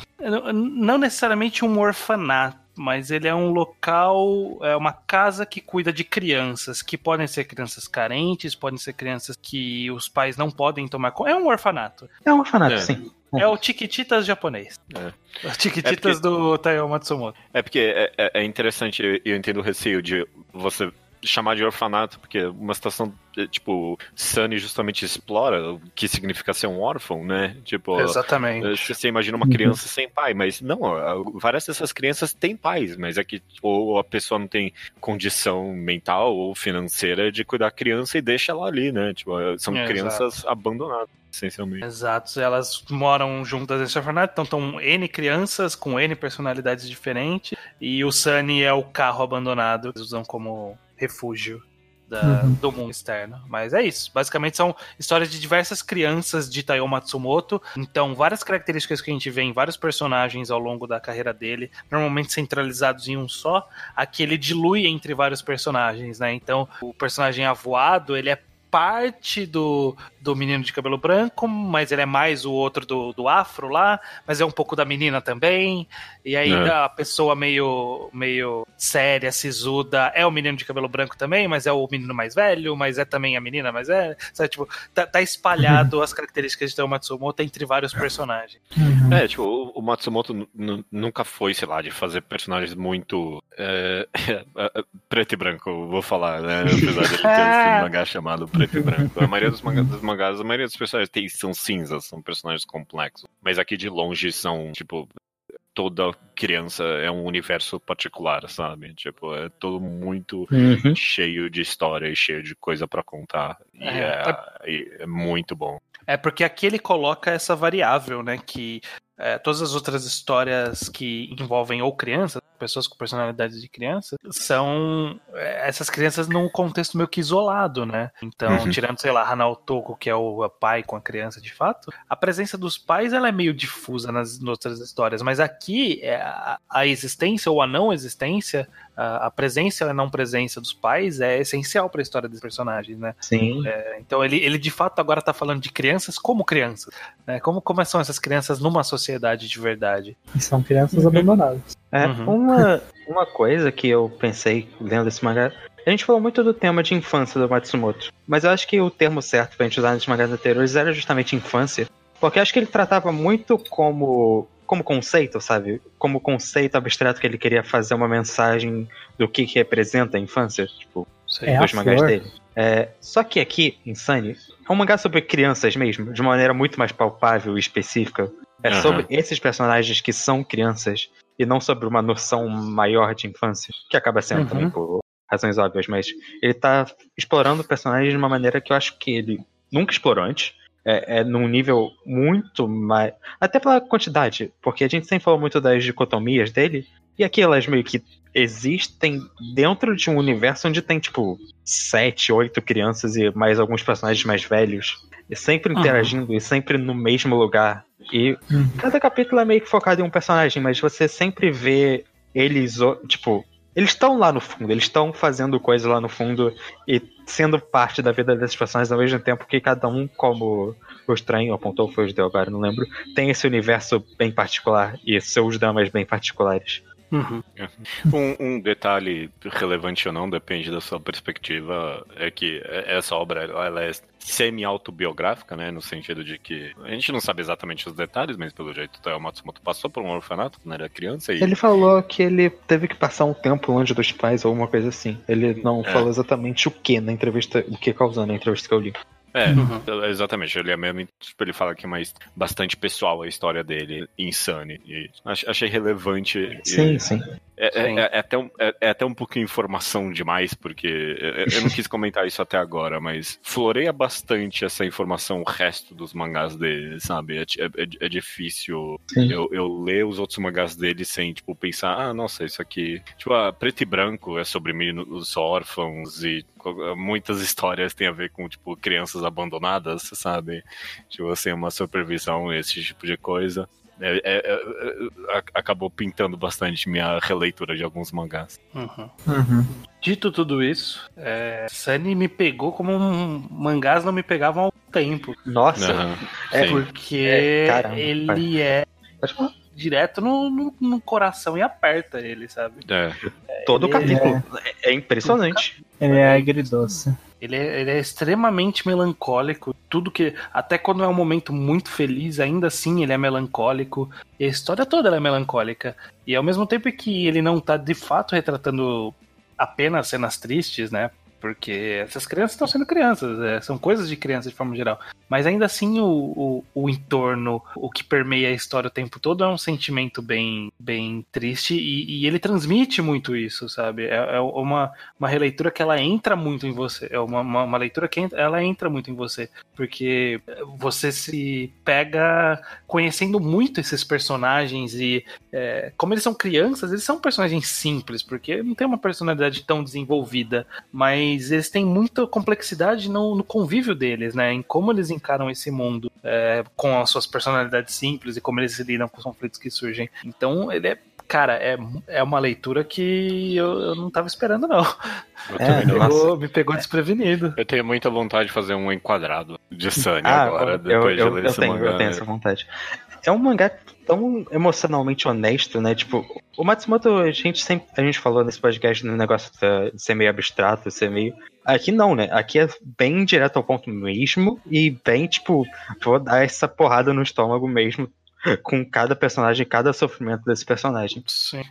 Não necessariamente um orfanato, mas ele é um local, é uma casa que cuida de crianças, que podem ser crianças carentes, podem ser crianças que os pais não podem tomar conta. É um orfanato. É um orfanato, É. sim. É o Tiquititas japonês. É. O Tiquititas É porque- do Taiyo Matsumoto. É porque é, é- é interessante, eu- eu entendo o receio de você chamar de orfanato, porque uma situação, é, tipo, Sunny justamente explora o que significa ser um órfão, né? Tipo, Exatamente. eh, você imagina uma criança sem pai, mas não, várias dessas crianças têm pais, mas é que ou a pessoa não tem condição mental ou financeira de cuidar da criança e deixa ela ali, né? Tipo, eh, são É, crianças abandonadas, essencialmente. Exato, elas moram juntas nesse orfanato, então estão N crianças com N personalidades diferentes, e o Sunny é o carro abandonado, eles usam como refúgio da- Uhum. do mundo externo. Mas é isso, basicamente são histórias de diversas crianças de Taiyo Matsumoto, então várias características que a gente vê em vários personagens ao longo da carreira dele, normalmente centralizados em um só, aqui ele dilui entre vários personagens, né? Então o personagem avoado, ele é parte do, do menino de cabelo branco, mas ele é mais o outro do, do afro lá, mas é um pouco da menina também. E aí É. a pessoa meio, meio séria, sisuda, é o menino de cabelo branco também, mas é o menino mais velho, mas é também a menina mais velha. Sabe, tipo, tá, tá espalhado as características de Teo Matsumoto entre vários personagens. Uhum. É, tipo, o, o Matsumoto nu- nu- nunca foi, sei lá, de fazer personagens muito é, é, preto e branco, vou falar, né? Apesar de ele ter esse mangá chamado preto e branco. A maioria dos mangás, dos mangás a maioria dos personagens tem, são cinzas, são personagens complexos. Mas aqui de longe são, tipo, toda criança é um universo particular, sabe? Tipo, é todo muito Uhum. cheio de história e cheio de coisa pra contar. E É, é, e é muito bom. É porque aqui ele coloca essa variável, né? Que é, todas as outras histórias que envolvem ou crianças, pessoas com personalidade de criança, são é, essas crianças num contexto meio que isolado, né? Então, uhum. tirando, sei lá, Hanao Toko, que é o pai com a criança de fato, a presença dos pais ela é meio difusa nas, nas outras histórias, mas aqui é, a, a existência ou a não existência a, a presença e a não presença dos pais é essencial para a história dos personagens, né? Sim. É, então ele, ele de fato agora está falando de crianças como crianças, né? Como, como são essas crianças numa sociedade de verdade? E são crianças uhum. abandonadas. É, uhum. uma, uma coisa que eu pensei lendo esse mangá a gente falou muito do tema de infância do Matsumoto, mas eu acho que o termo certo pra gente usar nos mangás anteriores era justamente infância, porque acho que ele tratava muito como como conceito, sabe? Como conceito abstrato que ele queria fazer uma mensagem do que, que representa a infância, tipo, é dos mangás flor. dele. É, só que aqui, em Sunny, é um mangá sobre crianças mesmo, de uma maneira muito mais palpável e específica. É uhum. sobre esses personagens que são crianças e não sobre uma noção maior de infância, que acaba sendo uhum. também por razões óbvias, mas ele tá explorando personagens de uma maneira que eu acho que ele nunca explorou antes é, é num nível muito mais. Até pela quantidade, porque a gente sempre falou muito das dicotomias dele, e aqui elas meio que existem dentro de um universo onde tem, tipo, sete, oito crianças e mais alguns personagens mais velhos. E sempre interagindo uhum. e sempre no mesmo lugar. E uhum. cada capítulo é meio que focado em um personagem, mas você sempre vê eles, tipo, eles estão lá no fundo, eles estão fazendo coisa lá no fundo e sendo parte da vida dessas personagens ao mesmo tempo que cada um, como o Estranho apontou, foi o de agora, não lembro, tem esse universo bem particular e seus dramas bem particulares. Uhum. É. Um, um, detalhe relevante ou não, depende da sua perspectiva, é que essa obra ela é semi-autobiográfica, né? No sentido de que a gente não sabe exatamente os detalhes, mas pelo jeito o Matsumoto passou por um orfanato quando era criança. E... Ele falou que ele teve que passar um tempo longe dos pais ou uma coisa assim. Ele não é. falou exatamente o que na entrevista, o que causou na entrevista que eu li. É, uhum. exatamente. Ele é mesmo. Tipo, ele fala que é mais bastante pessoal a história dele, insane. E achei relevante. Sim, e, sim. É, é, é, até um, é, é, até um pouquinho informação demais, porque eu não quis comentar isso até agora, mas floreia bastante essa informação o resto dos mangás dele, sabe? É, é, é difícil eu, eu, ler os outros mangás dele sem, tipo, pensar, ah, nossa, isso aqui. Tipo, a Preto e Branco é sobre meninos órfãos e muitas histórias têm a ver com, tipo, crianças abandonadas, sabe? Tipo assim, uma supervisão, esse tipo de coisa. É, é, é, acabou pintando bastante minha releitura de alguns mangás. Uhum. Uhum. Dito tudo isso, é, Sunny me pegou como um, mangás não me pegavam há um tempo. Nossa! Uhum. É porque é, caramba, ele é direto no, no, no, coração e aperta ele, sabe? É. Todo o capítulo. É, é impressionante. Ele é agridoce. Ele é, ele é, extremamente melancólico. Tudo que. Até quando é um momento muito feliz, ainda assim ele é melancólico. E a história toda é melancólica. E ao mesmo tempo que ele não tá de fato retratando apenas cenas tristes, né? Porque essas crianças estão sendo crianças, é, são coisas de criança de forma geral. Mas ainda assim, o, o, o, entorno, o que permeia a história o tempo todo é um sentimento bem, bem triste e, e ele transmite muito isso, sabe? É, é, uma, uma releitura que ela entra muito em você. É uma, uma, uma leitura que entra, ela entra muito em você. Porque você se pega conhecendo muito esses personagens e é, como eles são crianças, eles são personagens simples, porque não tem uma personalidade tão desenvolvida, mas mas eles têm muita complexidade no, no convívio deles, né? Em como eles encaram esse mundo é, com as suas personalidades simples e como eles lidam com os conflitos que surgem. Então, ele é cara, é, é uma leitura que eu, eu não tava esperando, não. É, me, pegou, me pegou desprevenido. Eu tenho muita vontade de fazer um enquadrado de Sunny ah, agora, depois eu, de ler eu esse tenho, mangá. Eu tenho essa vontade. É um mangá tão emocionalmente honesto, né? Tipo, o Matsumoto, a gente sempre a gente falou nesse podcast no negócio de ser meio abstrato, ser meio. Aqui não, né? Aqui é bem direto ao ponto mesmo e bem, tipo, vou dar essa porrada no estômago mesmo com cada personagem, cada sofrimento desse personagem. Sim.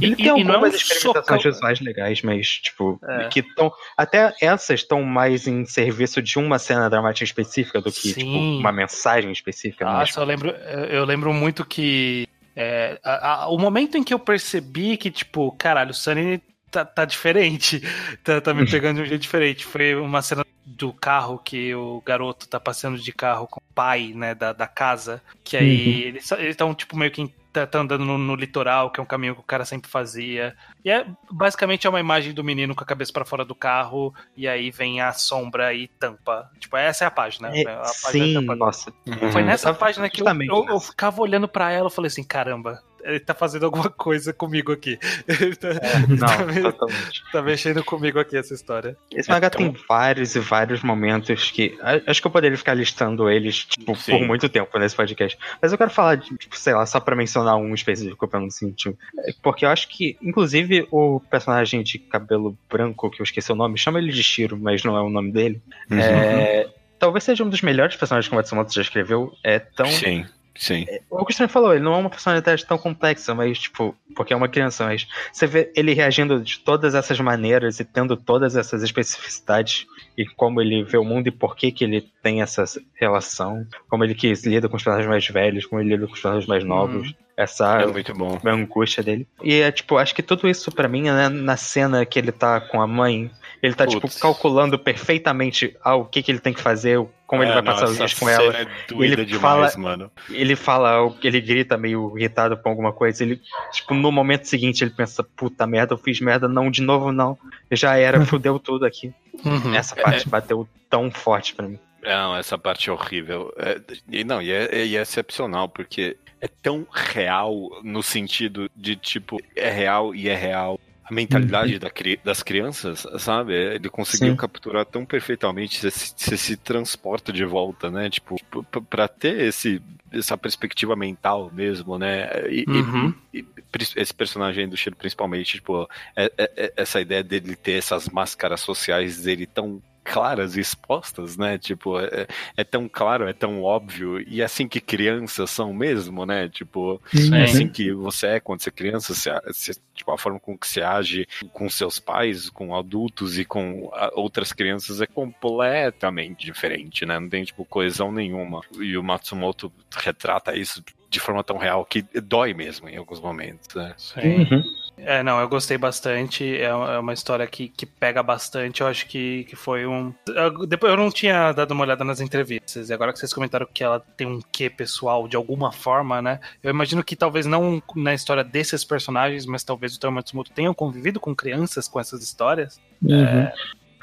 Ele e, tem e algumas é experimentações soca... visuais legais, mas, tipo, é. que estão. Até essas estão mais em serviço de uma cena dramática específica do que, tipo, uma mensagem específica. Nossa, eu lembro, eu lembro muito que. É, a, a, o momento em que eu percebi que, tipo, caralho, o Sunny tá, tá diferente, tá, tá me pegando de um jeito diferente. Foi uma cena do carro que o garoto tá passeando de carro com o pai, né, da, da casa. Que aí Uhum. eles estão, tipo, meio que tá, tá andando no, no litoral, que é um caminho que o cara sempre fazia. E é basicamente é uma imagem do menino com a cabeça pra fora do carro, e aí vem a sombra e tampa. Tipo, essa é a página. É, a página sim, nossa. Foi Uhum. nessa página que eu, eu, eu ficava olhando pra ela e falei assim: caramba, ele tá fazendo alguma coisa comigo aqui. Ele tá, tá Não, me- totalmente. tá mexendo comigo aqui essa história. Esse mangá tão- tem vários e vários momentos que. a- Acho que eu poderia ficar listando eles tipo, por muito tempo nesse podcast. Mas eu quero falar, de, tipo, sei lá, só pra mencionar um específico pra não sentir. É, Porque eu acho que, inclusive, o personagem de cabelo branco, que eu esqueci o nome, chama ele de Shiro, mas não é o nome dele. Uhum. É, talvez seja um dos melhores personagens que o Matsumoto já escreveu. É tão. Sim, sim. O Cristiano falou, ele não é uma personalidade tão complexa, mas, tipo, porque é uma criança, mas você vê ele reagindo de todas essas maneiras e tendo todas essas especificidades e como ele vê o mundo e por que que ele tem essa relação, como ele que lida com os personagens mais velhos, como ele lida com os personagens mais novos, essa É muito bom. a angústia dele. E é tipo, acho que tudo isso pra mim, né, na cena que ele tá com a mãe, ele tá, tipo, Putz. calculando perfeitamente ah, o que que ele tem que fazer, como ele É, vai não, passar os dias com ela. É Ele demais, fala- mano. Ele fala, ele grita meio irritado com alguma coisa, ele, tipo, no momento seguinte ele pensa, puta merda, eu fiz merda, não, de novo não, já era, fudeu tudo aqui. Uhum. Essa parte bateu tão forte pra mim. Não, essa parte é horrível. É, e não, e é, e é excepcional, porque é tão real no sentido de, tipo, é real e é real. A mentalidade da cri- das crianças, sabe? Ele conseguiu Sim. capturar tão perfeitamente, você se, você se transporta de volta, né? Tipo, p- p- pra ter esse, essa perspectiva mental mesmo, né? E, e- Uhum. e pri- esse personagem do Shiro, principalmente, tipo, é- é- é- essa ideia dele ter essas máscaras sociais dele tão claras e expostas, né? Tipo, é, é tão claro, é tão óbvio, e é assim que crianças são mesmo, né? Tipo, Sim. é assim que você é quando você é criança, você, você- tipo, a forma com que você age com seus pais, com adultos e com outras crianças é completamente diferente, né? Não tem, tipo, coesão nenhuma. E o Matsumoto retrata isso de forma tão real que dói mesmo em alguns momentos, né? Sim. Uhum. É, não, eu gostei bastante. É uma é uma história que, que pega bastante. Eu acho que, que foi um. eu- Depois eu não tinha dado uma olhada nas entrevistas. E agora que vocês comentaram que ela tem um quê pessoal de alguma forma, né? Eu imagino que talvez não na história desses personagens, mas talvez o Tomo Matsumoto tenham convivido com crianças com essas histórias. Uhum.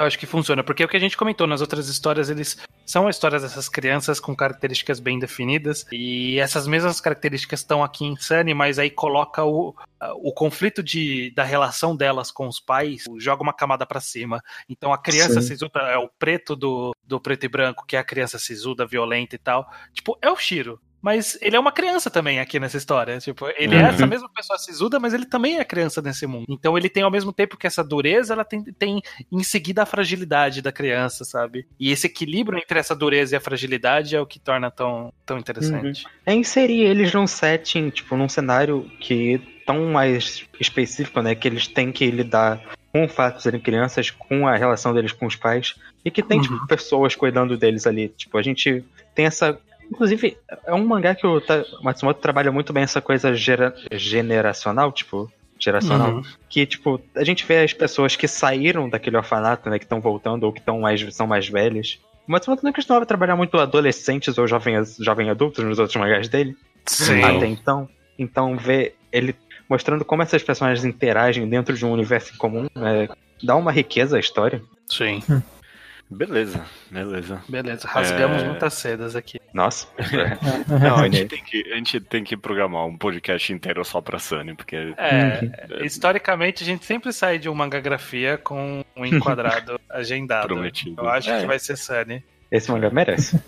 Eu acho que funciona, porque o que a gente comentou nas outras histórias, eles são histórias dessas crianças com características bem definidas, e essas mesmas características estão aqui em Sunny, mas aí coloca o, o conflito de, da relação delas com os pais, joga uma camada pra cima. Então a criança Sim. sisuda é o preto do, do preto e branco, que é a criança sisuda, violenta e tal. Tipo, é o Shiro. Mas ele é uma criança também aqui nessa história. Tipo, ele é Uhum. essa mesma pessoa sisuda, mas ele também é criança nesse mundo. Então ele tem ao mesmo tempo que essa dureza, ela tem, tem em seguida a fragilidade da criança, sabe? E esse equilíbrio entre essa dureza e a fragilidade é o que torna tão, tão interessante. É inserir eles num setting, tipo, num cenário que tão mais específico, né? Que eles têm que lidar com o fato de serem crianças, com a relação deles com os pais, e que tem, Uhum. tipo, pessoas cuidando deles ali. Tipo, a gente tem essa. Inclusive, é um mangá que o Matsumoto trabalha muito bem essa coisa gera- generacional, tipo, geracional. Uhum. Que, tipo, a gente vê as pessoas que saíram daquele orfanato, né? Que estão voltando ou que tão mais, são mais velhas. O Matsumoto não costumava trabalhar muito adolescentes ou jovem, jovem adultos nos outros mangás dele Sim. até então. Então, ver ele mostrando como essas personagens interagem dentro de um universo em comum é, dá uma riqueza à história. Sim. Beleza, beleza. Beleza. Rasgamos É. muitas sedas aqui. Nossa. Não, a gente, tem que, a gente tem que programar um podcast inteiro só pra Sunny, porque É, historicamente a gente sempre sai de uma mangagrafia com um enquadrado agendado. prometido. Eu acho É. que vai ser Sunny. Esse mangá merece.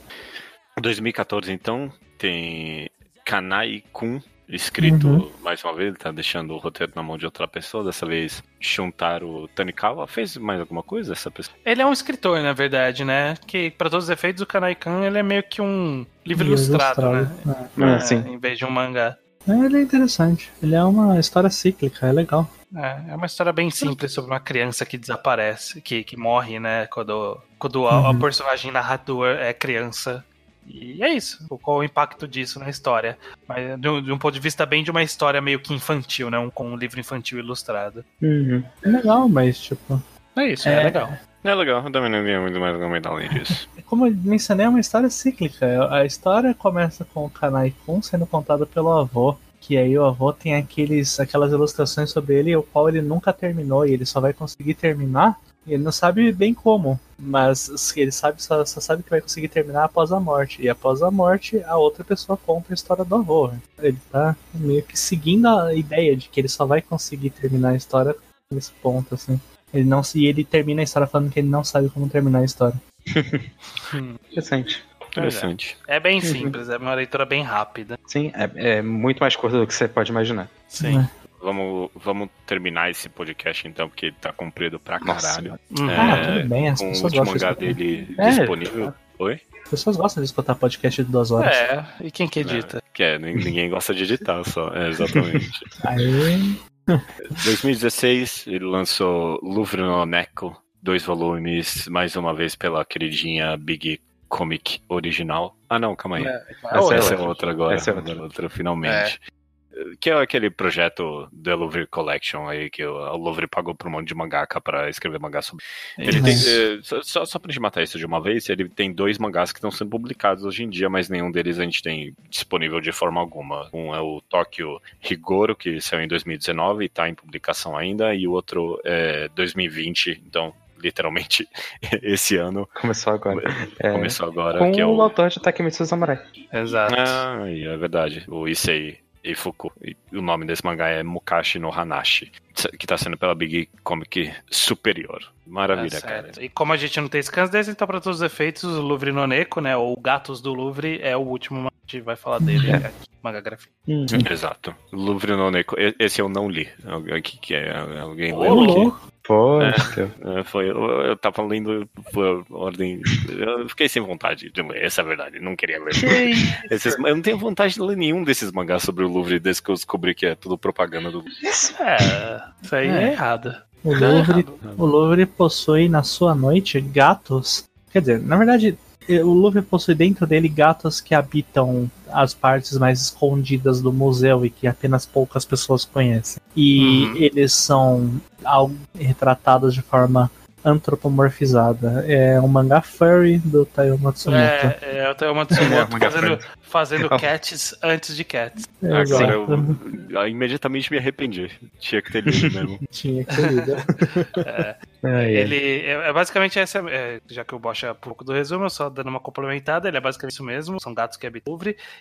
2014, então, tem Kanai Kun escrito Uhum. mais uma vez, ele tá deixando o roteiro na mão de outra pessoa, dessa vez Shuntaro Tanikawa. Fez mais alguma coisa essa pessoa? Ele é um escritor, na verdade, né? Que, para todos os efeitos, o Kanai-kan ele é meio que um livro ilustrado, ilustrado, né? É, sim. Em vez de um mangá. É, ele é interessante. Ele é uma história cíclica, é legal. É, é uma história bem simples sobre uma criança que desaparece, que, que morre, né? Quando, quando a, a Uhum. personagem narrador é criança. E é isso. Qual o impacto disso na história? Mas de um, de um ponto de vista bem de uma história meio que infantil, né? Um, com um livro infantil ilustrado. Uhum. É legal, mas tipo. É isso, é, É. legal. É legal, eu também não vi muito mais comentar além disso. Como eu mencionei, é uma história cíclica. A história começa com o Kanai Kun sendo contado pelo avô. Que aí o avô tem aqueles, aquelas ilustrações sobre ele, o qual ele nunca terminou, e ele só vai conseguir terminar. E ele não sabe bem como, mas ele sabe só, só sabe que vai conseguir terminar após a morte. E após a morte, a outra pessoa conta a história do avô. Ele tá meio que seguindo a ideia de que ele só vai conseguir terminar a história nesse ponto, assim. Ele não se ele termina a história falando que ele não sabe como terminar a história. Interessante. Interessante. É bem simples, é uma leitura bem rápida. Sim, é, é muito mais curta do que você pode imaginar. Sim. Né? Vamos, vamos terminar esse podcast então, porque tá comprido pra Nossa. caralho. Uhum. É, Ah, tudo bem, as com o pessoas último gostam mangá dele É. disponível. Oi? As pessoas gostam de escutar podcast de duas horas. É, e quem que edita? Que é, nin- ninguém gosta de editar só. É, exatamente. Aí. 2016, ele lançou Louvre no Neko, dois volumes, mais uma vez pela queridinha Big Comic original. Ah, não, calma aí. É, Essa é Essa é outra. outra agora. Essa é agora outra, finalmente. Que é aquele projeto The Louvre Collection aí que o Louvre pagou pra um monte de mangaka pra escrever mangá sobre. Ele tem, eh, só- só, pra gente matar isso de uma vez, ele tem dois mangás que estão sendo publicados hoje em dia, mas nenhum deles a gente tem disponível de forma alguma. Um é o Tóquio Rigoro, que saiu em 2019 e tá em publicação ainda, e o outro é 2020, então literalmente esse ano Começou agora. É, começou agora, com que é o o autor de Takemitsu Samurai. Exato. ah, é verdade. O Issei Ifuku. E o nome desse mangá é Mukashi no Hanashi, que tá sendo pela Big Comic Superior. Maravilha, Tá cara. E como a gente não tem scans desse, então, para todos os efeitos, o Louvre Noneco, né? Ou Gatos do Louvre, é o último, a gente vai falar dele É. aqui, Manga Grafia. Exato. Louvre no Neko. E- Esse eu não li. Alguém que, que é? Alguém Ô, leu aqui? Poxa. É, foi, eu, eu tava lendo por ordem. Eu fiquei sem vontade de ler, essa é a verdade. Não queria ler. Esses- eu não tenho vontade de ler nenhum desses mangás sobre o Louvre desde que eu descobri que é tudo propaganda do É, isso aí é, É. errado. O Louvre, o Louvre possui na sua noite gatos. Quer dizer, na verdade, eh, o Louvre possui dentro dele gatos que habitam as partes mais escondidas do museu e que apenas poucas pessoas conhecem. E Uhum. eles são retratados de forma antropomorfizada. É um mangá furry do Taiyo Matsumoto. É, é o Taiyo É, Matsumoto Manga fazendo, fazendo cats antes de cats. É. Agora eu, eu imediatamente me arrependi. Tinha que ter lido mesmo. Tinha que ter lido. É, Ai, ai. ele é, é basicamente essa, é, já que o Bosch é pouco do resumo, eu só dando uma complementada, ele é basicamente isso mesmo, são gatos que habitam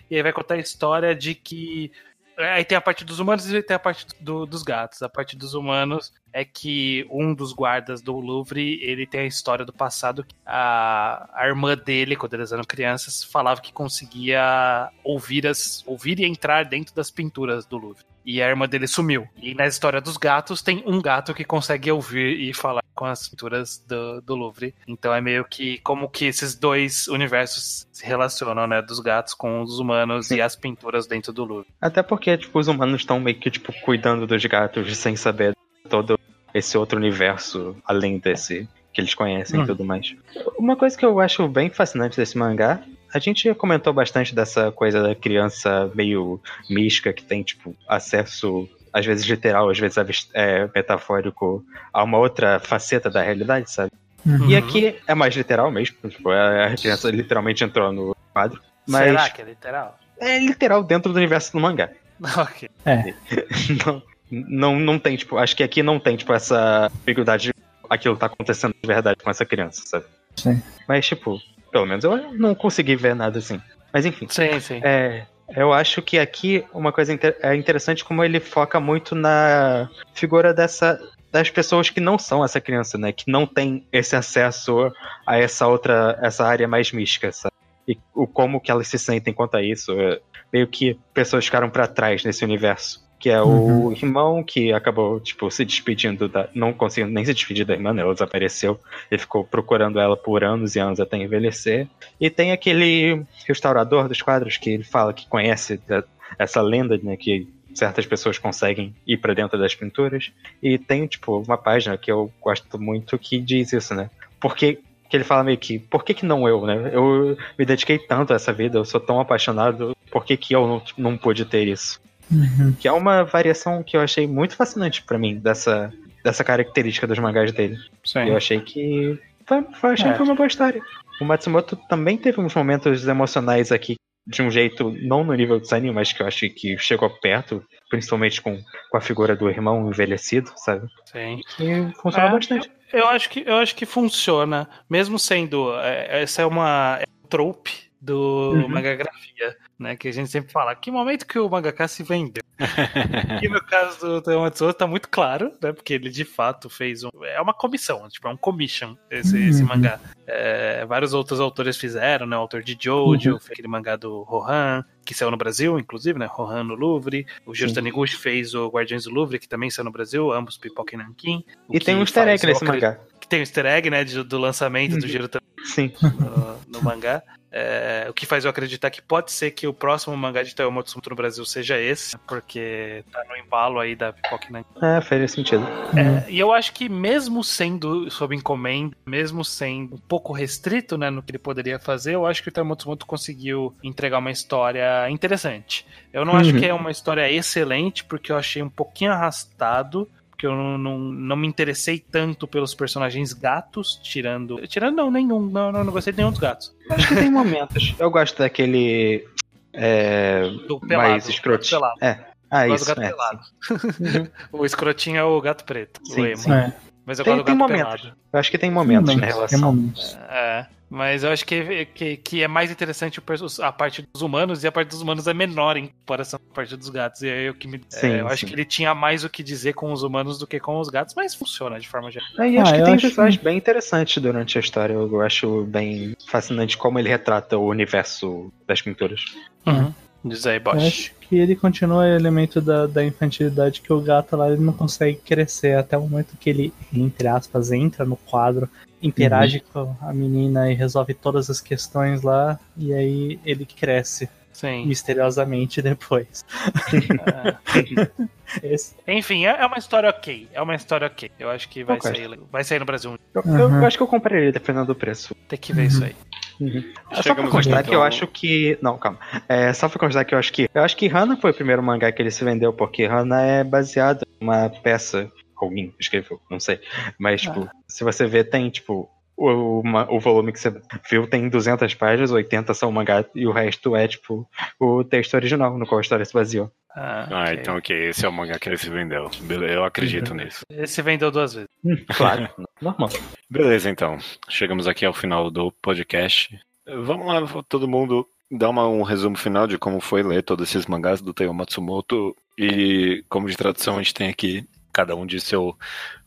e aí vai contar a história de que é, Aí tem a parte dos humanos e tem a parte do- dos gatos. A parte dos humanos é que um dos guardas do Louvre, ele tem a história do passado. A, a irmã dele, quando eles eram crianças, falava que conseguia ouvir, as, ouvir e entrar dentro das pinturas do Louvre. E a irmã dele sumiu. E na história dos gatos, tem um gato que consegue ouvir e falar com as pinturas do, do Louvre. Então é meio que como que esses dois universos se relacionam, né? Dos gatos com os humanos e as pinturas dentro do Louvre. Até porque, tipo, os humanos estão meio que, tipo, cuidando dos gatos sem saber todo esse outro universo além desse que eles conhecem Hum. e tudo mais. Uma coisa que eu acho bem fascinante desse mangá, a gente comentou bastante dessa coisa da criança meio mística que tem, tipo, acesso, às vezes literal, às vezes é, metafórico, a uma outra faceta da realidade, sabe? Uhum. E aqui é mais literal mesmo, tipo, a criança literalmente entrou no quadro. Mas Será que é literal? é literal dentro do universo do mangá. ok. não, não, não tem, tipo, acho que aqui não tem, tipo, essa ambiguidade de aquilo tá acontecendo de verdade com essa criança, sabe? Sim. Mas, tipo, pelo menos eu não consegui ver nada assim. Mas enfim, Sim, sim. é, eu acho que aqui uma coisa inter- é interessante como ele foca muito na figura dessa das pessoas que não são essa criança, né? Que não tem esse acesso a essa outra, essa área mais mística, sabe? E o como que elas se sentem quanto a isso. é, meio que pessoas ficaram pra trás nesse universo. Que é o irmão que acabou, tipo, se despedindo da. Não conseguindo nem se despedir da irmã, né? Ela desapareceu. Ele ficou procurando ela por anos e anos até envelhecer. E tem aquele restaurador dos quadros que ele fala que conhece essa lenda, né? Que certas pessoas conseguem ir pra dentro das pinturas. E tem, tipo, uma página que eu gosto muito que diz isso, né? Porque que ele fala meio que, por que, que não eu, né? Eu me dediquei tanto a essa vida, eu sou tão apaixonado, por que, que eu não, não pude ter isso? Uhum. Que é uma variação que eu achei muito fascinante pra mim, dessa, dessa característica dos mangás dele. sim. Eu achei que Foi, foi, achei É. que foi uma boa história. O Matsumoto também teve uns momentos emocionais aqui, de um jeito, não no nível de Sunny, mas que eu acho que chegou perto, principalmente com, com a figura do irmão envelhecido, sabe? Sim. E funcionou É, bastante. Eu acho que, eu acho que funciona, mesmo sendo. é, essa é uma é um trope do Uhum. magagrafia, né? Que a gente sempre fala. Que momento que o mangaka se vendeu? E no caso do Tomatsu tá muito claro, né? Porque ele de fato fez um. É uma comissão, tipo, é um commission esse, esse Uhum. mangá. É, vários outros autores fizeram, né? O autor de Jojo, Uhum. aquele mangá do Rohan, que saiu no Brasil, inclusive, né? Rohan no Louvre. O Jiro. Taniguchi fez o Guardiões do Louvre, que também saiu no Brasil, ambos Pipoca e Nankin. E tem um easter egg nesse mangá. Que tem um easter egg, né? de- do lançamento do Uhum. Jiro Sim. no, no mangá. É, o que faz eu acreditar que pode ser que o próximo mangá de Taiyo Matsumoto no Brasil seja esse, porque tá no embalo aí da Pipoca Nankin. É, fez sentido. É, e eu acho que mesmo sendo sob encomenda, mesmo sendo um pouco restrito né, no que ele poderia fazer, eu acho que o Taiyo Matsumoto conseguiu entregar uma história interessante. Eu não acho Uhum. que é uma história excelente, porque eu achei um pouquinho arrastado. Porque eu não, não, não me interessei tanto pelos personagens gatos, tirando. Tirando não, nenhum. Não, não, não gostei de nenhum dos gatos. Acho que tem momentos. Eu gosto daquele. É, Do pelado. mais escrotinho. pelado. É. Ah, Eu gosto isso. do gato É, pelado. O escrotinho é o gato preto. o Sim, emo. sim. É. Mas eu Tem- gosto do tem gato momentos. pelado. Eu acho que tem momentos na Tem relação. momentos. É, mas eu acho que, que, que é mais interessante o a parte dos humanos e a parte dos humanos é menor em comparação com a parte dos gatos. E aí eu que me. Sim, é, eu acho sim. que ele tinha mais o que dizer com os humanos do que com os gatos, mas funciona de forma geral. É, e Ah, acho que eu tem acho- visuais bem interessantes durante a história. Eu acho bem fascinante como ele retrata o universo das pinturas. Diz aí, Eu Bosch. acho que ele continua elemento da, da infantilidade que o gato lá ele não consegue crescer até o momento que ele, entre aspas, entra no quadro, interage com a menina e resolve todas as questões lá, e aí ele cresce Sim. misteriosamente depois. Esse- Enfim, é é uma história ok. É uma história ok. Eu acho que vai, sair, vai sair no Brasil. Eu, Uhum. eu acho que eu compraria dependendo do preço. Tem que ver isso aí. É só pra constar aqui, que eu então. acho que. Não, calma. É só pra constar que eu acho que. Eu acho que Hana foi o primeiro mangá que ele se vendeu, porque Hana é baseado em uma peça. Alguém escreveu, não sei. Mas, tipo, se você ver, tem, tipo. O, uma- o volume que você viu tem 200 páginas, 80 são mangá e o resto é, tipo, o texto original no qual a história se baseou. Ah, Ah, então ok, esse é o mangá que ele se vendeu. Eu acredito nisso. Esse vendeu duas vezes. Claro, normal. Beleza, então. Chegamos aqui ao final do podcast. Vamos lá, todo mundo dar uma- um resumo final de como foi ler todos esses mangás do Teo Matsumoto. E como de tradição, a gente tem aqui cada um de seu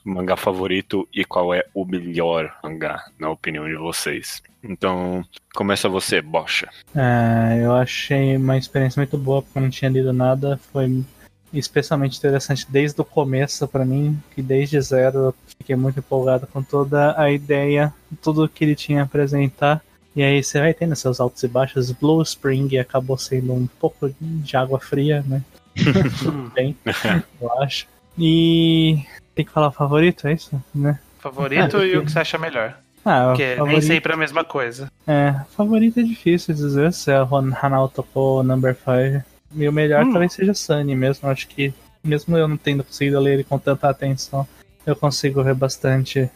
mangá favorito e qual é o melhor mangá, na opinião de vocês. Então, começa você, Bocha. É, eu achei uma experiência muito boa porque eu não tinha lido nada. Foi especialmente interessante desde o começo pra mim, que desde zero eu fiquei muito empolgado com toda a ideia, tudo que ele tinha a apresentar. E aí você vai tendo seus altos e baixos. Blue Spring acabou sendo um pouco de água fria, né? Tudo bem, eu acho. E tem que falar o favorito, é isso? Né? Favorito e o que você acha melhor. Ah, o Porque nem favorito- sempre é a mesma coisa. É, favorito é difícil dizer se é Ron Hanao tocou Number 5. E o melhor Hum. talvez seja Sunny mesmo. Acho que, mesmo eu não tendo conseguido ler ele com tanta atenção, eu consigo ver bastante,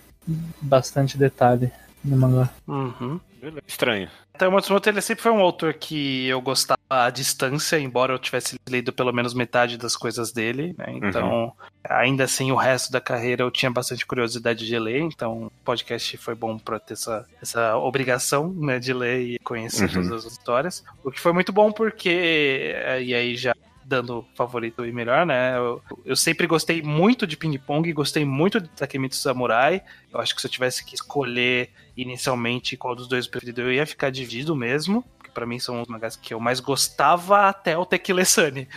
bastante detalhe no mangá. Uhum. Estranho. Então, Matsumoto ele sempre foi um autor que eu gostava à distância, embora eu tivesse lido pelo menos metade das coisas dele, né? Então, ainda assim, o resto da carreira eu tinha bastante curiosidade de ler, então o podcast foi bom pra ter essa, essa obrigação, né, de ler e conhecer Uhum. todas as histórias. O que foi muito bom porque, eh, e aí já dando favorito e melhor, né? Eu, eu sempre gostei muito de Ping Pong, gostei muito de Takemitsu Samurai. Eu acho que se eu tivesse que escolher inicialmente qual dos dois preferido, eu ia ficar dividido mesmo. Porque pra mim são os mangás que eu mais gostava até o Tequila Sunny.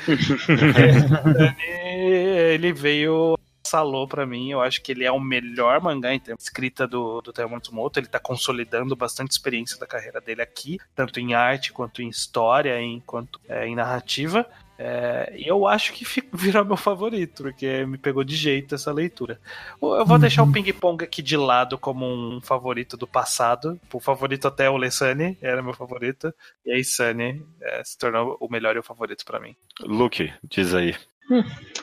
Ele veio salou pra mim. Eu acho que ele é o melhor mangá em termos de escrita do, do Taiyo Matsumoto. Ele tá consolidando bastante experiência da carreira dele aqui, tanto em arte quanto em história, enquanto é, em narrativa. É, e eu acho que virou meu favorito, porque me pegou de jeito essa leitura. Eu vou deixar o Ping Pong aqui de lado como um favorito do passado. O favorito até o Lesane era meu favorito. E aí Sunny é, se tornou o melhor e o favorito pra mim. Luke, diz aí.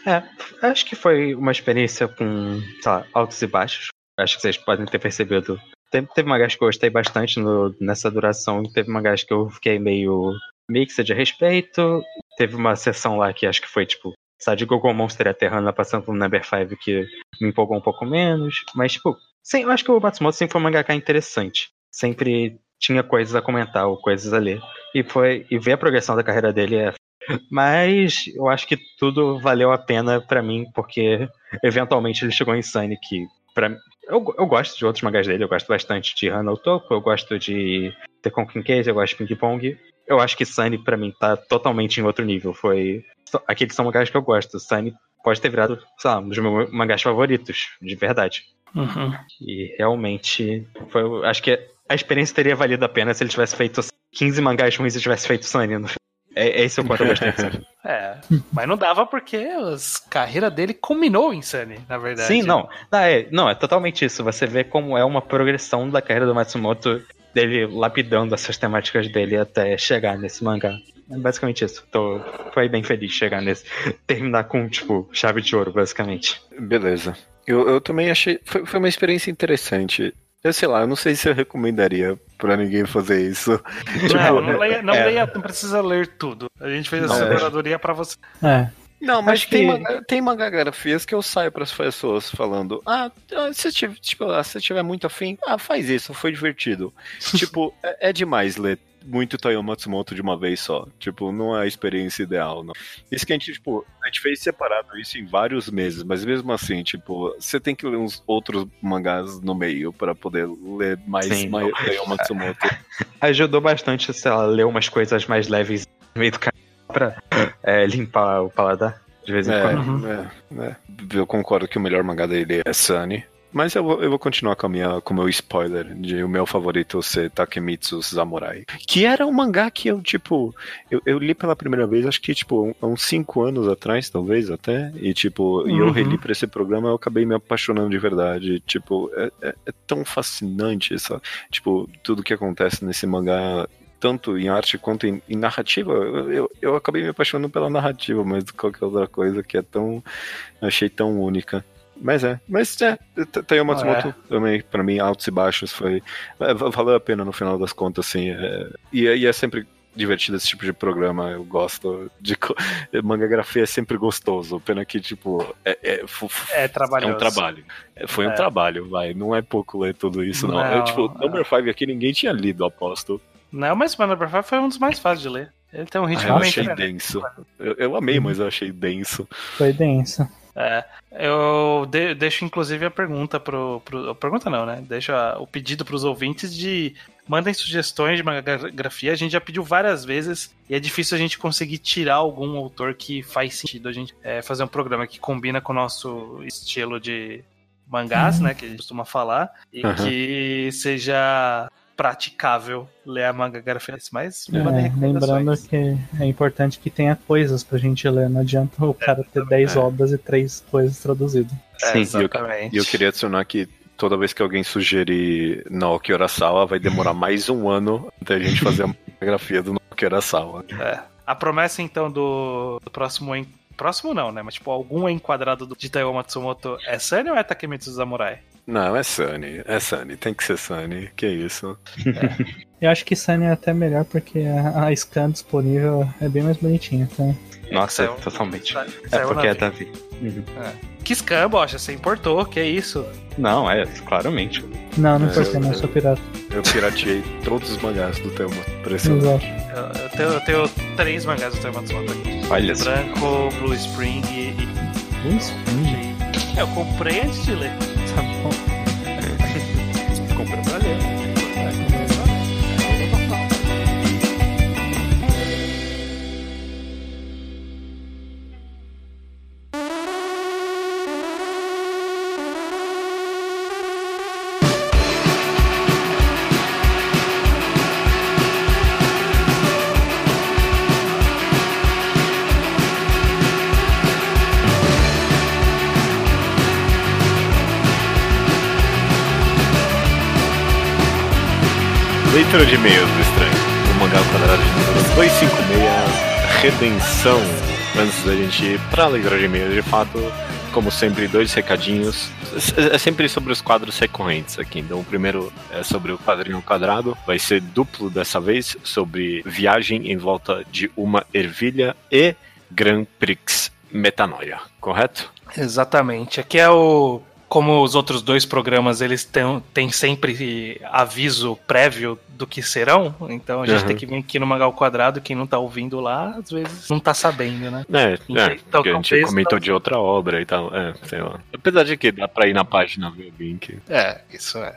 É, acho que foi uma experiência com, sei lá, altos e baixos. Acho que vocês podem ter percebido teve, teve mangás que eu gostei bastante no, nessa duração, teve mangás que eu fiquei meio mixed de respeito. Teve uma sessão lá que acho que foi tipo Sabe, Google Monster e a Terrana passando pro Number 5 que me empolgou um pouco menos. Mas, tipo, sim, eu acho que o Matsumoto sempre foi um mangaka interessante. Sempre tinha coisas a comentar ou coisas a ler. E, foi, e ver a progressão da carreira dele é. Mas eu acho que tudo valeu a pena para mim, porque eventualmente ele chegou em Sunny, que pra, eu, eu gosto de outros mangás dele, eu gosto bastante de Hana Topo, eu gosto de The Conking Case, eu gosto de Ping Pong. Eu acho que Sunny, para mim, tá totalmente em outro nível. Foi. Aqueles são mangás que eu gosto. Sunny pode ter virado, sei lá, um dos meus mangás favoritos, de verdade. Uhum. E realmente, foi, acho que a experiência teria valido a pena se ele tivesse feito 15 mangás ruins e tivesse feito Sunny no é, é esse o quanto eu gostei de É, mas não dava porque a carreira dele culminou em Sunny, na verdade. Sim, não. Não é, não, é totalmente isso. Você vê como é uma progressão da carreira do Matsumoto, dele lapidando essas temáticas dele até chegar nesse mangá. É basicamente isso. Tô, foi bem feliz chegar nesse. Terminar com, tipo, chave de ouro, basicamente. Beleza. Eu, eu também achei. Foi, foi uma experiência interessante. Eu sei lá, eu não sei se eu recomendaria pra ninguém fazer isso. Tipo, não, não, leia, não, é. leia, não precisa ler tudo. A gente fez essa curadoria é. pra você. É. Não, mas tem, que... tem magagrafias que eu saio para as pessoas falando: ah, ah se tiver, tipo, ah, se tiver muito afim, ah, faz isso, foi divertido. tipo, é, é, demais ler muito Taiyo Matsumoto de uma vez só. Tipo, não é a experiência ideal, não. Isso que a gente, tipo, a gente fez separado isso em vários meses, mas mesmo assim, tipo, você tem que ler uns outros mangás no meio para poder ler mais Taiyo Matsumoto. Ajudou bastante, sei lá, ler umas coisas mais leves no meio do caminho pra é, limpar o paladar. De vez em é, quando. É, é. Eu concordo que o melhor mangá dele é Sunny. Mas eu vou, eu vou continuar com, a minha, com o meu spoiler de o meu favorito ser Takemitsu Samurai. Que era um mangá que eu, tipo, eu, eu li pela primeira vez, acho que, tipo, há uns 5 anos atrás, talvez, até. E, tipo, uhum. e eu uhum. reli pra esse programa eu acabei me apaixonando de verdade. Tipo, é, é, é tão fascinante, essa, tipo, tudo que acontece nesse mangá tanto em arte quanto em, em narrativa, eu, eu, acabei me apaixonando pela narrativa, mas de qualquer outra coisa que é tão. achei tão única. Mas é, mas é, tem uma Matsumoto ah, é. também, pra mim, altos e baixos, foi. É, valeu a pena no final das contas, assim. É, e, e é sempre divertido esse tipo de programa. Eu gosto de. Mangagrafia é sempre gostoso. Pena que, tipo. É, é, é, é um trabalho. É, foi um é. trabalho, vai. Não é pouco ler tudo isso, não. não eu, tipo, Number 5 aqui ninguém tinha lido, aposto. Não, mas o Number 5 foi um dos mais fáceis de ler. Ele tem um ritmo ah, eu achei denso. Eu, eu amei, mas eu achei denso. Foi denso. É, eu de, deixo inclusive a pergunta pro, pro. Pergunta não, né? Deixo a, o pedido pros ouvintes de mandem sugestões de mangagrafia. A gente já pediu várias vezes e é difícil a gente conseguir tirar algum autor que faz sentido a gente é, fazer um programa que combina com o nosso estilo de mangás, uhum. né? Que a gente costuma falar, e uhum. que seja praticável ler a manga grafite, mas é, Lembrando que é importante que tenha coisas pra gente ler, não adianta o cara ter 10 é. obras e 3 coisas traduzidas. É, Sim, exatamente. E eu, eu, queria adicionar que toda vez que alguém sugerir Naoki Urasawa, vai demorar mais um ano até a gente fazer a grafia do Naoki Urasawa. É. A promessa, então, do, do próximo próximo não, né? Mas tipo, algum enquadrado de Taiyo Matsumoto é Sunny ou é Takemitsu Samurai? Não, é Sunny. É Sunny. Tem que ser Sunny. Que isso. É. Eu acho que Sunny é até melhor porque a scan disponível é bem mais bonitinha, tá? Nossa, saiu, totalmente. Saiu é porque é Davi. Uhum. É. Que scan, bocha? Você importou, que é isso? Não, é, claramente. Não, não importei, é, não sou pirata. Eu pirateei todos os mangás do tema. Exato. Eu, eu, tenho, eu tenho três mangás do tema aqui. Olha Branco, Blue Spring e. Blue Spring? Eu comprei antes de ler. Tá bom. Leitura de e-mails do estranho. O mangá quadrado de número 256, Redenção. Antes da gente ir pra leitura de e-mails, de fato, como sempre, dois recadinhos. É sempre sobre os quadros recorrentes aqui. Então, o primeiro é sobre o quadrinho quadrado. Vai ser duplo dessa vez, sobre viagem em volta de uma ervilha e Grand Prix Metanoia, correto? Exatamente. Aqui é o como os outros dois programas eles têm, têm sempre aviso prévio do que serão, então a gente uhum. tem que vir aqui no Magal Quadrado, quem não tá ouvindo lá, às vezes não tá sabendo, né? É, é então, a gente comentou tá... de outra obra e tal, é, sei lá. Apesar de que dá pra ir na página ver o link. É, isso é.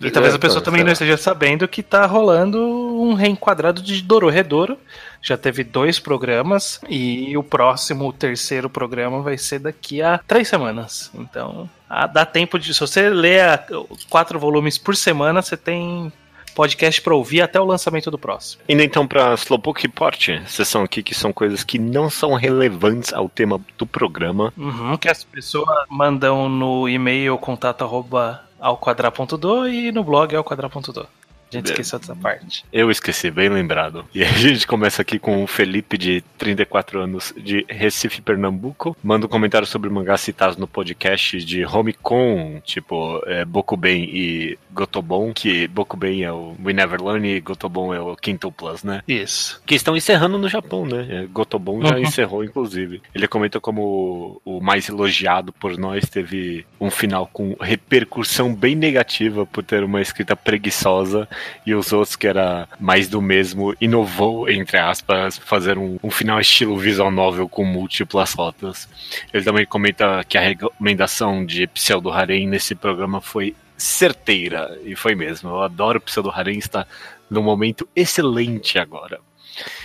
E talvez a pessoa então, também não esteja sabendo que tá rolando um reenquadrado de Dororedoro. Já teve dois programas e o próximo, o terceiro programa, vai ser daqui a três semanas. Então, dá tempo de. Se você ler quatro volumes por semana, você tem podcast para ouvir até o lançamento do próximo. Indo então para Slowpoke Report, sessão aqui que são coisas que não são relevantes ao tema do programa. Uhum, que as pessoas mandam no e-mail contato arroba ao quadrar.do e no blog ao quadrar.do. A gente esqueceu dessa parte. Eu esqueci, bem lembrado. E a gente começa aqui com o Felipe, de 34 anos, de Recife, Pernambuco. Manda um comentário sobre mangás citados no podcast de Homecon, tipo é, Bokuben e Gotobon, que Bokuben é o We Never Learn e Gotobon é o Quinto Plus, né? Isso. Que estão encerrando no Japão, né? É, Gotobon já uhum. encerrou, inclusive. Ele comenta como o mais elogiado por nós teve um final com repercussão bem negativa por ter uma escrita preguiçosa e os outros, que era mais do mesmo, inovou, entre aspas, fazer um, um final estilo visual novel com múltiplas rotas. Ele também comenta que a recomendação de Pseudo Harem nesse programa foi certeira, e foi mesmo. Eu adoro Pseudo Harem, está num momento excelente agora.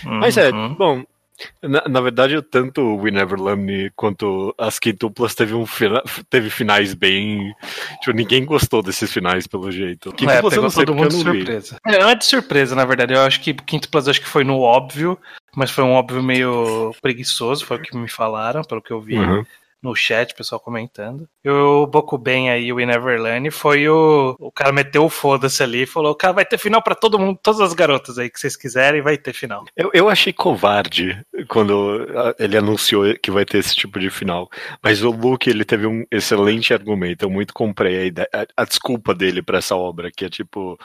Uhum. Mas é, uhum. bom, na, na, verdade, tanto o We Never Learn quanto as quintuplas teve, um fina, teve finais bem. Tipo, ninguém gostou desses finais, pelo jeito. Quintuplas é, pegou todo mundo de surpresa. É, não é de surpresa, na verdade. Eu acho que quintuplas acho que foi no óbvio, mas foi um óbvio meio preguiçoso, foi o que me falaram, pelo que eu vi. Uhum no chat, pessoal comentando. E o Bokuben aí, o Ineverland, foi o. O cara meteu o foda-se ali e falou: cara, vai ter final para todo mundo, todas as garotas aí que vocês quiserem, vai ter final. Eu, eu achei covarde quando ele anunciou que vai ter esse tipo de final. Mas o Luke, ele teve um excelente argumento. Eu muito comprei a, ideia, a, a desculpa dele para essa obra, que é tipo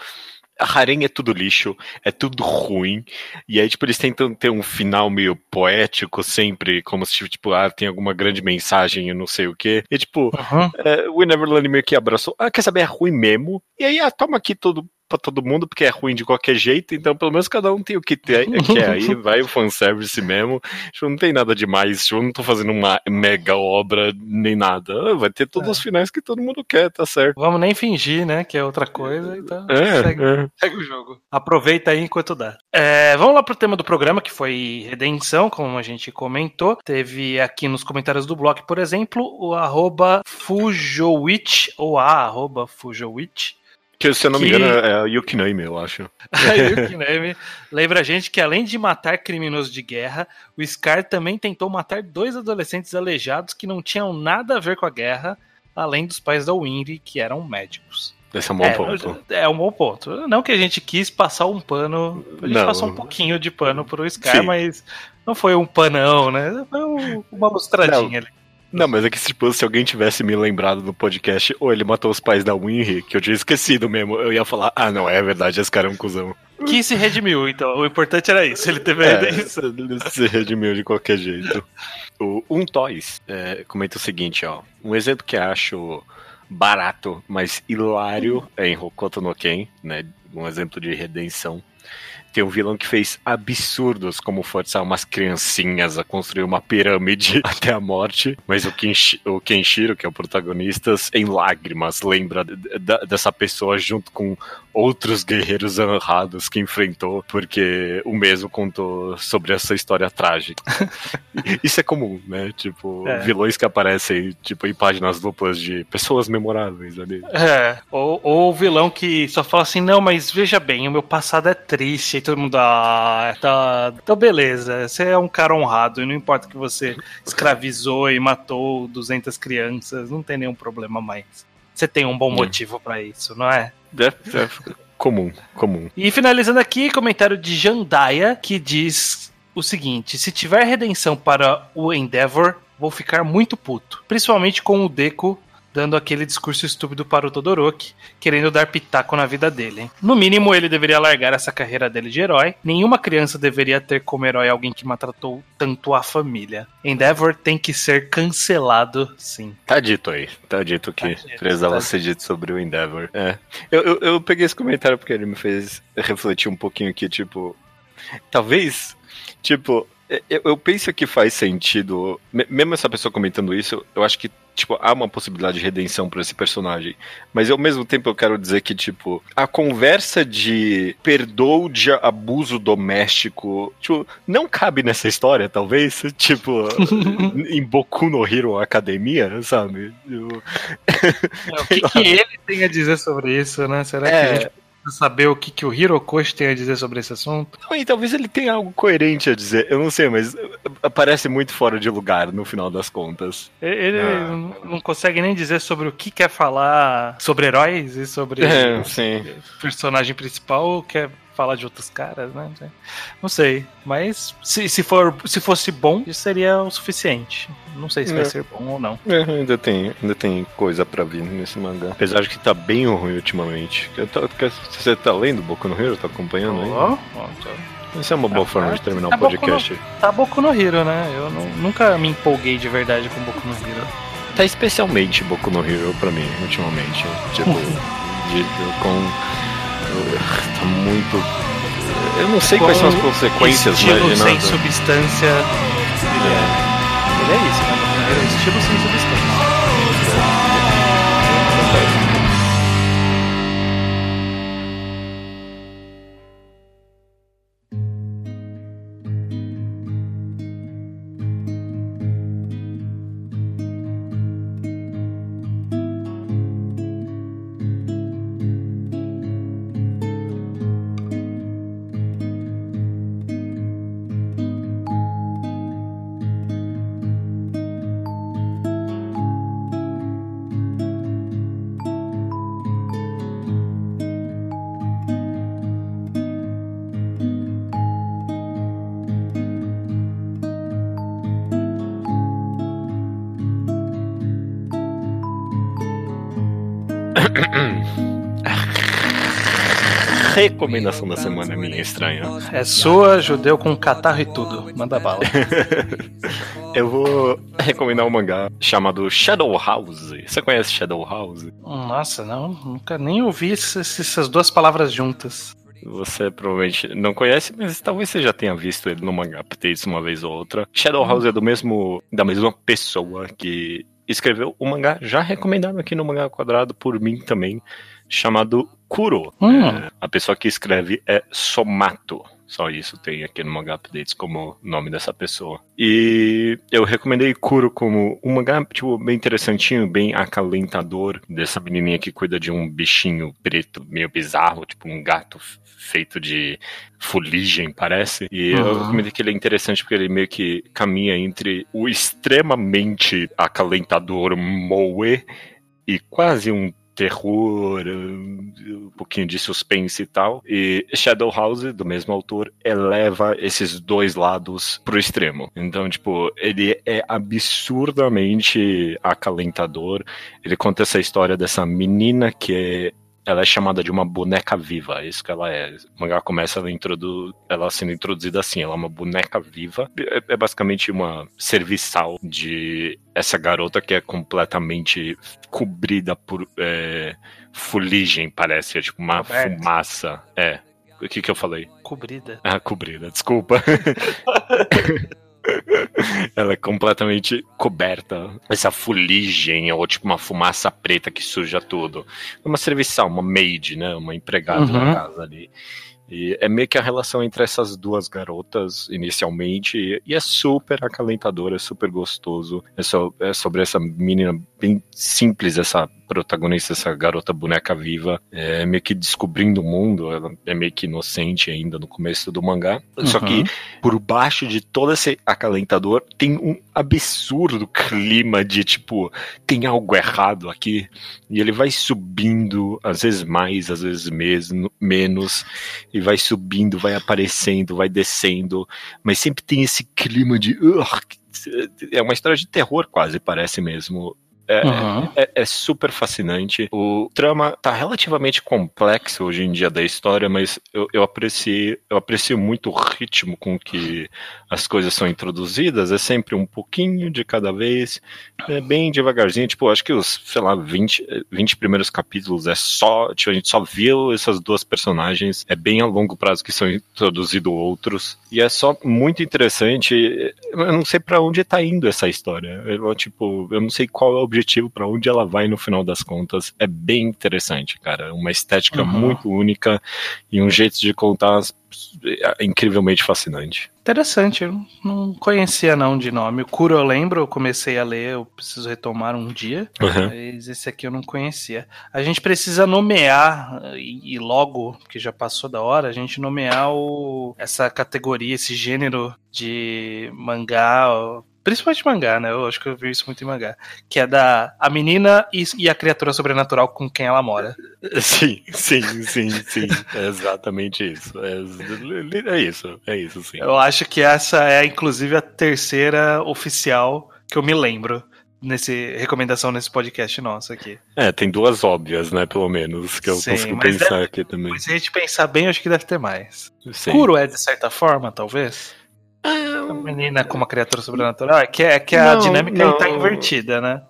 Harem é tudo lixo, é tudo ruim. E aí, tipo, eles tentam ter um final meio poético sempre, como se, tipo, ah, tem alguma grande mensagem e não sei o quê. E, tipo, uhum. é, o Neverland meio que abraçou, ah, quer saber, é ruim mesmo. E aí, ah, toma aqui todo pra todo mundo, porque é ruim de qualquer jeito, então pelo menos cada um tem o que, ter, que é aí, vai o fanservice mesmo. Tipo, não tem nada demais, tipo, não tô fazendo uma mega obra nem nada. Ah, vai ter todos é. os finais que todo mundo quer, tá certo. Vamos nem fingir, né, que é outra coisa, então é, segue, é. segue, o jogo. Aproveita aí enquanto dá. É, vamos lá pro tema do programa, que foi redenção, como a gente comentou. Teve aqui nos comentários do blog, por exemplo, o arroba Fujowitch, ou a arroba Fujowitch, que, se eu não que... me engano, é a Yukiname, eu acho. a Yukiname lembra a gente que, além de matar criminosos de guerra, o Scar também tentou matar dois adolescentes aleijados que não tinham nada a ver com a guerra, além dos pais da Winry, que eram médicos. Esse é um bom é, ponto. É um bom ponto. Não que a gente quis passar um pano. A gente não. passou um pouquinho de pano pro Scar, Sim. mas não foi um panão, né? Foi uma lustradinha ali. Não, mas é que tipo, se alguém tivesse me lembrado no podcast, ou ele matou os pais da Winry, que eu tinha esquecido mesmo, eu ia falar, ah não, é verdade, esse cara é um cuzão. Que se redimiu, então. O importante era isso, ele teve é, Ele se redimiu de qualquer jeito. O Um Toys é, comenta o seguinte, ó. Um exemplo que acho barato, mas hilário é em Hokoto no Ken, né? Um exemplo de redenção tem um vilão que fez absurdos, como forçar umas criancinhas a construir uma pirâmide até a morte, mas o, Kenshi, o Kenshiro, que é o protagonista, em lágrimas, lembra dessa pessoa junto com outros guerreiros honrados que enfrentou, porque o mesmo contou sobre essa história trágica. Isso é comum, né? Tipo, é. vilões que aparecem tipo, em páginas duplas de pessoas memoráveis ali. É, ou, ou o vilão que só fala assim, não, mas veja bem, o meu passado é triste, todo mundo, ah, tá, então beleza, você é um cara honrado, e não importa que você escravizou e matou 200 crianças, não tem nenhum problema mais. Você tem um bom hum. motivo para isso, não é? É, é comum, comum. E finalizando aqui, comentário de Jandaia, que diz o seguinte: se tiver redenção para o Endeavor, vou ficar muito puto. Principalmente com o Deco dando aquele discurso estúpido para o Todoroki, querendo dar pitaco na vida dele. No mínimo, ele deveria largar essa carreira dele de herói. Nenhuma criança deveria ter como herói alguém que maltratou tanto a família. Endeavor tem que ser cancelado, sim. Tá dito aí. Tá dito que Tá dito, precisava tá ser dito sobre o Endeavor. É. Eu, eu, eu peguei esse comentário porque ele me fez refletir um pouquinho que, tipo. Talvez, tipo, eu, eu penso que faz sentido. me- Mesmo essa pessoa comentando isso, eu acho que, tipo, há uma possibilidade de redenção pra esse personagem. Mas ao mesmo tempo eu quero dizer que, tipo, a conversa de perdoo de abuso doméstico, tipo, não cabe nessa história, talvez. Tipo, em Boku no Hero Academia, sabe? Eu- É, o que, que ele tem a dizer sobre isso, né? Será que É. a gente saber o que, que o Hirokoshi tem a dizer sobre esse assunto? Não, talvez ele tenha algo coerente a dizer, eu não sei, mas parece muito fora de lugar no final das contas. Ele Ah. não- consegue nem dizer sobre o que quer falar sobre heróis e sobre É, sim. o personagem principal quer falar de outros caras, né? Não sei. Mas se, se, for, se fosse bom, isso seria o suficiente. Não sei se vai É. ser bom ou não. É, ainda tem, ainda tem coisa pra vir nesse mangá. Apesar de que tá bem ruim ultimamente. Você tá lendo Boku no Hero? Tá acompanhando aí? Ó, ó, Essa é uma boa Ah, forma de terminar tá o Boku no- podcast. Tá Boku no Hero, né? Eu não- nunca me empolguei de verdade com Boku no Hero. Tá especialmente Boku no Hero pra mim, ultimamente. Tipo, de, de- com. Tá muito. Eu não sei quais são as consequências né, estilo sem substância. Ele é, ele é isso, né? É estilo sem substância. Recomendação da semana minha estranha. É sua, judeu com catarro e tudo. Manda bala. Eu vou recomendar um mangá chamado Shadow House. Você conhece Shadow House? Nossa, não. Nunca nem ouvi essas, duas palavras juntas. Você provavelmente não conhece, mas talvez você já tenha visto ele no mangá updates uma vez ou outra. Shadow House é do mesmo da mesma pessoa que escreveu o mangá já recomendado aqui no Mangá Quadrado por mim também, chamado Kuro. Hum. É, a pessoa que escreve é Somato. Só isso tem aqui no Mangá Updates como nome dessa pessoa. E eu recomendei Kuro como um mangá, tipo, bem interessantinho, bem acalentador, dessa menininha que cuida de um bichinho preto meio bizarro, tipo um gato feito de fuligem, parece. E eu Uhum. recomendei que ele é interessante porque ele meio que caminha entre o extremamente acalentador Moe e quase um terror, um pouquinho de suspense e tal. E Shadow House, do mesmo autor, eleva esses dois lados pro extremo. Então, tipo, ele é absurdamente acalentador. Ele conta essa história dessa menina que é ela é chamada de uma boneca viva, é isso que ela é. O mangá começa ela, introdu... ela sendo introduzida assim, ela é uma boneca viva. É, é basicamente uma serviçal de essa garota que é completamente cobrida por é, fuligem, parece, é tipo uma Coberta. fumaça. É. O que que eu falei? Cobrida. Ah, cobrida, desculpa. Ela é completamente coberta. Essa fuligem, ou tipo uma fumaça preta que suja tudo. Uma serviçal, uma maid, né? Uma empregada Uhum. da casa ali. E é meio que a relação entre essas duas garotas, inicialmente, e- é super acalentador, é super gostoso. É, só, é sobre essa menina bem simples, essa protagonista, essa garota boneca viva, é meio que descobrindo o mundo, ela é meio que inocente ainda no começo do mangá. Só Uhum. que por baixo de todo esse acalentador tem um absurdo clima de tipo, tem algo errado aqui. E ele vai subindo, às vezes mais, às vezes mesmo, menos, e vai subindo, vai aparecendo, vai descendo, mas sempre tem esse clima de. Uh, é uma história de terror, quase, parece mesmo. É, uhum. é, é, super fascinante. O trama tá relativamente complexo hoje em dia da história, mas eu, eu, aprecio, eu aprecio muito o ritmo com que as coisas são introduzidas. É sempre um pouquinho de cada vez, é bem devagarzinho. Tipo, acho que os, sei lá, 20, 20 primeiros capítulos é só. Tipo, a gente só viu essas duas personagens. É bem a longo prazo que são introduzidos outros. E é só muito interessante. Eu não sei para onde tá indo essa história. Eu, tipo, eu não sei qual é o objetivo, para onde ela vai no final das contas. É bem interessante, cara. Uma estética uhum. muito única e um jeito de contar é incrivelmente fascinante. Interessante, eu não conhecia não de nome. O Kuro eu lembro, eu comecei a ler, eu preciso retomar um dia, uhum. mas esse aqui eu não conhecia. A gente precisa nomear, e, logo, que já passou da hora, a gente nomear o, essa categoria, esse gênero de mangá Principalmente mangá, né? Eu acho que eu vi isso muito em mangá. Que é da a menina e, e a criatura sobrenatural com quem ela mora. Sim, sim, sim, sim. É exatamente isso. É, é isso, é isso, sim. Eu acho que essa é, inclusive, a terceira oficial que eu me lembro nesse recomendação nesse podcast nosso aqui. É, tem duas óbvias, né, pelo menos, que eu Sim, consigo pensar deve, aqui também. Mas se a gente pensar bem, acho que deve ter mais. Sim. Kuro é de certa forma, talvez? A menina com uma criatura sobrenatural? É que, é que a não, dinâmica não. tá invertida, né?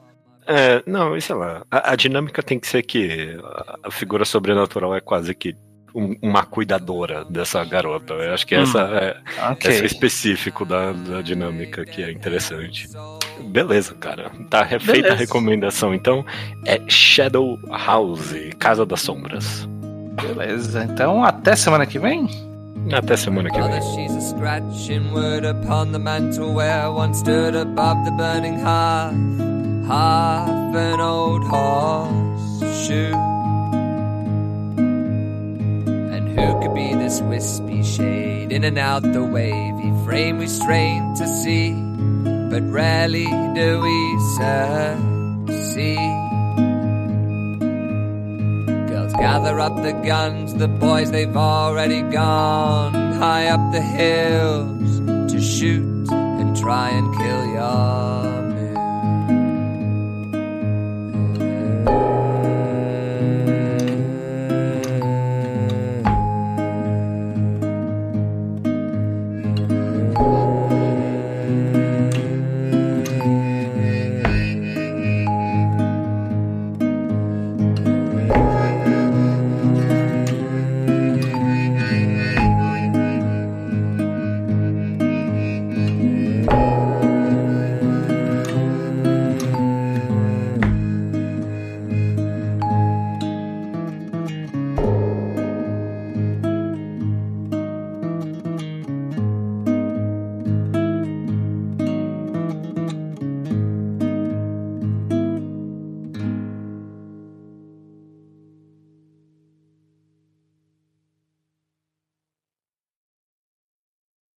É, não, sei lá. A, a, dinâmica tem que ser que a figura sobrenatural é quase que um, uma cuidadora dessa garota. Eu acho que essa hum, é, okay. esse é específico da, da dinâmica que é interessante. Beleza, cara. Tá refeita Beleza. a recomendação. Então, é Shadow House, Casa das Sombras. Beleza. Então, até semana que vem. Até semana que vem. She's a scratching word upon the mantle where one stood above the burning hearth. Half an old horseshoe. And who could be this wispy shade in and out the wavy frame we strain to see? But rarely do we succeed. Gather up the guns, the boys they've already gone. High up the hills to shoot and try and kill your